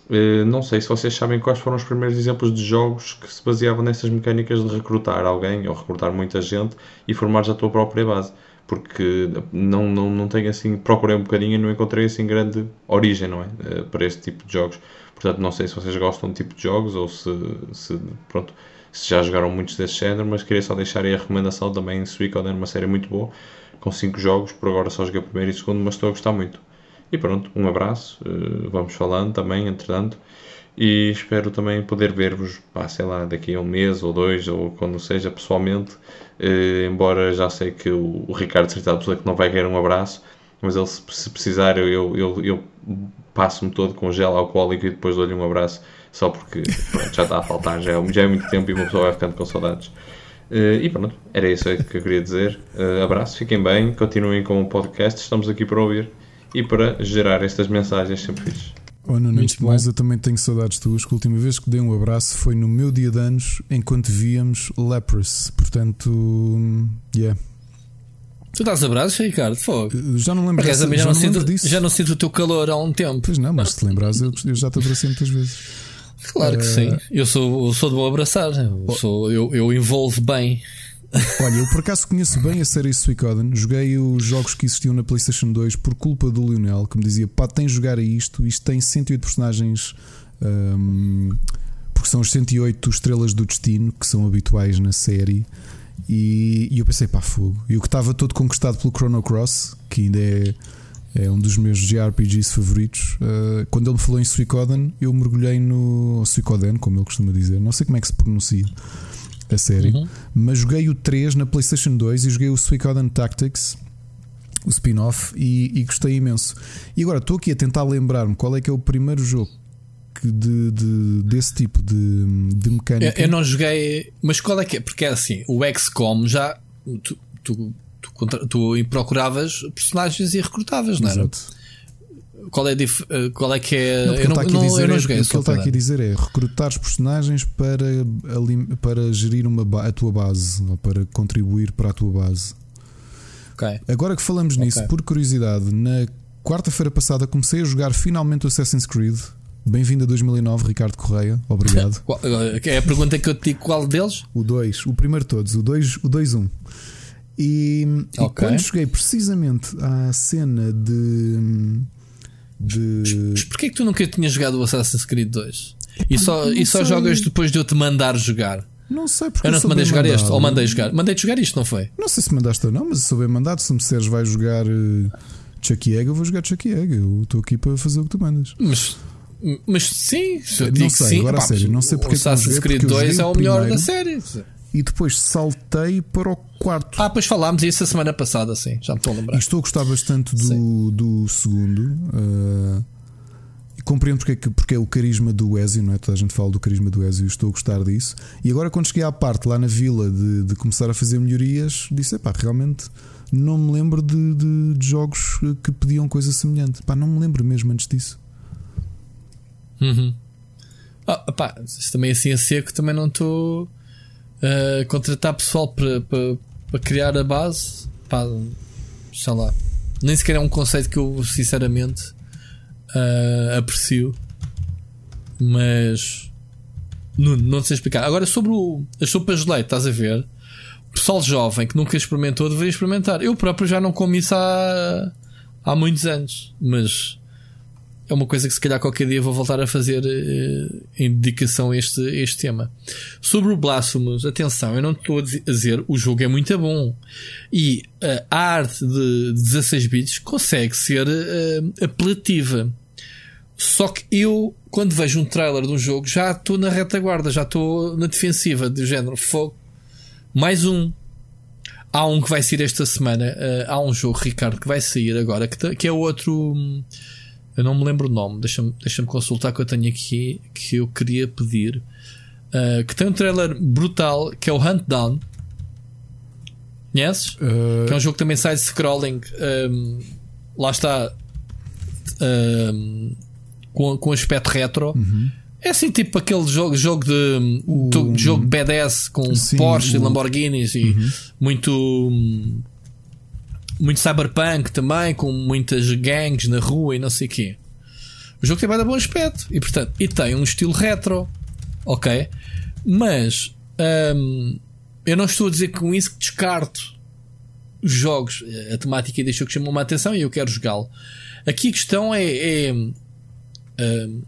Eh, não sei se vocês sabem quais foram os primeiros exemplos de jogos que se baseavam nessas mecânicas de recrutar alguém ou recrutar muita gente e formares a tua própria base. Porque não, não, não tenho assim, procurei um bocadinho e não encontrei assim grande origem, não é? Eh, para este tipo de jogos. Portanto, não sei se vocês gostam de tipo de jogos ou se, se pronto, se já jogaram muitos desse género, mas queria só deixar aí a recomendação também. Suicoden é uma série muito boa, com 5 jogos, por agora só joguei o primeiro e o segundo, mas estou a gostar muito. E pronto, um abraço, eh, vamos falando também, entretanto, e espero também poder ver-vos, sei lá, daqui a um mês ou dois, ou quando seja, pessoalmente, eh, embora já sei que o, Ricardo Certado que não vai querer um abraço, mas ele, se precisar, eu, eu, eu passo-me todo com gel alcoólico e depois dou-lhe um abraço só porque pronto, já está a faltar, já é, já é muito tempo e uma pessoa vai ficando com saudades. Uh, e pronto, era isso que eu queria dizer. Uh, abraço, fiquem bem, continuem com o podcast, estamos aqui para ouvir e para gerar estas mensagens sempre fixes. Oh, não, antes de mais, eu também tenho saudades tuas. Que a última vez que dei um abraço foi no meu dia de anos, enquanto víamos Leprous. Portanto, yeah. Tu dás abraços, Ricardo? Fogo. Já não lembro, dessa, já, já, não, não sinto, disso. já não sinto o teu calor há um tempo. Pois não, mas se te lembras, eu, eu já te abracei muitas vezes. Claro que uh... sim. Eu sou, eu sou de bom abraçar. Eu, oh. sou, eu, eu envolvo bem. Olha, eu por acaso conheço bem a série Suicoden. Joguei os jogos que existiam na PlayStation 2 por culpa do Lionel, que me dizia: pá, de jogar a isto. Isto tem 108 personagens. Um, porque são os 108 estrelas do destino que são habituais na série. E, e eu pensei, pá, fogo. E o que estava todo conquistado pelo Chrono Cross, que ainda é, é um dos meus JRPGs favoritos, uh, quando ele me falou em Suicoden, eu mergulhei no Suicoden, como ele costuma dizer. Não sei como é que se pronuncia a série. Uhum. Mas joguei o 3 na PlayStation 2 e joguei o Suicoden Tactics, o spin-off, e, e, gostei imenso. E agora estou aqui a tentar lembrar-me qual é que é o primeiro jogo de, de, desse tipo de, de mecânica. Eu, eu, não joguei, mas qual é que é? Porque é assim, o XCOM já. Tu, tu, tu, procuravas personagens e recrutavas, não era? Exato qual é. Eh, qual é que é. Não, eu, não, não, dizer, eu não joguei. O que ele está aqui a dizer é recrutar os personagens para, para gerir uma, a tua base ou para contribuir para a tua base. Okay. Agora que falamos nisso, okay. por curiosidade, na quarta-feira passada comecei a jogar finalmente o Assassin's Creed. Bem-vindo a 2009, Ricardo Correia. Obrigado. é a pergunta que eu te digo: qual deles? O 2, o primeiro de todos, o 2, o 2 1. E, okay. e quando cheguei precisamente à cena de de. Mas porquê que tu nunca tinhas jogado o Assassin's Creed 2? E só, e só jogas depois de eu te mandar jogar? Não sei porque eu não te mandei jogar mandado. este, ou mandei jogar. Mandei-te jogar isto, não foi? Não sei se mandaste ou não, mas se sou bem mandado, se me disseres vais jogar uh, Chucky Egg, eu vou jogar Chucky Egg. Eu estou aqui para fazer o que tu mandas. Mas, mas sim, se eu não sei, sim, agora a sério, não sei porque. O Assassin's Creed 2 é o melhor primeiro, da série e depois saltei para o quarto. Ah, pois falámos isso a semana passada, sim, já me estou a lembrar. E estou a gostar bastante do, do segundo. Uh, compreendo porque é, que, porque é o carisma do Ezio, não é? Toda a gente fala do carisma do Ezio, estou a gostar disso. E agora, quando cheguei à parte lá na vila de, de começar a fazer melhorias, disse: pá, realmente não me lembro de, de, de, jogos que pediam coisa semelhante. Pá, não me lembro mesmo antes disso. Uhum. Oh, pá, também assim a seco, também não estou a uh, contratar pessoal para, para, criar a base. Pá, sei lá. Nem sequer é um conceito que eu, sinceramente, uh, aprecio, mas não, não sei explicar. Agora, sobre o, as sopas de leite, estás a ver? Pessoal jovem que nunca experimentou deveria experimentar. Eu próprio já não como isso há, há muitos anos, mas é uma coisa que se calhar qualquer dia vou voltar a fazer uh, em dedicação a este, este tema. Sobre o Blasphemous, atenção, eu não estou a dizer o jogo é muito bom e uh, a arte de 16 bits consegue ser uh, apelativa. Só que eu, quando vejo um trailer de um jogo, já estou na retaguarda, já estou na defensiva, do género fogo. Mais um. Há um que vai sair esta semana. Uh, há um jogo, Ricardo, que vai sair agora, que, que é outro. Eu não me lembro o nome, deixa-me deixa consultar que eu tenho aqui, que eu queria pedir. Uh, que tem um trailer brutal, que é o Hunt Down. Conheces? Uh... Que é um jogo que também sai de scrolling. Um, lá está. Um, com, com aspecto retro. Uhum. É assim, tipo aquele jogo, jogo de o... jogo BDS com Sim, Porsche o... e Lamborghinis e uhum. muito muito cyberpunk também, com muitas gangues na rua e não sei o quê. O jogo tem bem bom aspecto e portanto e tem um estilo retro, ok? Mas hum, eu não estou a dizer com isso que descarto os jogos. A temática deixou que chamou-me a atenção e eu quero jogá-lo. Aqui a questão é, é uh,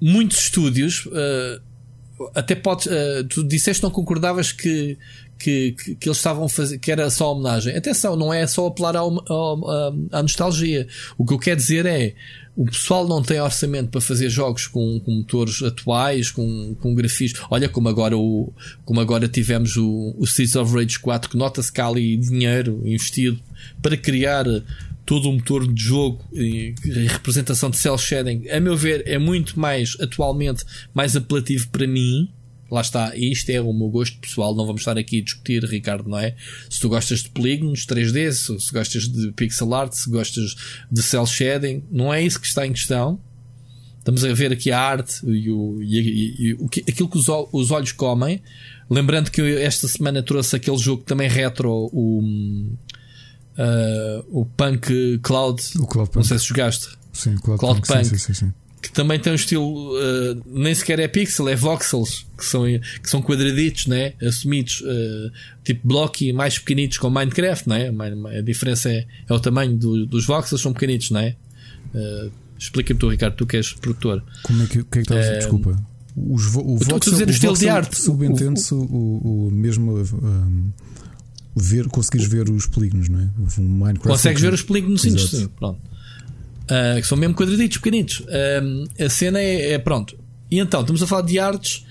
muitos estúdios, uh, até pode, uh, tu disseste não concordavas que, que, que, que, eles estavam a fazer, que era só homenagem. Atenção, não é só apelar à, à, nostalgia. O que eu quero dizer é o pessoal não tem orçamento para fazer jogos com, com motores atuais, com, com grafismos. Olha como agora, o, como agora tivemos o, o Seeds of Rage 4, que nota-se que há ali dinheiro investido para criar todo o motor de jogo e representação de cel shading, a meu ver, é muito mais atualmente mais apelativo para mim. Lá está, isto é o meu gosto pessoal. Não vamos estar aqui a discutir, Ricardo, não é? Se tu gostas de polígonos 3D, se, se gostas de pixel art, se gostas de cel shading, não é isso que está em questão. Estamos a ver aqui a arte e, o, e, e, e aquilo que os, os, olhos comem. Lembrando que esta semana trouxe aquele jogo também retro, o, uh, o Punk Cloud. O Cloud Punk. Não sei se jogaste. Sim, Cloud, Cloud Punk. Punk. Sim, sim, sim, que também tem um estilo, uh, nem sequer é pixel, é voxels, que são, que são quadraditos, né? assumidos, uh, tipo blocky, mais pequenitos com Minecraft, né? a diferença é, é o tamanho do, dos voxels, são pequenitos, né? Uh, Explica-me tu, Ricardo, tu que és produtor. Como é que, que é que estás a dizer? Desculpa. Os, o voxel, dizer o, o estilo de arte. Subentende-se o, o, o, mesmo. Um, ver, conseguires ver os polígonos, não é? Minecraft Consegues ver os polígonos, sim, pronto. Uh, que são mesmo quadraditos pequenitos. Uh, a cena é, é, pronto. E então, estamos a falar de artes.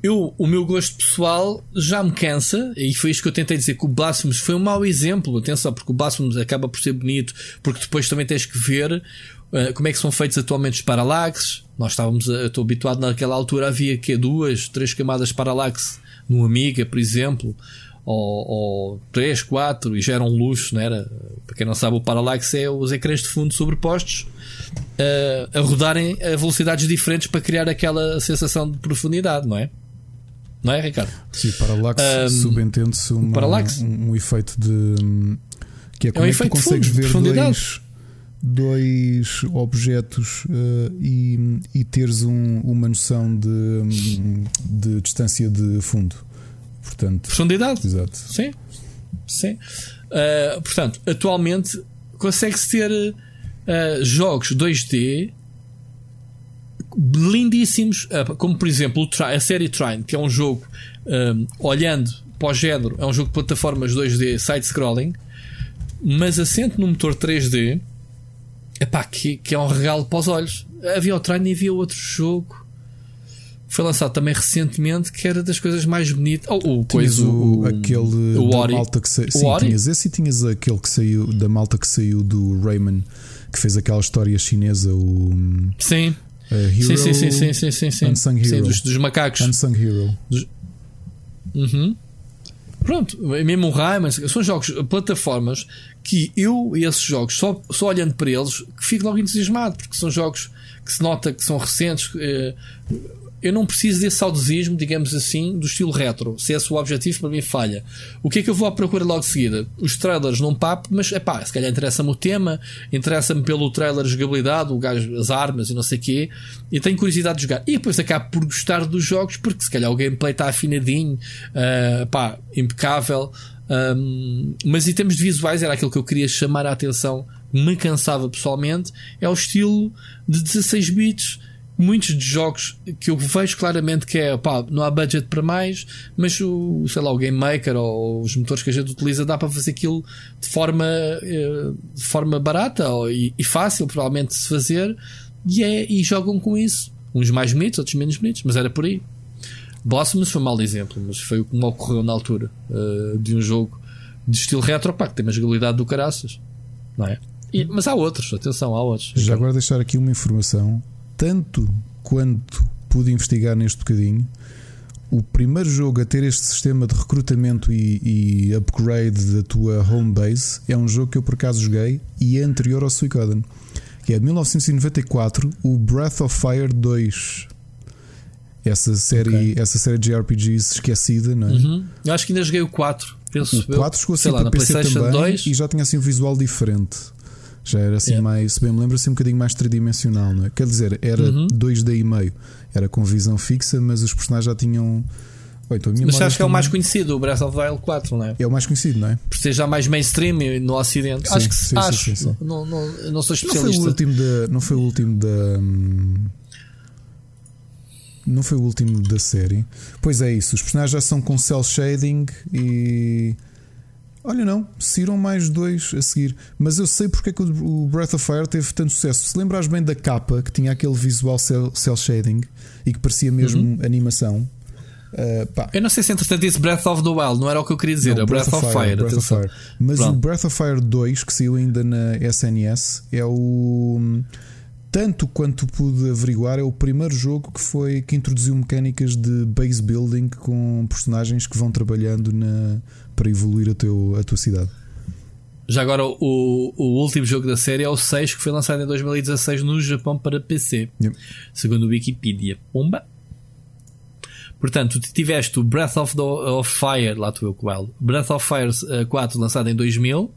Eu, o meu gosto pessoal já me cansa, e foi isto que eu tentei dizer que o Blasphemous foi um mau exemplo. Atenção, porque o Blasphemous acaba por ser bonito, porque depois também tens que ver uh, como é que são feitos atualmente os paralaxes. Nós estávamos, eu estou habituado naquela altura, havia que duas, três camadas de paralaxe no Amiga, por exemplo ou, ou 3, 4 e já era um luxo, não era? Para quem não sabe, o Parallax é os ecrãs de fundo sobrepostos uh, a rodarem a velocidades diferentes para criar aquela sensação de profundidade, não é? Não é, Ricardo? Sim, Parallax um, subentende-se um, um, um, efeito de. que é como é, um é que tu consegues ver dois, dois objetos uh, e, e teres um, uma noção de, de distância de fundo. Portanto, Profundidade. Exato. Sim. Sim. Uh, portanto, atualmente consegue-se ter uh, jogos 2D lindíssimos, uh, como por exemplo a série Trine, que é um jogo olhando para o género, é um jogo de plataformas 2D side-scrolling, mas assente no motor 3D, epá, que, que é um regalo para os olhos. Havia o Trine e havia outro jogo foi lançado também recentemente, que era das coisas mais bonitas. Oh, o coisa, o, o, aquele o da malta que saiu. Sim, Ori? tinhas esse e tinhas aquele que saiu da malta que saiu do Rayman, que fez aquela história chinesa, o Sim. Hero, sim, sim, sim, sim, sim, sim, sim. Unsung Hero. Sim, dos, dos macacos. Unsung Hero. Dos... Uhum. Pronto, mesmo o Rayman, são jogos, plataformas que eu e esses jogos, só, só olhando para eles, que fico logo entusiasmado, porque são jogos que se nota que são recentes. Eh, eu não preciso desse saudosismo, digamos assim, do estilo retro. Se esse é o objetivo, para mim falha. O que é que eu vou à procura logo de seguida? Os trailers num papo, mas é pá, se calhar interessa-me o tema, interessa-me pelo trailer jogabilidade, o gajo, as armas e não sei o quê, e tenho curiosidade de jogar. E depois acabo por gostar dos jogos, porque se calhar o gameplay está afinadinho, uh, pá, impecável. Um, mas em termos de visuais, era aquilo que eu queria chamar a atenção, me cansava pessoalmente, é o estilo de 16 bits muitos jogos que eu vejo claramente que é pá, não há budget para mais, mas o, sei lá, o Game Maker ou os motores que a gente utiliza dá para fazer aquilo de forma, eh, de forma barata e, e fácil, provavelmente, de se fazer, e, é, e jogam com isso. Uns mais bonitos, outros menos bonitos, mas era por aí. Blasphemous foi um mau exemplo, mas foi o que me ocorreu na altura uh, de um jogo de estilo retro, pá, que tem uma jogabilidade do caraças, não é? E, mas há outros, atenção, há outros. Já agora deixar aqui uma informação tanto quanto pude investigar neste bocadinho, o primeiro jogo a ter este sistema de recrutamento e, e, upgrade da tua home base é um jogo que eu por acaso joguei e é anterior ao Suicoden, que é de 1994, o Breath of Fire 2. Essa série, okay. essa série de RPGs esquecida, não é? Uhum. Eu acho que ainda joguei o 4. Penso o 4 chegou assim para PC também 2. e já tinha assim um visual diferente. Já era assim yeah. mais, se bem me lembro, assim um bocadinho mais tridimensional, não é? Quer dizer, era uhum. 2D e meio, era com visão fixa, mas os personagens já tinham. Então mas acho que é o mais conhecido, o Breath of the Wild 4, não é? É o mais conhecido, não é? Por ser já mais mainstream no Ocidente. Sim, acho que sim, acho. Sim, sim, não, não, não sou especialista. Não foi o último da. Não foi o último da. Hum, não foi o último da série. Pois é isso, os personagens já são com cel shading e Olha, não, saíram mais dois a seguir. Mas eu sei porque é que o Breath of Fire teve tanto sucesso. Se lembras bem da capa que tinha aquele visual cel, cel shading e que parecia mesmo uhum. animação. Uh, eu não sei se entretanto disse Breath of the Wild, não era o que eu queria dizer, não, é Breath, Breath, of Fire. Breath of Fire. Mas Pronto. o Breath of Fire 2, que saiu ainda na SNS, é o. Tanto quanto pude averiguar, é o primeiro jogo que foi que introduziu mecânicas de base building com personagens que vão trabalhando na, para evoluir a, teu, a tua cidade. Já agora, o, o último jogo da série é o 6, que foi lançado em 2016 no Japão para PC, Yep. segundo o Wikipedia. Pumba! Portanto, tiveste o Breath of, the, of Fire, lá tu eu com o Breath of Fire eh, 4 lançado em 2000.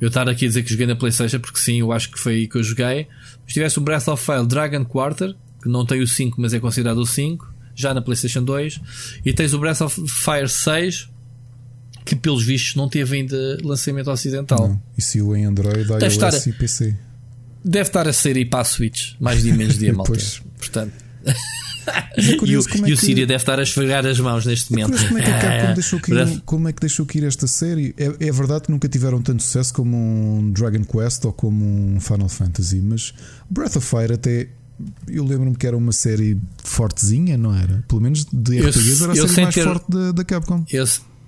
Eu estar aqui a dizer que joguei na PlayStation, porque sim, eu acho que foi aí que eu joguei. Mas tiveste o Breath of Fire Dragon Quarter, que não tem o 5, mas é considerado o 5, já na PlayStation 2. E tens o Breath of Fire 6, que pelos vistos não teve ainda lançamento ocidental. Não. E se o em Android, iOS estar- e PC. Deve estar a sair aí para a Switch, mais dia menos dia, malta. Portanto. Mas é E o, é que- Síria deve estar a esfregar as mãos neste momento. Como é que a Capcom Ah, deixou cair, Breath- como é que deixou cair esta série? É, é verdade que nunca tiveram tanto sucesso como um Dragon Quest ou como um Final Fantasy, mas Breath of Fire até eu lembro-me que era uma série fortezinha, não era? Pelo menos de RPGs era a série mais ter- forte da, da Capcom. Eu,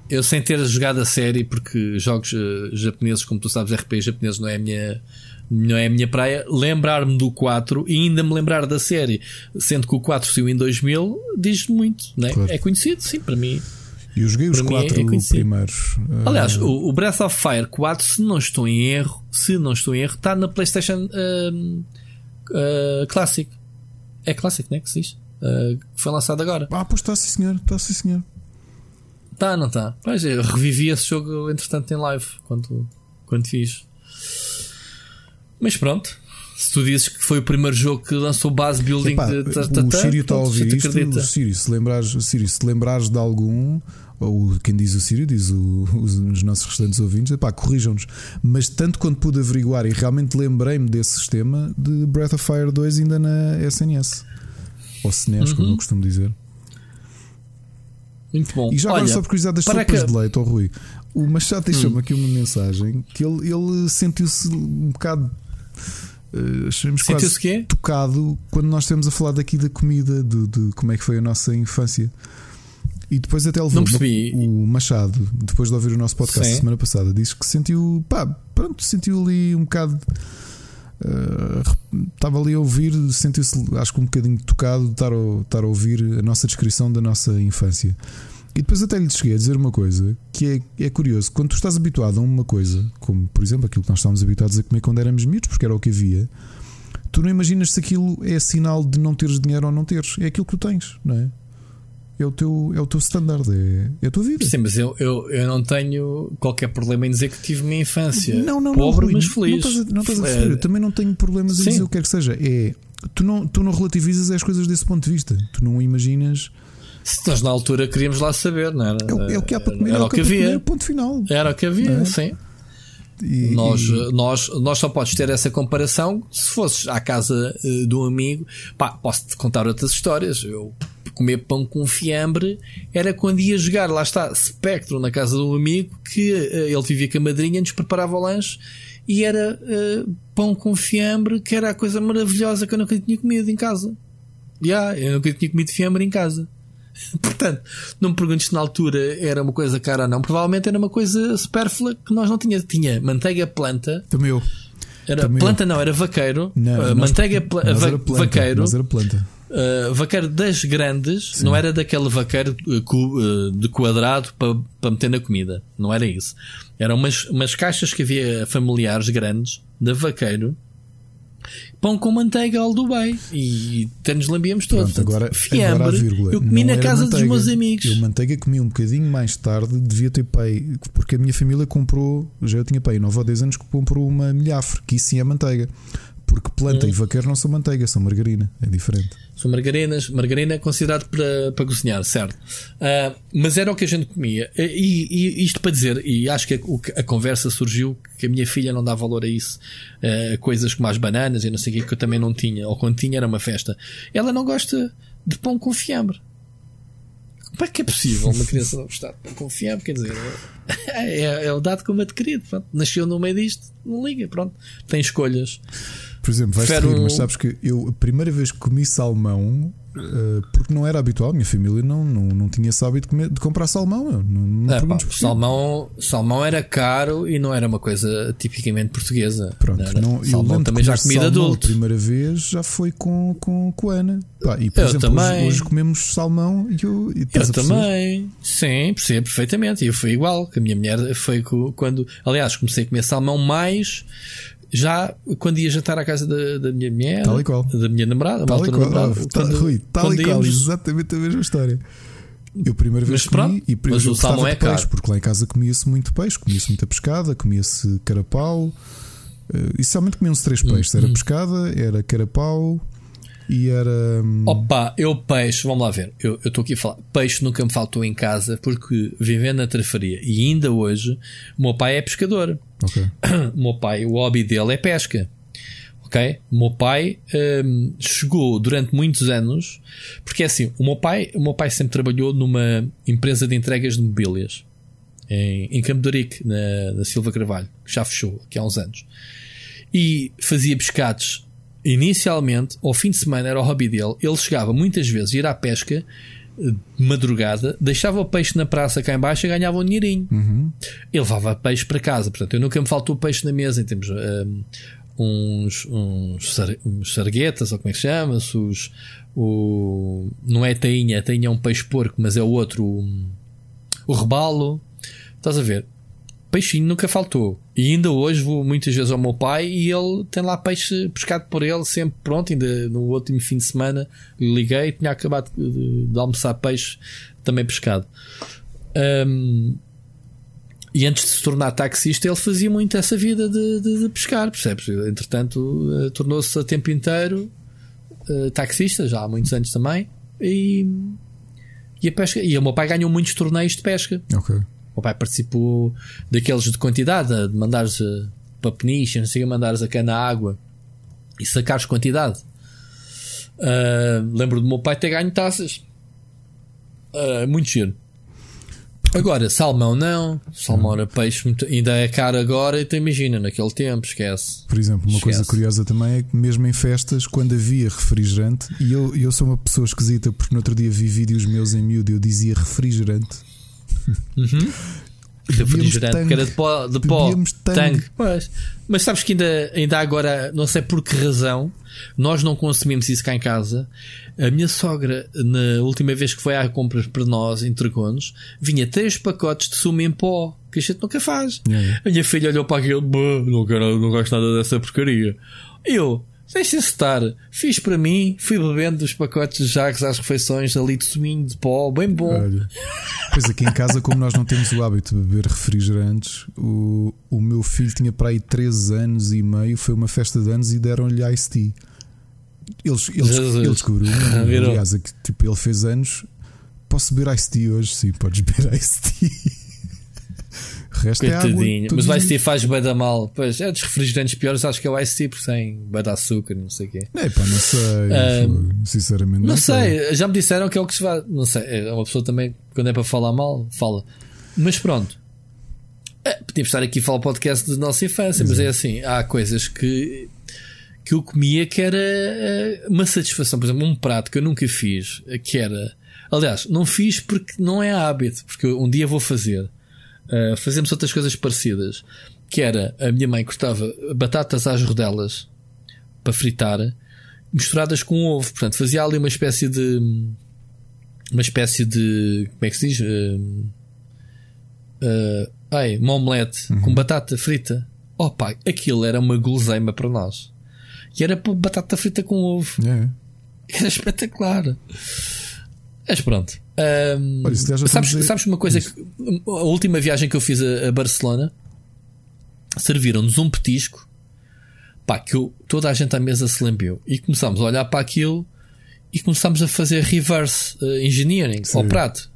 eu sem ter jogado a série, porque jogos eh, japoneses, como tu sabes, RPG japoneses não é a minha, não é a minha praia, lembrar-me do 4 e ainda me lembrar da série, sendo que o 4 saiu em 2000, diz muito, não é? Claro. É conhecido, sim, para mim. Eu joguei os é quatro conhecido. primeiros. Ah, Aliás, o, o Breath of Fire 4, se não estou em erro, se não estou em erro, está na PlayStation ahm, ah, Classic. É Classic, não é que se diz? Ah, foi lançado agora. Ah, pois está, sim senhor, está, sim senhor. Tá, não tá? Pois eu revivi esse jogo entretanto em live quando, quando fiz. Mas pronto. Se tu dizes que foi o primeiro jogo que lançou base building Epá, de ta- ta- o Sírio está a ouvir isto. O Sírio, se lembrares, o Sírio, se lembrares de algum, ou quem diz o Sírio, diz o- os, os nossos restantes ouvintes, epá, corrijam-nos. Mas tanto quanto pude averiguar e realmente lembrei-me desse sistema de Breath of Fire 2 ainda na SNS. Ou SNES, Uhum. como eu costumo dizer. Muito bom. E já agora, Olha, só por curiosidade das sopas que- de leite, ao Rui, o Machado deixou-me Hum. aqui uma mensagem que ele, ele sentiu-se um bocado. Uh, achamos quase Sentiu-se quê? tocado quando nós estamos a falar daqui da comida, de, de como é que foi a nossa infância. E depois até levou o Machado, depois de ouvir o nosso podcast Sim. semana passada, disse que sentiu, pá, pronto, sentiu ali um bocado. uh, Estava ali a ouvir, sentiu-se, acho que um bocadinho tocado de estar a, estar a ouvir a nossa descrição da nossa infância. E depois até lhe cheguei a dizer uma coisa que é, é curioso. Quando tu estás habituado a uma coisa, como por exemplo aquilo que nós estávamos habituados a comer quando éramos miúdos, porque era o que havia, tu não imaginas se aquilo é sinal de não teres dinheiro ou não teres. É aquilo que tu tens, não é? É o teu, é o teu standard, é, é a tua vida. Sim, mas eu, eu, eu não tenho qualquer problema em dizer que tive uma infância Não, não, pobre, não, mas não feliz. estás a- Não estás a, É, perceber. Eu também não tenho problemas em dizer o que quer que seja. É, tu, não, tu não relativizas as coisas desse ponto de vista. Tu não imaginas. Se nós na altura queríamos lá saber, não era? É, o- é o que há para comer, Era é o que havia. comer, ponto final. Era o que havia, É. sim. E- Nós, e- nós, nós só podes ter essa comparação se fosses à casa eh, de um amigo. Pá, posso-te contar outras histórias. Eu comer pão com fiambre era quando ia jogar, lá está, Spectrum na casa de um amigo que eh, ele vivia com a madrinha, nos preparava o lanche e era eh, pão com fiambre, que era a coisa maravilhosa que eu nunca tinha comido em casa. Já, eu nunca tinha comido fiambre em casa. Portanto, não me perguntes se na altura era uma coisa cara ou não. Provavelmente era uma coisa supérflua que nós não tínhamos. Tinha manteiga planta. Também eu. Era Também planta não, era vaqueiro. Não, Uh, nós- manteiga pla- nós va- era planta, vaqueiro. nós era planta. Uh, vaqueiro das grandes, não era daquele vaqueiro cu- uh, de quadrado para para meter na comida. Não era isso. Eram umas, umas caixas que havia familiares grandes da vaqueiro. Pão com manteiga ao Dubai. E até nos lambíamos todos. Pronto, agora, Fiambre, agora a vírgula. eu comi Não na casa dos manteiga. meus amigos. Eu manteiga comi um bocadinho mais tarde, devia ter pai, porque a minha família comprou, já eu tinha pai 9 ou 10 anos que comprou uma milhafre, que isso sim é manteiga. Porque planta Hum. e vaqueiro não são manteiga, são margarina, é diferente. São margarinas. Margarina é considerado para, para cozinhar, certo? Ah, mas era o que a gente comia. E, e isto para dizer, e acho que a, que- a conversa surgiu que a minha filha não dá valor a isso. Ah, coisas como as bananas e não sei o que, que eu também não tinha. Ou quando tinha era uma festa. Ela não gosta de pão com fiambre. Como é que é possível uma criança não gostar de pão com fiambre? Quer dizer, é, é o dado como adquirido. Pronto. Nasceu no meio disto, não liga, pronto. Tem escolhas. Por exemplo, vais rir, mas sabes que eu a primeira vez que comi salmão Uh, porque não era habitual, minha família não, não, não tinha esse hábito de, comer, de comprar salmão. Não, não é, pá, salmão, salmão era caro e não era uma coisa tipicamente portuguesa. Pronto, não, salmão também já comida adulto. A primeira vez já foi com, com, com a Ana. Pá, e por eu exemplo, também. Hoje, hoje, comemos salmão e eu. E eu também, sim, percebo perfeitamente. E eu fui igual, que a minha mulher foi quando. Aliás, comecei a comer salmão mais já quando ia jantar à casa da, da minha mulher, tal e qual. da minha namorada, tal e qual, namorada, tal, quando, Rui, tal e qual, exatamente a mesma história. Eu primeira vez mas, comi e mas o salmão é peixe, porque lá em casa comia-se muito peixe, comia-se muita pescada, comia-se carapau. Uh, e somente comiam-se três peixes: era uhum. pescada, era carapau e era. Hum, Opa, eu peixe, vamos lá ver. Eu estou aqui a falar. Peixe nunca me faltou em casa porque vivendo na trafaria e ainda hoje, o meu pai é pescador. Okay. O meu pai, o hobby dele é pesca. Ok? O meu pai um, chegou durante muitos anos, porque é assim, o meu pai, o meu pai sempre trabalhou numa empresa de entregas de mobílias em, em Campo de Rique, na, na Silva Carvalho, que já fechou aqui há uns anos. E fazia pescados inicialmente, ao fim de semana, era o hobby dele. Ele chegava muitas vezes a ir à pesca de madrugada, deixava o peixe na praça cá embaixo e ganhava um dinheirinho. Uhum. Ele levava peixe para casa, portanto, eu nunca me faltou peixe na mesa. Temos um, uns, uns, sar, uns sarguetas, ou como é que chama-se? Os, o, não é tainha, a tainha é um peixe porco, mas é o outro, o, o rebalo. Estás a ver? peixinho nunca faltou. E ainda hoje vou muitas vezes ao meu pai e ele tem lá peixe pescado por ele, sempre pronto. Ainda no último fim de semana liguei, tinha acabado de, de almoçar peixe também pescado. Um, e antes de se tornar taxista, ele fazia muito essa vida de, de, de pescar, percebes? Entretanto, uh, tornou-se a tempo inteiro uh, taxista, já há muitos anos também. E, e a pesca. E o meu pai ganhou muitos torneios de pesca. Ok. O pai participou daqueles de quantidade, de mandares eh, para peniche, não sei, mandares a cana à água e sacares quantidade. Uh, lembro do meu pai ter ganho taças. Uh, muito giro. Agora, salmão não. Salmão era peixe, muito, ainda é caro agora. Então imagina, naquele tempo, esquece. Por exemplo, uma esquece. coisa curiosa também é que, mesmo em festas, quando havia refrigerante, e eu, eu sou uma pessoa esquisita porque no outro dia vi vídeos meus em miúdo e eu dizia refrigerante Uhum. Refrigerante, que era de pó, de pó tangue. Mas, mas sabes que ainda, ainda agora, não sei por que razão, nós não consumimos isso cá em casa. A minha sogra, na última vez que foi à compra para nós, entregou-nos, vinha três pacotes de sumo em pó, que a gente nunca faz. Yeah. A minha filha olhou para aquilo, não, quero, não gosto nada dessa porcaria. Eu, Deixa-se estar. Fiz para mim, fui bebendo os pacotes de jacos às refeições, ali de suminho de pó, bem bom. Olha, pois aqui em casa, como nós não temos o hábito de beber refrigerantes, o, o meu filho tinha para aí 13 anos e meio, foi uma festa de anos e deram-lhe Ice Tea. Eles, eles, ele descobriu, aliás, é tipo, ele fez anos. Posso beber Ice Tea hoje? Sim, podes beber Ice Tea resto Coitadinho. é. Mas o Ice faz bem da mal. Pois é dos refrigerantes piores, acho que é o Ice porque tem de açúcar, não sei o quê. É pá, não sei. sinceramente, não, não sei. sei. Já me disseram que é o que se vai. Não sei. É uma pessoa também, quando é para falar mal, fala. Mas pronto. É, podíamos estar aqui a falar podcast da nossa infância, Exato. mas é assim: há coisas que que eu comia que era eh, uma satisfação. Por exemplo, um prato que eu nunca fiz, que era. Aliás, não fiz porque não é hábito, porque um dia vou fazer. Uh, fazemos outras coisas parecidas. Que era a minha mãe cortava batatas às rodelas para fritar, misturadas com ovo. Portanto, fazia ali uma espécie de. Uma espécie de. Como é que se diz? Uh, uh, ai, uma omelete uhum. com batata frita. Oh pai, aquilo era uma guloseima para nós. E era batata frita com ovo. É. Era espetacular. Mas pronto. Um, Olha, sabes, dizer... sabes uma coisa? Que, a última viagem que eu fiz a, a Barcelona serviram-nos um petisco pá, que eu, toda a gente à mesa se lembrou e começámos a olhar para aquilo e começámos a fazer reverse uh, engineering Sim. ao prato.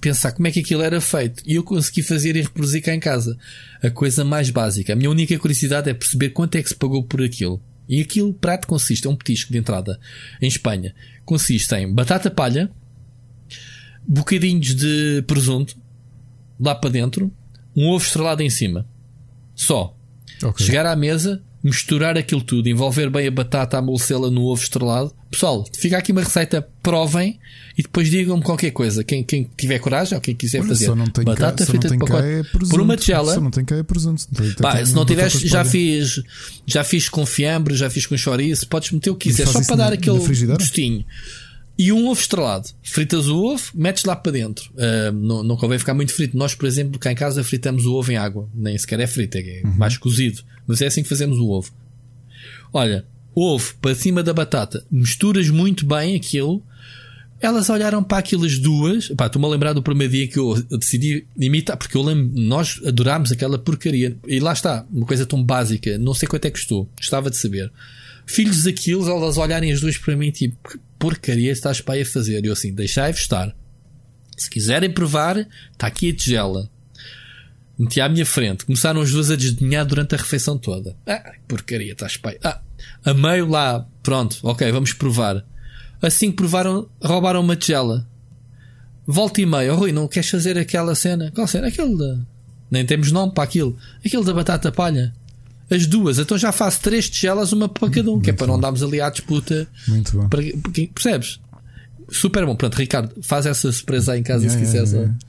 Pensar como é que aquilo era feito e eu consegui fazer e reproduzir cá em casa. A coisa mais básica. A minha única curiosidade é perceber quanto é que se pagou por aquilo. E aquilo, prato consiste, é um petisco de entrada em Espanha. Consiste em batata palha, bocadinhos de presunto lá para dentro, um ovo estrelado em cima. Só. Okay. Chegar à mesa, misturar aquilo tudo, envolver bem a batata, amolecê-la no ovo estrelado. Pessoal, fica aqui uma receita, provem e depois digam-me qualquer coisa. Quem, quem tiver coragem ou quem quiser Olha, fazer. Batata cá, não de pacote. é. Por uma tigela. Só não tem cá é presunto. Tem- tem- Pá, se não tiveres, já fiz, já fiz com fiambre, já fiz com chouriço, podes meter o que quiser, só para dar aquele gostinho. E um ovo estrelado. Fritas o ovo, metes lá para dentro. Ah, não, não convém ficar muito frito. Nós, por exemplo, cá em casa fritamos o ovo em água. Nem sequer é frito, é Uhum. mais cozido. Mas é assim que fazemos o ovo. Olha, ovo para cima da batata, misturas muito bem aquilo. Elas olharam para aquelas duas. Pá, estou-me a lembrar do primeiro dia que eu decidi imitar, porque eu lembro, nós adorámos aquela porcaria. E lá está, uma coisa tão básica, não sei quanto é que custou, gostava de saber. Filhos daquilo, elas olharem as duas para mim, tipo, que porcaria estás para a fazer? E eu assim, deixai-vos estar. Se quiserem provar, está aqui a tigela. Meti à minha frente. Começaram as duas a desdenhar durante a refeição toda. Ah, porcaria, estás pai. Ah, a meio lá, pronto, ok, vamos provar. Assim que provaram, roubaram uma tigela. Volta e meia, oh, Rui, não queres fazer aquela cena? Qual cena? Aquele da. Nem temos nome para aquilo. Aquele da batata palha. As duas, então já faço três tigelas, uma para cada um, que é para não darmos ali à disputa. Muito bom. Para, percebes? Super bom. Pronto, Ricardo, faz essa surpresa aí em casa Yeah, se quiseres. yeah, yeah.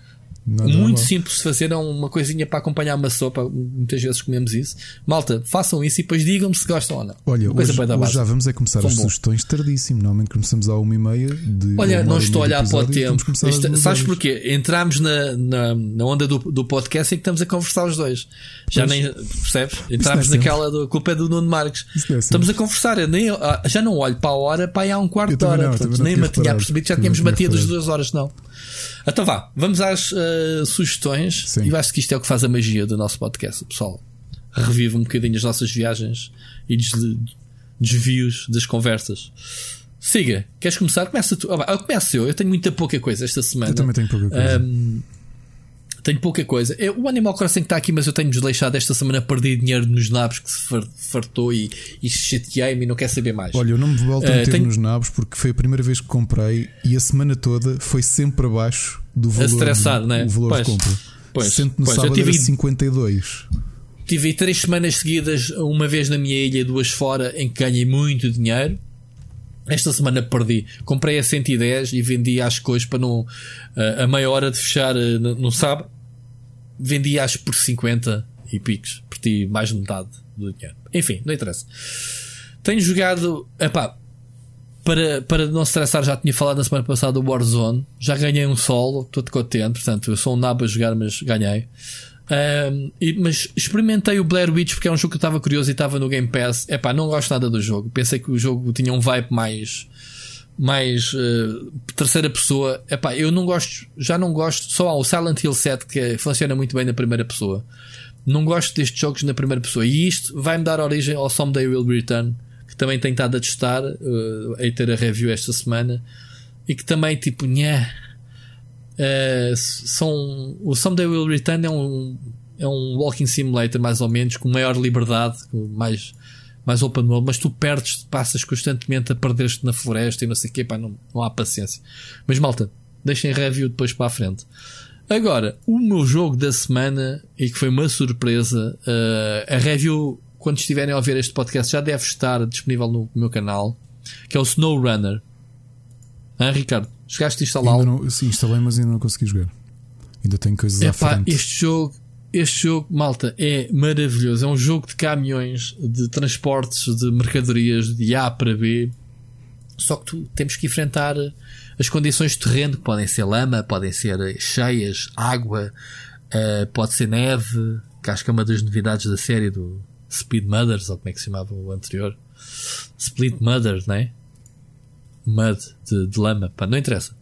Muito simples de fazer, é uma coisinha para acompanhar uma sopa. Muitas vezes comemos isso. Malta, façam isso e depois digam-me se gostam ou não. Olha, hoje, hoje já vamos é começar São as bons. sugestões tardíssimo. Normalmente começamos à uma e meia. De Olha, não e estou a olhar para o e tempo. Isto- duas sabes porquê? Entramos na, na, na onda do, do podcast em que estamos a conversar os dois. Já Pois. nem percebes? Entramos não é naquela do culpa é do Nuno Marques. É Estamos a conversar. Eu nem, ah, já não olho para a hora para aí há um quarto de hora. Portanto, nem me tinha percebido que já tínhamos batido as duas horas, não. Então vá, vamos às ah, sugestões. Sim. E eu acho que isto é o que faz a magia do nosso podcast, pessoal. Revive um bocadinho as nossas viagens e desli- desvios das conversas. Siga, queres começar? Começa tu. Ah, vai, começo eu. Eu tenho muita pouca coisa esta semana. Eu também tenho pouca coisa. Ahm, tenho pouca coisa. Eu- o Animal Crossing está aqui, mas eu tenho desleixado esta semana. Perdi dinheiro nos nabos que se far- fartou e, e chateei-me e não quer saber mais. Olha, eu não me volto a Eh, meter tenho- nos nabos porque foi a primeira vez que comprei e a semana toda foi sempre abaixo do valor, estressar, do, né? o valor Pois. de compra. Pois, Sendo no pois, sábado tive- era 52. Tive três semanas seguidas, uma vez na minha ilha, duas fora, em que ganhei muito dinheiro. Esta semana perdi. Comprei a 110 e vendi que hoje para não. eh, a meia hora de fechar eh, no, no sábado. Vendi acho por 50 e picos. Perdi mais de metade do dinheiro. Enfim, não interessa. Tenho jogado. Epá, para, para não estressar, já tinha falado na semana passada do Warzone. Já ganhei um solo, estou contente. Portanto, eu sou um nabo a jogar, mas ganhei. Um, e- mas experimentei o Blair Witch porque é um jogo que eu estava curioso e estava no Game Pass. Epá, não gosto nada do jogo. Pensei que o jogo tinha um vibe mais. Mais uh, terceira pessoa, Epá, eu não gosto, já não gosto. Só há o Silent Hill 7 que funciona muito bem na primeira pessoa. Não gosto destes jogos na primeira pessoa. E isto vai-me dar origem ao Someday Will Return, que também tenho estado a testar, uh, a ter a review esta semana, e que também, tipo, nhé, uh, são, o Someday Will Return é um, é um walking simulator, mais ou menos, com maior liberdade, com mais, mais open world, mas tu perdes, passas constantemente a perder-te na floresta e não sei o quê, pá, não, não há paciência. Mas malta, deixem review depois para a frente. Agora, o meu jogo da semana, e que foi uma surpresa, uh, a review, quando estiverem a ouvir este podcast, já deve estar disponível no meu canal, que é o SnowRunner. Ah, Ricardo, chegaste a instalá-lo? Sim, instalei, mas ainda não consegui jogar. Ainda tenho coisas à Epá, frente. este jogo, este jogo, malta, é maravilhoso. É um jogo de caminhões, de transportes de mercadorias de A para B. Só que tu temos que enfrentar as condições de terreno, que podem ser lama, podem ser cheias, água, eh, pode ser neve, que acho que é uma das novidades da série do Speed Mothers, ou como é que se chamava o anterior. Split Mothers, não é? Mud de, de lama, pá, não interessa.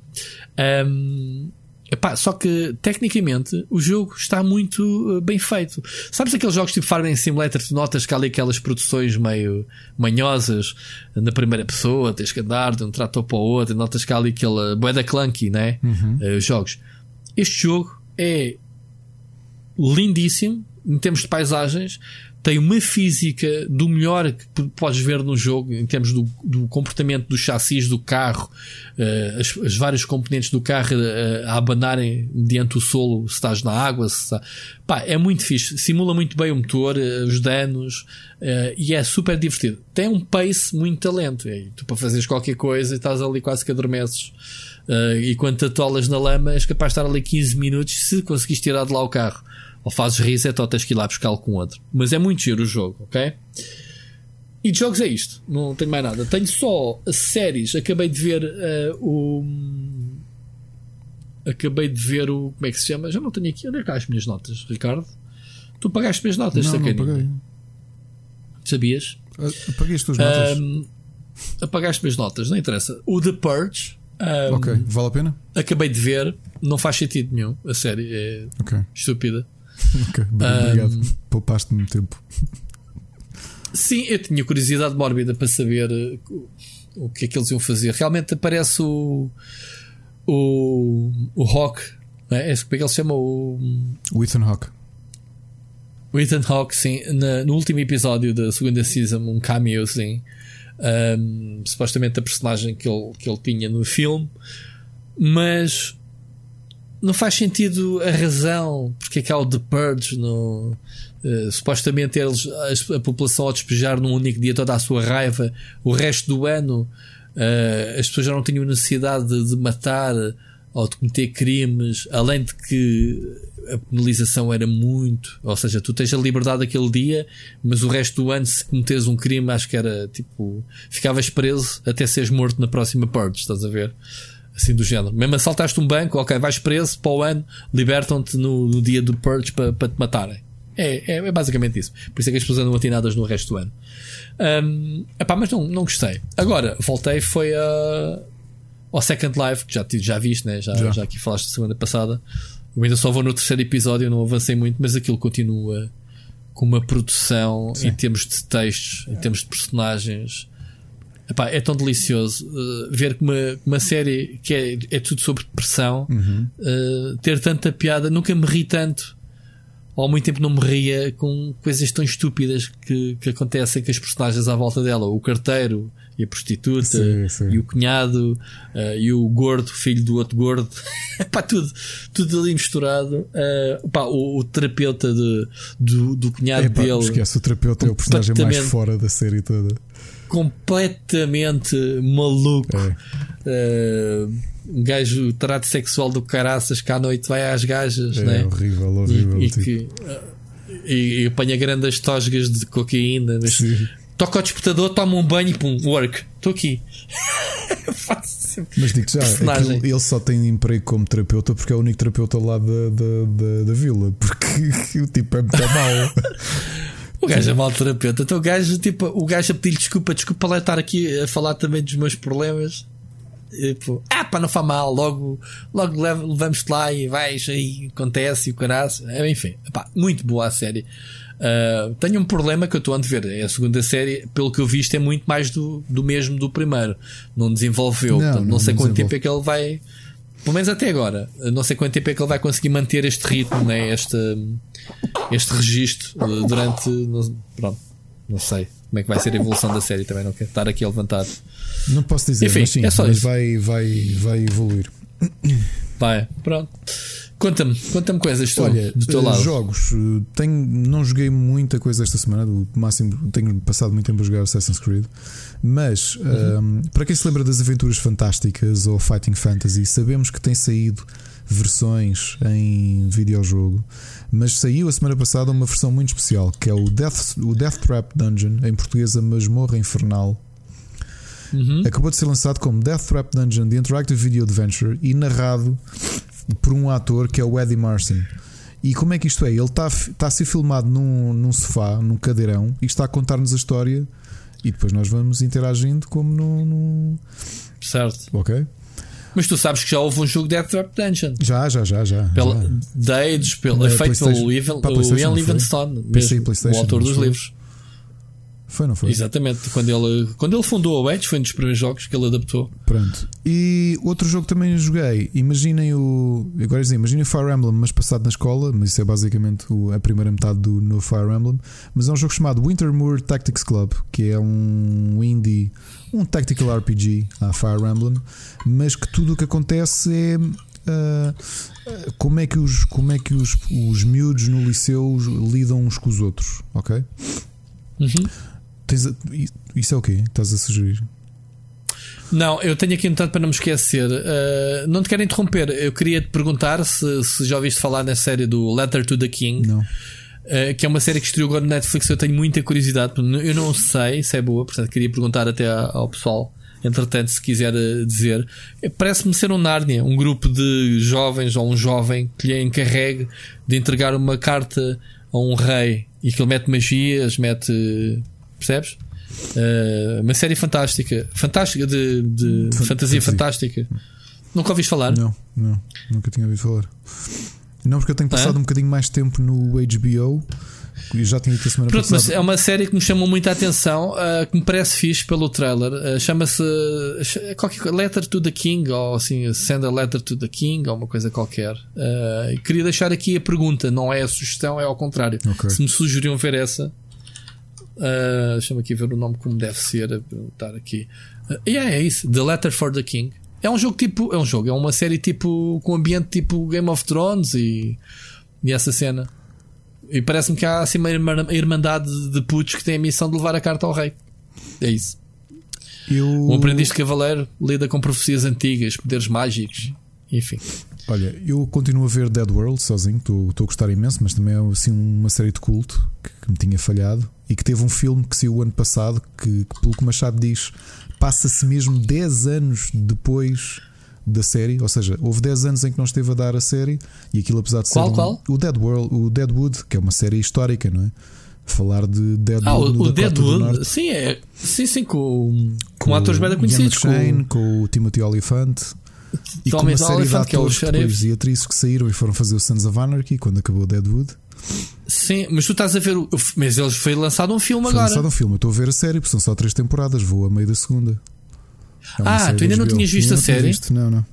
Ahm, epá, só que tecnicamente o jogo está muito uh, bem feito. Sabes aqueles jogos tipo Farming Simulator, tu notas que há ali aquelas produções meio manhosas na primeira pessoa, tens que andar de um trator para o outro, notas que há ali aquela boeda clunky, né? Uh, jogos. Este jogo é lindíssimo em termos de paisagens. Tem uma física do melhor que podes ver no jogo, em termos do, do comportamento do chassis do carro, uh, as, as vários componentes do carro uh, a abanarem mediante o solo, se estás na água, se está... Pá, é muito fixe, simula muito bem o motor, uh, os danos, e é super divertido. Tem um pace muito talento, e tu para fazeres qualquer coisa estás ali quase que adormeces. e quando te atolas na lama, és capaz de estar ali 15 minutos se conseguires tirar de lá o carro ou fazes reset ou tens que ir lá buscá-lo com outro. Mas é muito giro o jogo, ok? E de jogos é isto, não tenho mais nada. Tenho só séries. Acabei de ver uh, o. Acabei de ver o. Como é que se chama? Já não tenho aqui. Onde é que há as minhas notas, Ricardo? Tu pagaste as minhas notas, não, não paguei. Sabias? Apaguei as tuas notas. Um, apagaste as minhas notas, não interessa. O The Purge. Um, ok, vale a pena? Acabei de ver, não faz sentido nenhum. A série é okay. estúpida. Obrigado. Um, Poupaste-me tempo. Sim, eu tinha curiosidade mórbida para saber eh, o que é que eles iam fazer. Realmente aparece o. O. O Hawk. É? é? Como é que ele se chama? O. O Ethan Hawk. O Ethan Hawk, sim. Na, no último episódio da segunda season, um cameo, sim. Um, supostamente a personagem que ele, que ele tinha no filme. Mas não faz sentido a razão porque é que há o The Purge no, uh, supostamente eles, a, a, população ao despejar num único dia toda a sua raiva o resto do ano uh, as pessoas já não tinham necessidade de, de, matar ou de cometer crimes além de que a penalização era muito ou seja, tu tens a liberdade aquele dia mas o resto do ano se cometeres um crime acho que era tipo ficavas preso até seres morto na próxima Purge, estás a ver? Assim do género. Mesmo assaltaste um banco, ok, vais preso para o ano, libertam-te no, no, dia do purge para, para te matarem. É, é, é, basicamente isso. Por isso é que as pessoas andam atinadas no resto do ano. Um, epá, mas não, não gostei. Agora, voltei, foi a, ao Second Life, que já, já viste, né? já, já. já aqui falaste semana passada. Eu ainda só vou no terceiro episódio, não avancei muito, mas aquilo continua com uma produção Sim. em termos de textos, em termos de personagens Epá, é tão delicioso uh, ver que uma, uma série que é, é tudo sobre depressão uhum. uh, ter tanta piada. Nunca me ri tanto, ou há muito tempo não me ria com coisas tão estúpidas que, que acontecem com as personagens à volta dela. O carteiro e a prostituta sim, sim. e o cunhado uh, e o gordo, filho do outro gordo. Epá, tudo, tudo ali misturado. Epá, o, o, terapeuta de, do, do cunhado Epá, dele. Esquece, o terapeuta é o personagem mais fora da série toda completamente maluco. É. Uh, um gajo trato sexual do caraças que à noite vai às gajas, é, né? horrível, horrível. E, e, que, uh, e, e apanha grandes tosgas de cocaína. Mas toca ao despertador, toma um banho e pum, work. Estou aqui. Mas digo já, aquilo, ele só tem emprego como terapeuta porque é o único terapeuta lá da, da, da, da vila. Porque o tipo é muito mau. O gajo é mau terapeuta. Então o gajo, tipo, o gajo a pedir desculpa, desculpa lá estar aqui a falar também dos meus problemas. Tipo, ah, pá, não faz mal, logo, logo levamos-te lá e vais, aí acontece e o caralho. É, enfim, pá, muito boa a série. Uh, tenho um problema que eu estou a ver. É a segunda série, pelo que eu vi, é muito mais do, do mesmo do primeiro. Não desenvolveu. Não, Portanto, não, não sei quanto tempo é que ele vai. Pelo menos até agora. Não sei quanto tempo é que ele vai conseguir manter este ritmo, né? este, este registro eh, durante. Pronto, não sei como é que vai ser a evolução da série. Também não quero estar aqui a levantar. Não posso dizer, Enfim, mas sim, é só mas vai, vai, vai evoluir. Vai, pronto. Conta-me, conta-me coisas tu, Olha, do teu lado. Jogos, tenho, não joguei muita coisa esta semana, do máximo tenho passado muito tempo a jogar Assassin's Creed, mas uhum. um, para quem se lembra das aventuras fantásticas ou Fighting Fantasy, sabemos que tem saído versões em videojogo, mas saiu a semana passada uma versão muito especial que é o Death, o Death Trap Dungeon, em português a Masmorra Infernal. Uhum. Acabou de ser lançado como Death Trap Dungeon The Interactive Video Adventure e narrado por um ator que é o Eddie Marson. E como é que isto é? Ele está, está a ser filmado num, num sofá, num cadeirão, e está a contar-nos a história. E depois nós vamos interagindo como no. no... Certo. Ok. Mas tu sabes que já houve um jogo de Death Trap Dungeon. Já, já, já, já. Pela, já. Dates, pelo, é feito pelo Ian, Livingstone, o autor dos livros. Foi, não foi? Exatamente. Quando ele, quando ele fundou a Edge, foi um dos primeiros jogos que ele adaptou. Pronto. E outro jogo que também joguei. Imaginem o. Agora dizer, imaginem o Fire Emblem, mas passado na escola. Mas isso é basicamente a primeira metade do no Fire Emblem. Mas é um jogo chamado Wintermoor Tactics Club, que é um indie, um tactical RPG a Fire Emblem. Mas que tudo o que acontece é. Uh, como é que os, como é que os, os miúdos no liceu lidam uns com os outros, ok? Uhum. Tens a, isso é o quê? Estás a sugerir? Não, eu tenho aqui um tanto para não me esquecer. Uh, não te quero interromper. Eu queria te perguntar se, se já ouviste falar na série do Letter to the King. Não. Uh, que é uma série que estreou agora no Netflix. Eu tenho muita curiosidade. Eu não sei se é boa, portanto queria perguntar até ao pessoal. Entretanto, se quiser eh, dizer, parece-me ser um Nárnia, um grupo de jovens ou um jovem que lhe encarregue de entregar uma carta a um rei e que ele mete magias, mete Percebes? Uh, uma série fantástica, fantástica de, de fantasia fantástica. Nunca ouviste falar? Não, não, nunca tinha ouvido falar. Não, porque eu tenho passado um bocadinho mais tempo no HBO. Eu já tinha dito a semana Pronto, passada. Mas é uma série que me chamou muita atenção, uh, que me parece fixe pelo trailer. Uh, Chama-se uh, qualquer Letter to the King, ou assim, Send a Letter to the King, ou uma coisa qualquer. queria deixar aqui a pergunta, não é a sugestão, é ao contrário. Okay. Se me sugeriam ver essa, Uh, Deixa-me aqui ver o nome como deve ser. Estar aqui. Uh, yeah, é isso. The Letter for the King. É um jogo tipo. É um jogo, é uma série tipo. com ambiente tipo Game of Thrones e. e essa cena. E parece-me que há assim uma irmandade de putos que tem a missão de levar a carta ao rei. É isso. Eu... Um aprendiz de cavaleiro lida com profecias antigas, poderes mágicos, enfim. Olha, eu continuo a ver Dead World sozinho, estou a gostar imenso, mas também é assim uma série de culto que, que me tinha falhado e que teve um filme que saiu o ano passado que, que pelo que o Machado diz, passa-se mesmo 10 anos depois da série, ou seja, houve 10 anos em que não esteve a dar a série e aquilo apesar de qual, ser um, qual? o Dead World, o Deadwood, que é uma série histórica, não é? Falar de Deadwood ah, o, o Deadwood, sim, é, sim, sim, com, com, com atores bem conhecidos, com, com o Timothy Olyphant. E com uma série de que é o atores e atrizes que saíram e foram fazer o Sons of Anarchy quando acabou Deadwood. Sim, mas tu estás a ver. O, mas eles foi lançado um filme foi agora. lançado um filme, eu estou a ver a série, porque são só três temporadas, vou a meio da segunda. É ah, tu ainda não tinhas visto a série? Visto. Não, não.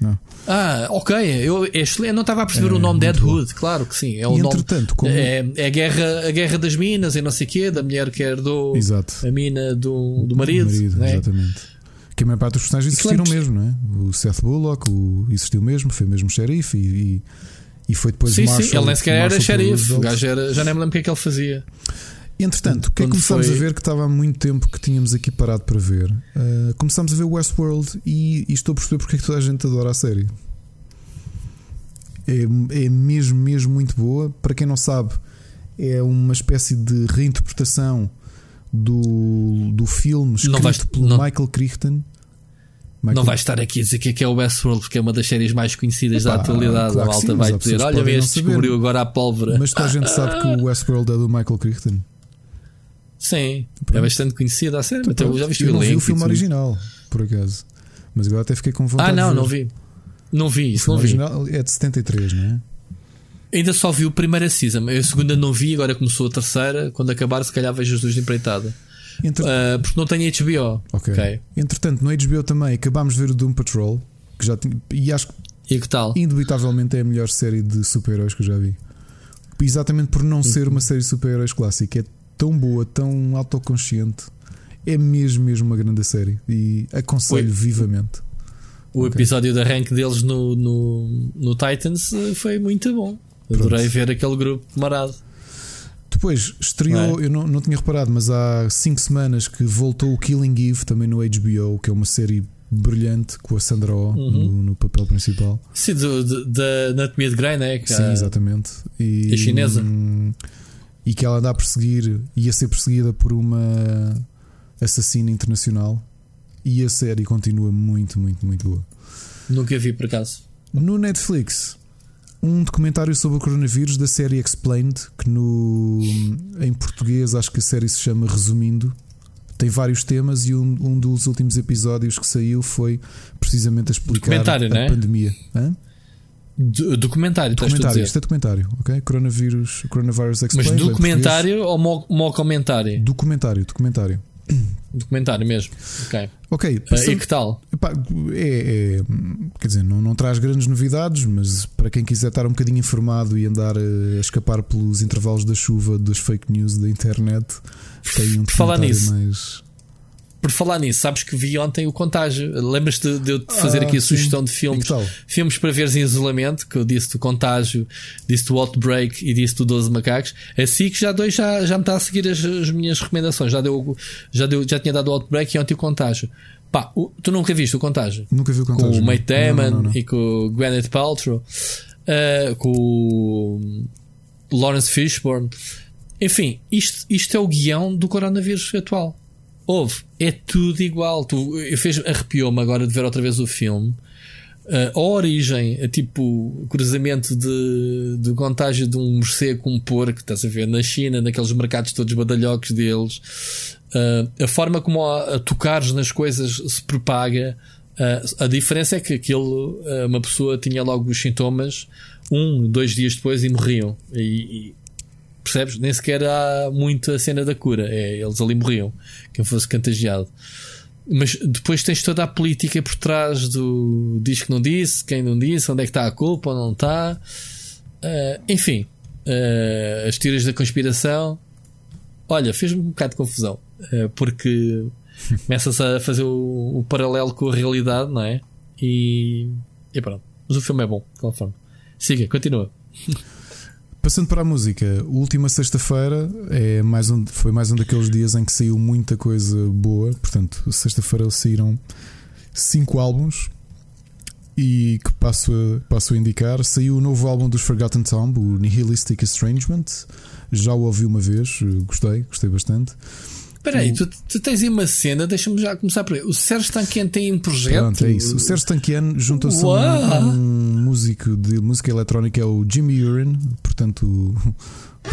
Não. Ah, ok. Eu, é eu não estava a perceber é, o nome Deadwood, claro que sim. É o e nome, entretanto, como... é, é, a, guerra, a guerra das minas e não sei o quê, da mulher que herdou Exato. a mina do, do marido. Do marido né? Exatamente. Que a maior parte dos personagens existiram mesmo, não é? O Seth Bullock o, existiu mesmo, foi mesmo xerife e, e, e, foi depois sim, o Marshall. Sim, ele nem sequer era xerife, o gajo era, já nem me lembro o que é que ele fazia. Entretanto, o que é que começámos foi... a ver que estava há muito tempo que tínhamos aqui parado para ver? Uh, começámos a ver Westworld e, e estou a perceber porque é que toda a gente adora a série. É, é mesmo, mesmo muito boa. Para quem não sabe, é uma espécie de reinterpretação do, do filme escrito vais, pelo não, Michael Crichton. Michael... Não vai estar aqui a dizer que é, que é o Westworld, porque é uma das séries mais conhecidas Epá, da atualidade. Claro a malta sim, vai dizer: Olha, vês, descobriu agora a pólvora. Mas toda a gente sabe que o Westworld é do Michael Crichton. Sim, Pronto. é bastante conhecida a série. Então, já viste eu o não vi o filme original, por acaso. Mas agora até fiquei com vontade. Ah, não, não vi. Não vi isso, o não vi. original é de 73, não é? Ainda só vi a primeira season. A segunda não vi, agora começou a terceira. Quando acabar, se calhar vejo as duas de empreitada. Entre... Uh, porque não tenho HBO. Okay. ok. Entretanto, no HBO também acabámos de ver o Doom Patrol. Que já tinha... E acho que, e que tal? indubitavelmente é a melhor série de super-heróis que eu já vi. Exatamente por não ser uma série de super-heróis clássica. É tão boa, tão autoconsciente. É mesmo, mesmo uma grande série. E aconselho Oi. vivamente. O okay. episódio de arranque deles no, no, no Titans eh, foi muito bom. Adorei Pronto. ver aquele grupo marado. Depois estreou, é? eu não, não tinha reparado, mas há 5 semanas que voltou o Killing Eve também no HBO, que é uma série brilhante com a Sandra Oh uhum. no, no, papel principal. Sim, da Anatomia de Grey, né? Que Sim, exatamente. E, a chinesa. Hum, e que ela anda a perseguir, ia ser perseguida por uma assassina internacional. E a série continua muito, muito, muito boa. Nunca vi por acaso. No Netflix, um documentário sobre o coronavírus da série Explained, que no, em português acho que a série se chama Resumindo. Tem vários temas e um, um dos últimos episódios que saiu foi precisamente a explicar a é? pandemia. Hã? documentário, documentário isto é documentário, ok? Coronavírus, Coronavirus Explained. Mas documentário ou mo, comentário? Documentário, documentário. Documentário mesmo. Ok. Ok. Uh, e que tal? Epá, é, é, quer dizer, não, não traz grandes novidades, mas para quem quiser estar um bocadinho informado e andar a, a escapar pelos intervalos da chuva das fake news da internet, tem um Falar nisso. mais por falar nisso, sabes que vi ontem o Contágio. Lembras-te de eu te fazer ah, aqui a sim. sugestão de filmes? Filmes para veres em isolamento, que eu disse do Contágio, disse do Outbreak e disse do 12 Macacos. Assim que já dois já, já me está a seguir as, as, minhas recomendações. Já, deu, já, deu, já tinha dado o Outbreak e ontem o Contágio. Pá, o, tu nunca viste o Contágio? Nunca vi o Contágio. Com o Mate Damon e com o Gwyneth Paltrow, uh, com o Lawrence Fishburne. Enfim, isto, isto é o guião do coronavírus atual. Houve, é tudo igual. Tu, fez, arrepiou-me agora de ver outra vez o filme. Uh, a origem, a tipo cruzamento de, de contágio de um morcego com um porco, estás a ver, na China, naqueles mercados todos badalhocos deles, uh, a forma como a, a tocares nas coisas se propaga. Uh, a diferença é que aquilo, uma pessoa tinha logo os sintomas, um, dois dias depois e morriam. E, Percebes? Nem sequer há muito a cena da cura. É, eles ali morriam. Quem fosse contagiado. Mas depois tens toda a política por trás do diz que não disse, quem não disse, onde é que está a culpa, ou não está. Uh, enfim, uh, as teorias da conspiração. Olha, fez-me um bocado de confusão. Uh, porque começa-se a fazer o, o, paralelo com a realidade, não é? E, e pronto. Mas o filme é bom, de qualquer forma. Siga, continua. Passando para a música, última sexta-feira é mais um, foi mais um daqueles dias em que saiu muita coisa boa. Portanto, sexta-feira saíram cinco álbuns e que passo a, passo a indicar. Saiu o novo álbum dos Forgotten Tomb, o Nihilistic Estrangement. Já o ouvi uma vez, gostei, gostei bastante. Espera aí, tu, tu, tens aí uma cena, deixa-me já começar por aí. O Sérgio Tanquian tem um projeto. Pronto, é isso. O Sérgio Tanquian juntou-se a um, um, músico de música eletrónica, é o Jimmy Urine, portanto.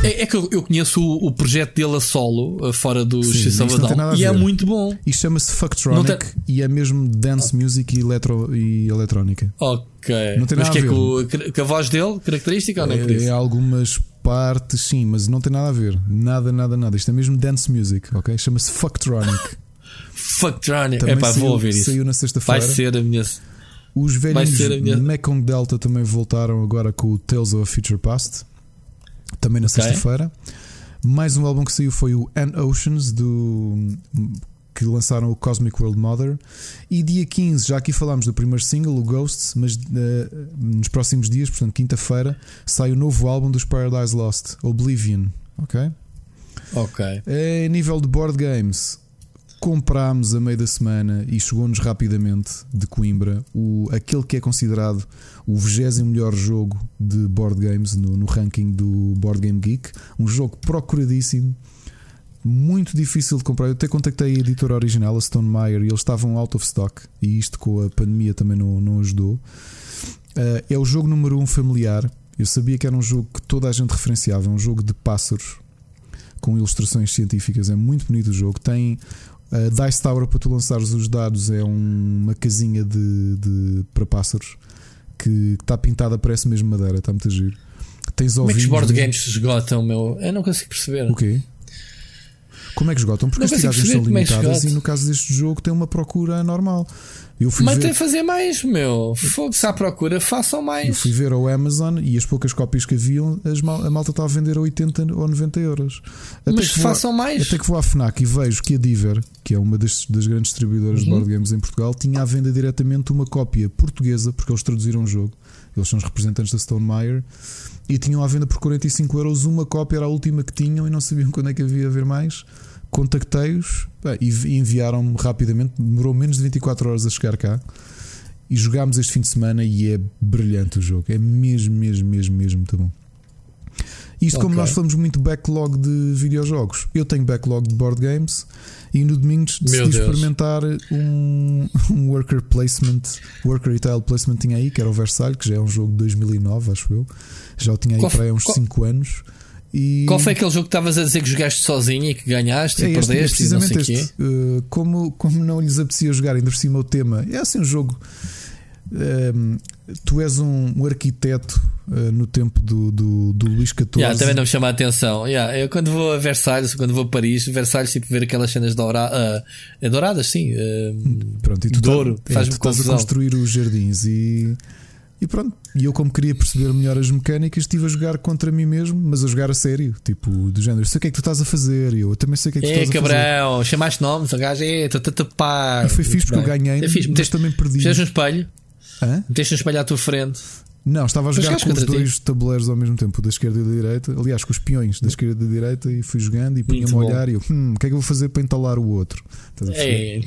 É, é que eu, eu conheço o, o, projeto dele a solo, fora do X Salvador, e é muito bom. E chama-se Fucktronic tem... e é mesmo dance music e, eletro, e eletrónica. Ok. Não tem Mas nada que é com, com, a voz dele, característica ou não é, é algumas partes, sim, mas não tem nada a ver. Nada, nada, nada. Isto é mesmo dance music, ok? Chama-se Fucktronic. Fucktronic. É pá, vou ouvir isso. Saiu na sexta-feira. Vai ser a minha. Os velhos minha... Mekong Delta também voltaram agora com o Tales of a Future Past. Também na okay. sexta-feira. Mais um álbum que saiu foi o An Oceans do que lançaram o Cosmic World Mother. E dia 15, já aqui falámos do primeiro single, o Ghosts, mas uh, nos próximos dias, portanto, quinta-feira, sai o novo álbum dos Paradise Lost, Oblivion. Ok? Ok. É, nível de board games, comprámos a meio da semana e chegou-nos rapidamente de Coimbra o, aquele que é considerado o 20 melhor jogo de board games no, no ranking do Board Game Geek. Um jogo procuradíssimo muito difícil de comprar. Eu até contactei a editora original, a Stone Meyer, e eles estavam out of stock. E isto com a pandemia também não, não ajudou. Uh, é o jogo número um familiar. Eu sabia que era um jogo que toda a gente referenciava. É um jogo de pássaros com ilustrações científicas. É muito bonito o jogo. Tem a uh, Dice Tower para tu lançares os dados. É um, uma casinha de, de, para pássaros que está pintada, parece mesmo madeira. Está muito giro. Tens Como é que os board games se esgotam, meu? Eu não consigo perceber. O quê? Como é que esgotam? Porque as tiragens são é limitadas e no caso deste jogo tem uma procura normal. Eu fui Mas ver... tem que fazer mais, meu. Fogo, se há procura, façam mais. Eu fui ver ao Amazon e as poucas cópias que haviam, mal, a malta estava a vender a 80 ou 90 euros. Até Mas façam vou, mais. Até que vou à Fnac e vejo que a Diver, que é uma das, das grandes distribuidoras uhum. de board games em Portugal, tinha à venda diretamente uma cópia portuguesa, porque eles traduziram o jogo. Eles são os representantes da Stone Meyer e tinham à venda por 45 euros uma cópia, era a última que tinham e não sabiam quando é que havia a ver mais contactei-os e enviaram-me rapidamente, demorou menos de 24 horas a chegar cá. E jogámos este fim de semana e é brilhante o jogo. É mesmo, mesmo, mesmo, mesmo muito bom. Isto, okay. como nós falamos muito backlog de videojogos, eu tenho backlog de board games e no domingo decidi experimentar um, um, worker placement, worker retail placement tinha aí, que era o Versailles, que já é um jogo de 2009, acho eu. Já o tinha aí qual, para aí uns 5 anos. E... Qual foi aquele jogo que estavas a dizer que jogaste sozinho e que ganhaste é e este, perdeste? É precisamente este. Uh, como, como não lhes apetecia jogar, ainda por cima o tema, é assim um jogo. Um, tu és um, um arquiteto uh, no tempo do, do, do Luís XIV. Yeah, também não me chama a atenção. Yeah, eu quando vou a Versalhes, quando vou a Paris, Versalhes, tipo, ver aquelas cenas doura, uh, douradas, sim. Uh, Pronto, e tu tá, é, estás a construir os jardins e. E pronto, e eu, como queria perceber melhor as mecânicas, estive a jogar contra mim mesmo, mas a jogar a sério, tipo, do género, sei o que é que tu estás a fazer, e eu também sei o que é que tu estás cabrão, a fazer. cabrão, chamaste nomes, o gajo, é, estou a tapar. E foi fixe porque eu ganhei, é fixe, mas também perdi. Fizeste um espelho, Hã? meteste um espelho à tua frente. Não, estava a jogar com os dois ti. tabuleiros ao mesmo tempo, da esquerda e da direita. Aliás, com os peões da esquerda e da direita, e fui jogando e punha-me a olhar e eu, hum, o que é que eu vou fazer para entalar o outro? É.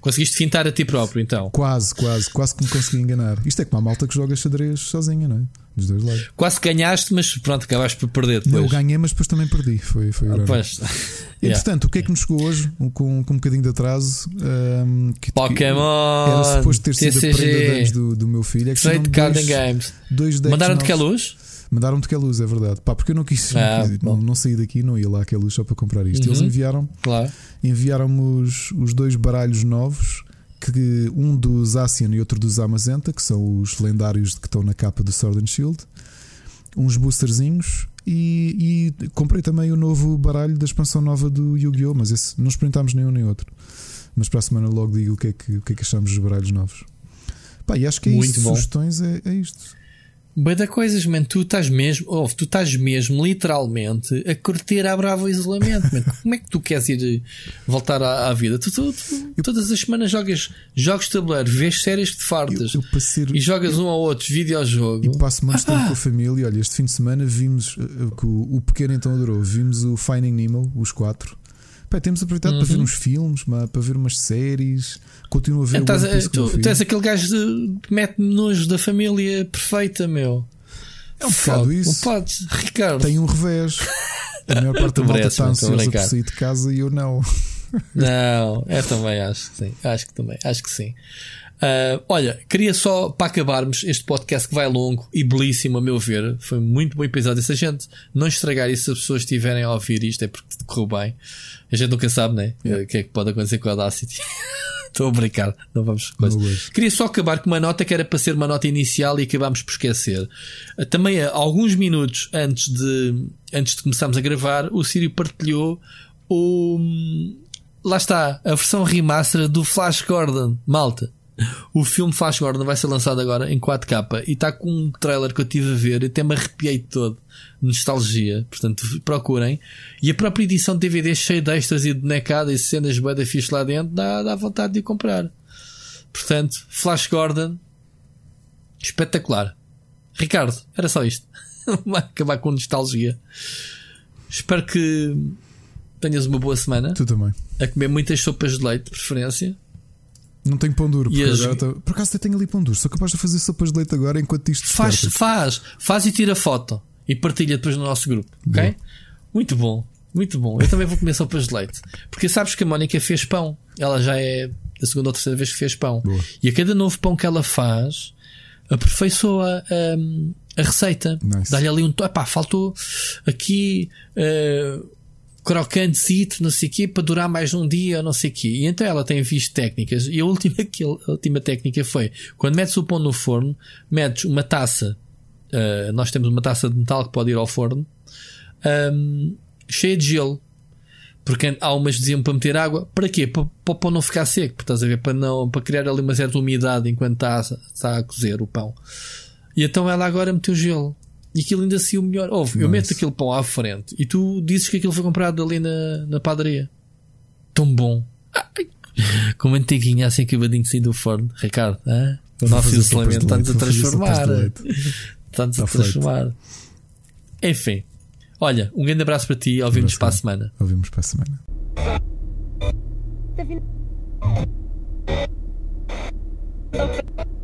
Conseguiste fintar a ti próprio, então? Quase, quase, quase que me consegui enganar. Isto é como a malta que joga xadrez sozinha, não é? Dos dois lados. Quase ganhaste, mas pronto, acabaste por perder. Depois. Não, eu ganhei, mas depois também perdi. Foi, foi ah, pois. Entretanto, o que é que nos chegou hoje, com, com um bocadinho de atraso? Um, que, Pokémon! Era suposto ter sido TCG. prenda de do, do meu filho. É que Straight Card Games. Dois Mandaram-te que a luz? Mandaram-te que a luz, é verdade. Pá, porque eu não quis, ah, não, não, saí daqui, não ia lá a luz só para comprar isto. Uhum. Eles enviaram, claro. enviaram os, os dois baralhos novos que um dos Asian e outro dos Amazenta, que são os lendários que estão na capa do Sword and Shield, uns boosterzinhos e, e, comprei também o novo baralho da expansão nova do Yu-Gi-Oh! Mas esse não experimentámos nenhum nem outro. Mas para a semana logo digo o que é que, o que, é que achamos dos baralhos novos. Pá, e acho que é Muito isto. Bom. Sugestões é, é isto. Bem da coisas, man. Tu estás mesmo, oh, tu estás mesmo, literalmente, a curtir a bravo isolamento, man. Como é que tu queres ir voltar à, à vida? Tu, tu, tu eu, todas as semanas jogas jogos de tabuleiro, vês séries de fartas eu, eu e jogas um ou outro videojogo. E passo mais tempo com a família. Olha, este fim de semana vimos que o, o pequeno então adorou. Vimos o Finding Nemo, os quatro. Pá, temos aproveitado uhum. para ver uhum. uns filmes, para ver umas séries. Continuo a ver então, o tu, tu és aquele gajo que mete nojo da família perfeita, meu. É um bocado isso. Não podes, Ricardo. Tem um revés. A maior parte da malta está ansiosa por sair de casa e eu não. Não, eu também acho que sim. Acho que também, acho que sim. Uh, olha, queria só para acabarmos este podcast que vai longo e belíssimo, a meu ver. Foi muito bom episódio. Se a gente não estragar isso, se as pessoas estiverem a ouvir isto, é porque correu bem. A gente nunca sabe, né? Yeah. O que é que pode acontecer com a Audacity. Estou a brincar, não vamos. Queria só acabar com uma nota que era para ser uma nota inicial e acabámos por esquecer. Uh, também, uh, alguns minutos antes de, antes de começarmos a gravar, o Sírio partilhou o. Lá está, a versão remaster do Flash Gordon. Malta o filme Flash Gordon vai ser lançado agora em 4K e está com um trailer que eu tive a ver e até me arrepiei todo. Nostalgia, portanto procurem. E a própria edição de DVD cheia de extras e de necada e cenas bem da fixe lá dentro dá, dá vontade de comprar. Portanto, Flash Gordon, espetacular. Ricardo, era só isto. Vai acabar com nostalgia. Espero que tenhas uma boa semana. Tu também. A comer muitas sopas de leite, de preferência. Não tenho pão duro. Por, as... tô... por acaso até tenho ali pão duro. Sou capaz de fazer sopas de leite agora enquanto isto faz, está. Faz, faz e tira foto e partilha depois no nosso grupo. Ok? Boa. Muito bom, muito bom. Eu também vou comer sopas de leite. Porque sabes que a Mónica fez pão. Ela já é a segunda ou terceira vez que fez pão. Boa. E a cada novo pão que ela faz, aperfeiçoa a, a receita. Nice. Dá-lhe ali um. Epá, faltou aqui. Uh, crocante, não sei o quê, para durar mais um dia, não sei o quê. E então ela tem visto técnicas. E a última, a última técnica foi: quando metes o pão no forno, metes uma taça. Uh, nós temos uma taça de metal que pode ir ao forno, um, cheia de gelo. Porque há umas diziam para meter água. Para quê? Para, para não ficar seco. Estás a ver? Para, não, para criar ali uma certa umidade enquanto está, está a cozer o pão. E então ela agora meteu gelo. E aquilo ainda se o melhor. Ouve, eu meto aquele pão à frente e tu dizes que aquilo foi comprado ali na, na padaria. Tão bom. Ai, com manteiguinha assim acabadinho de sair do forno. Ricardo, ah? o nosso isolamento está-nos a transformar. Está-nos a transformar. Enfim. Olha, um grande abraço para ti e ouvimos para a semana. Ouvimos para a semana. Tá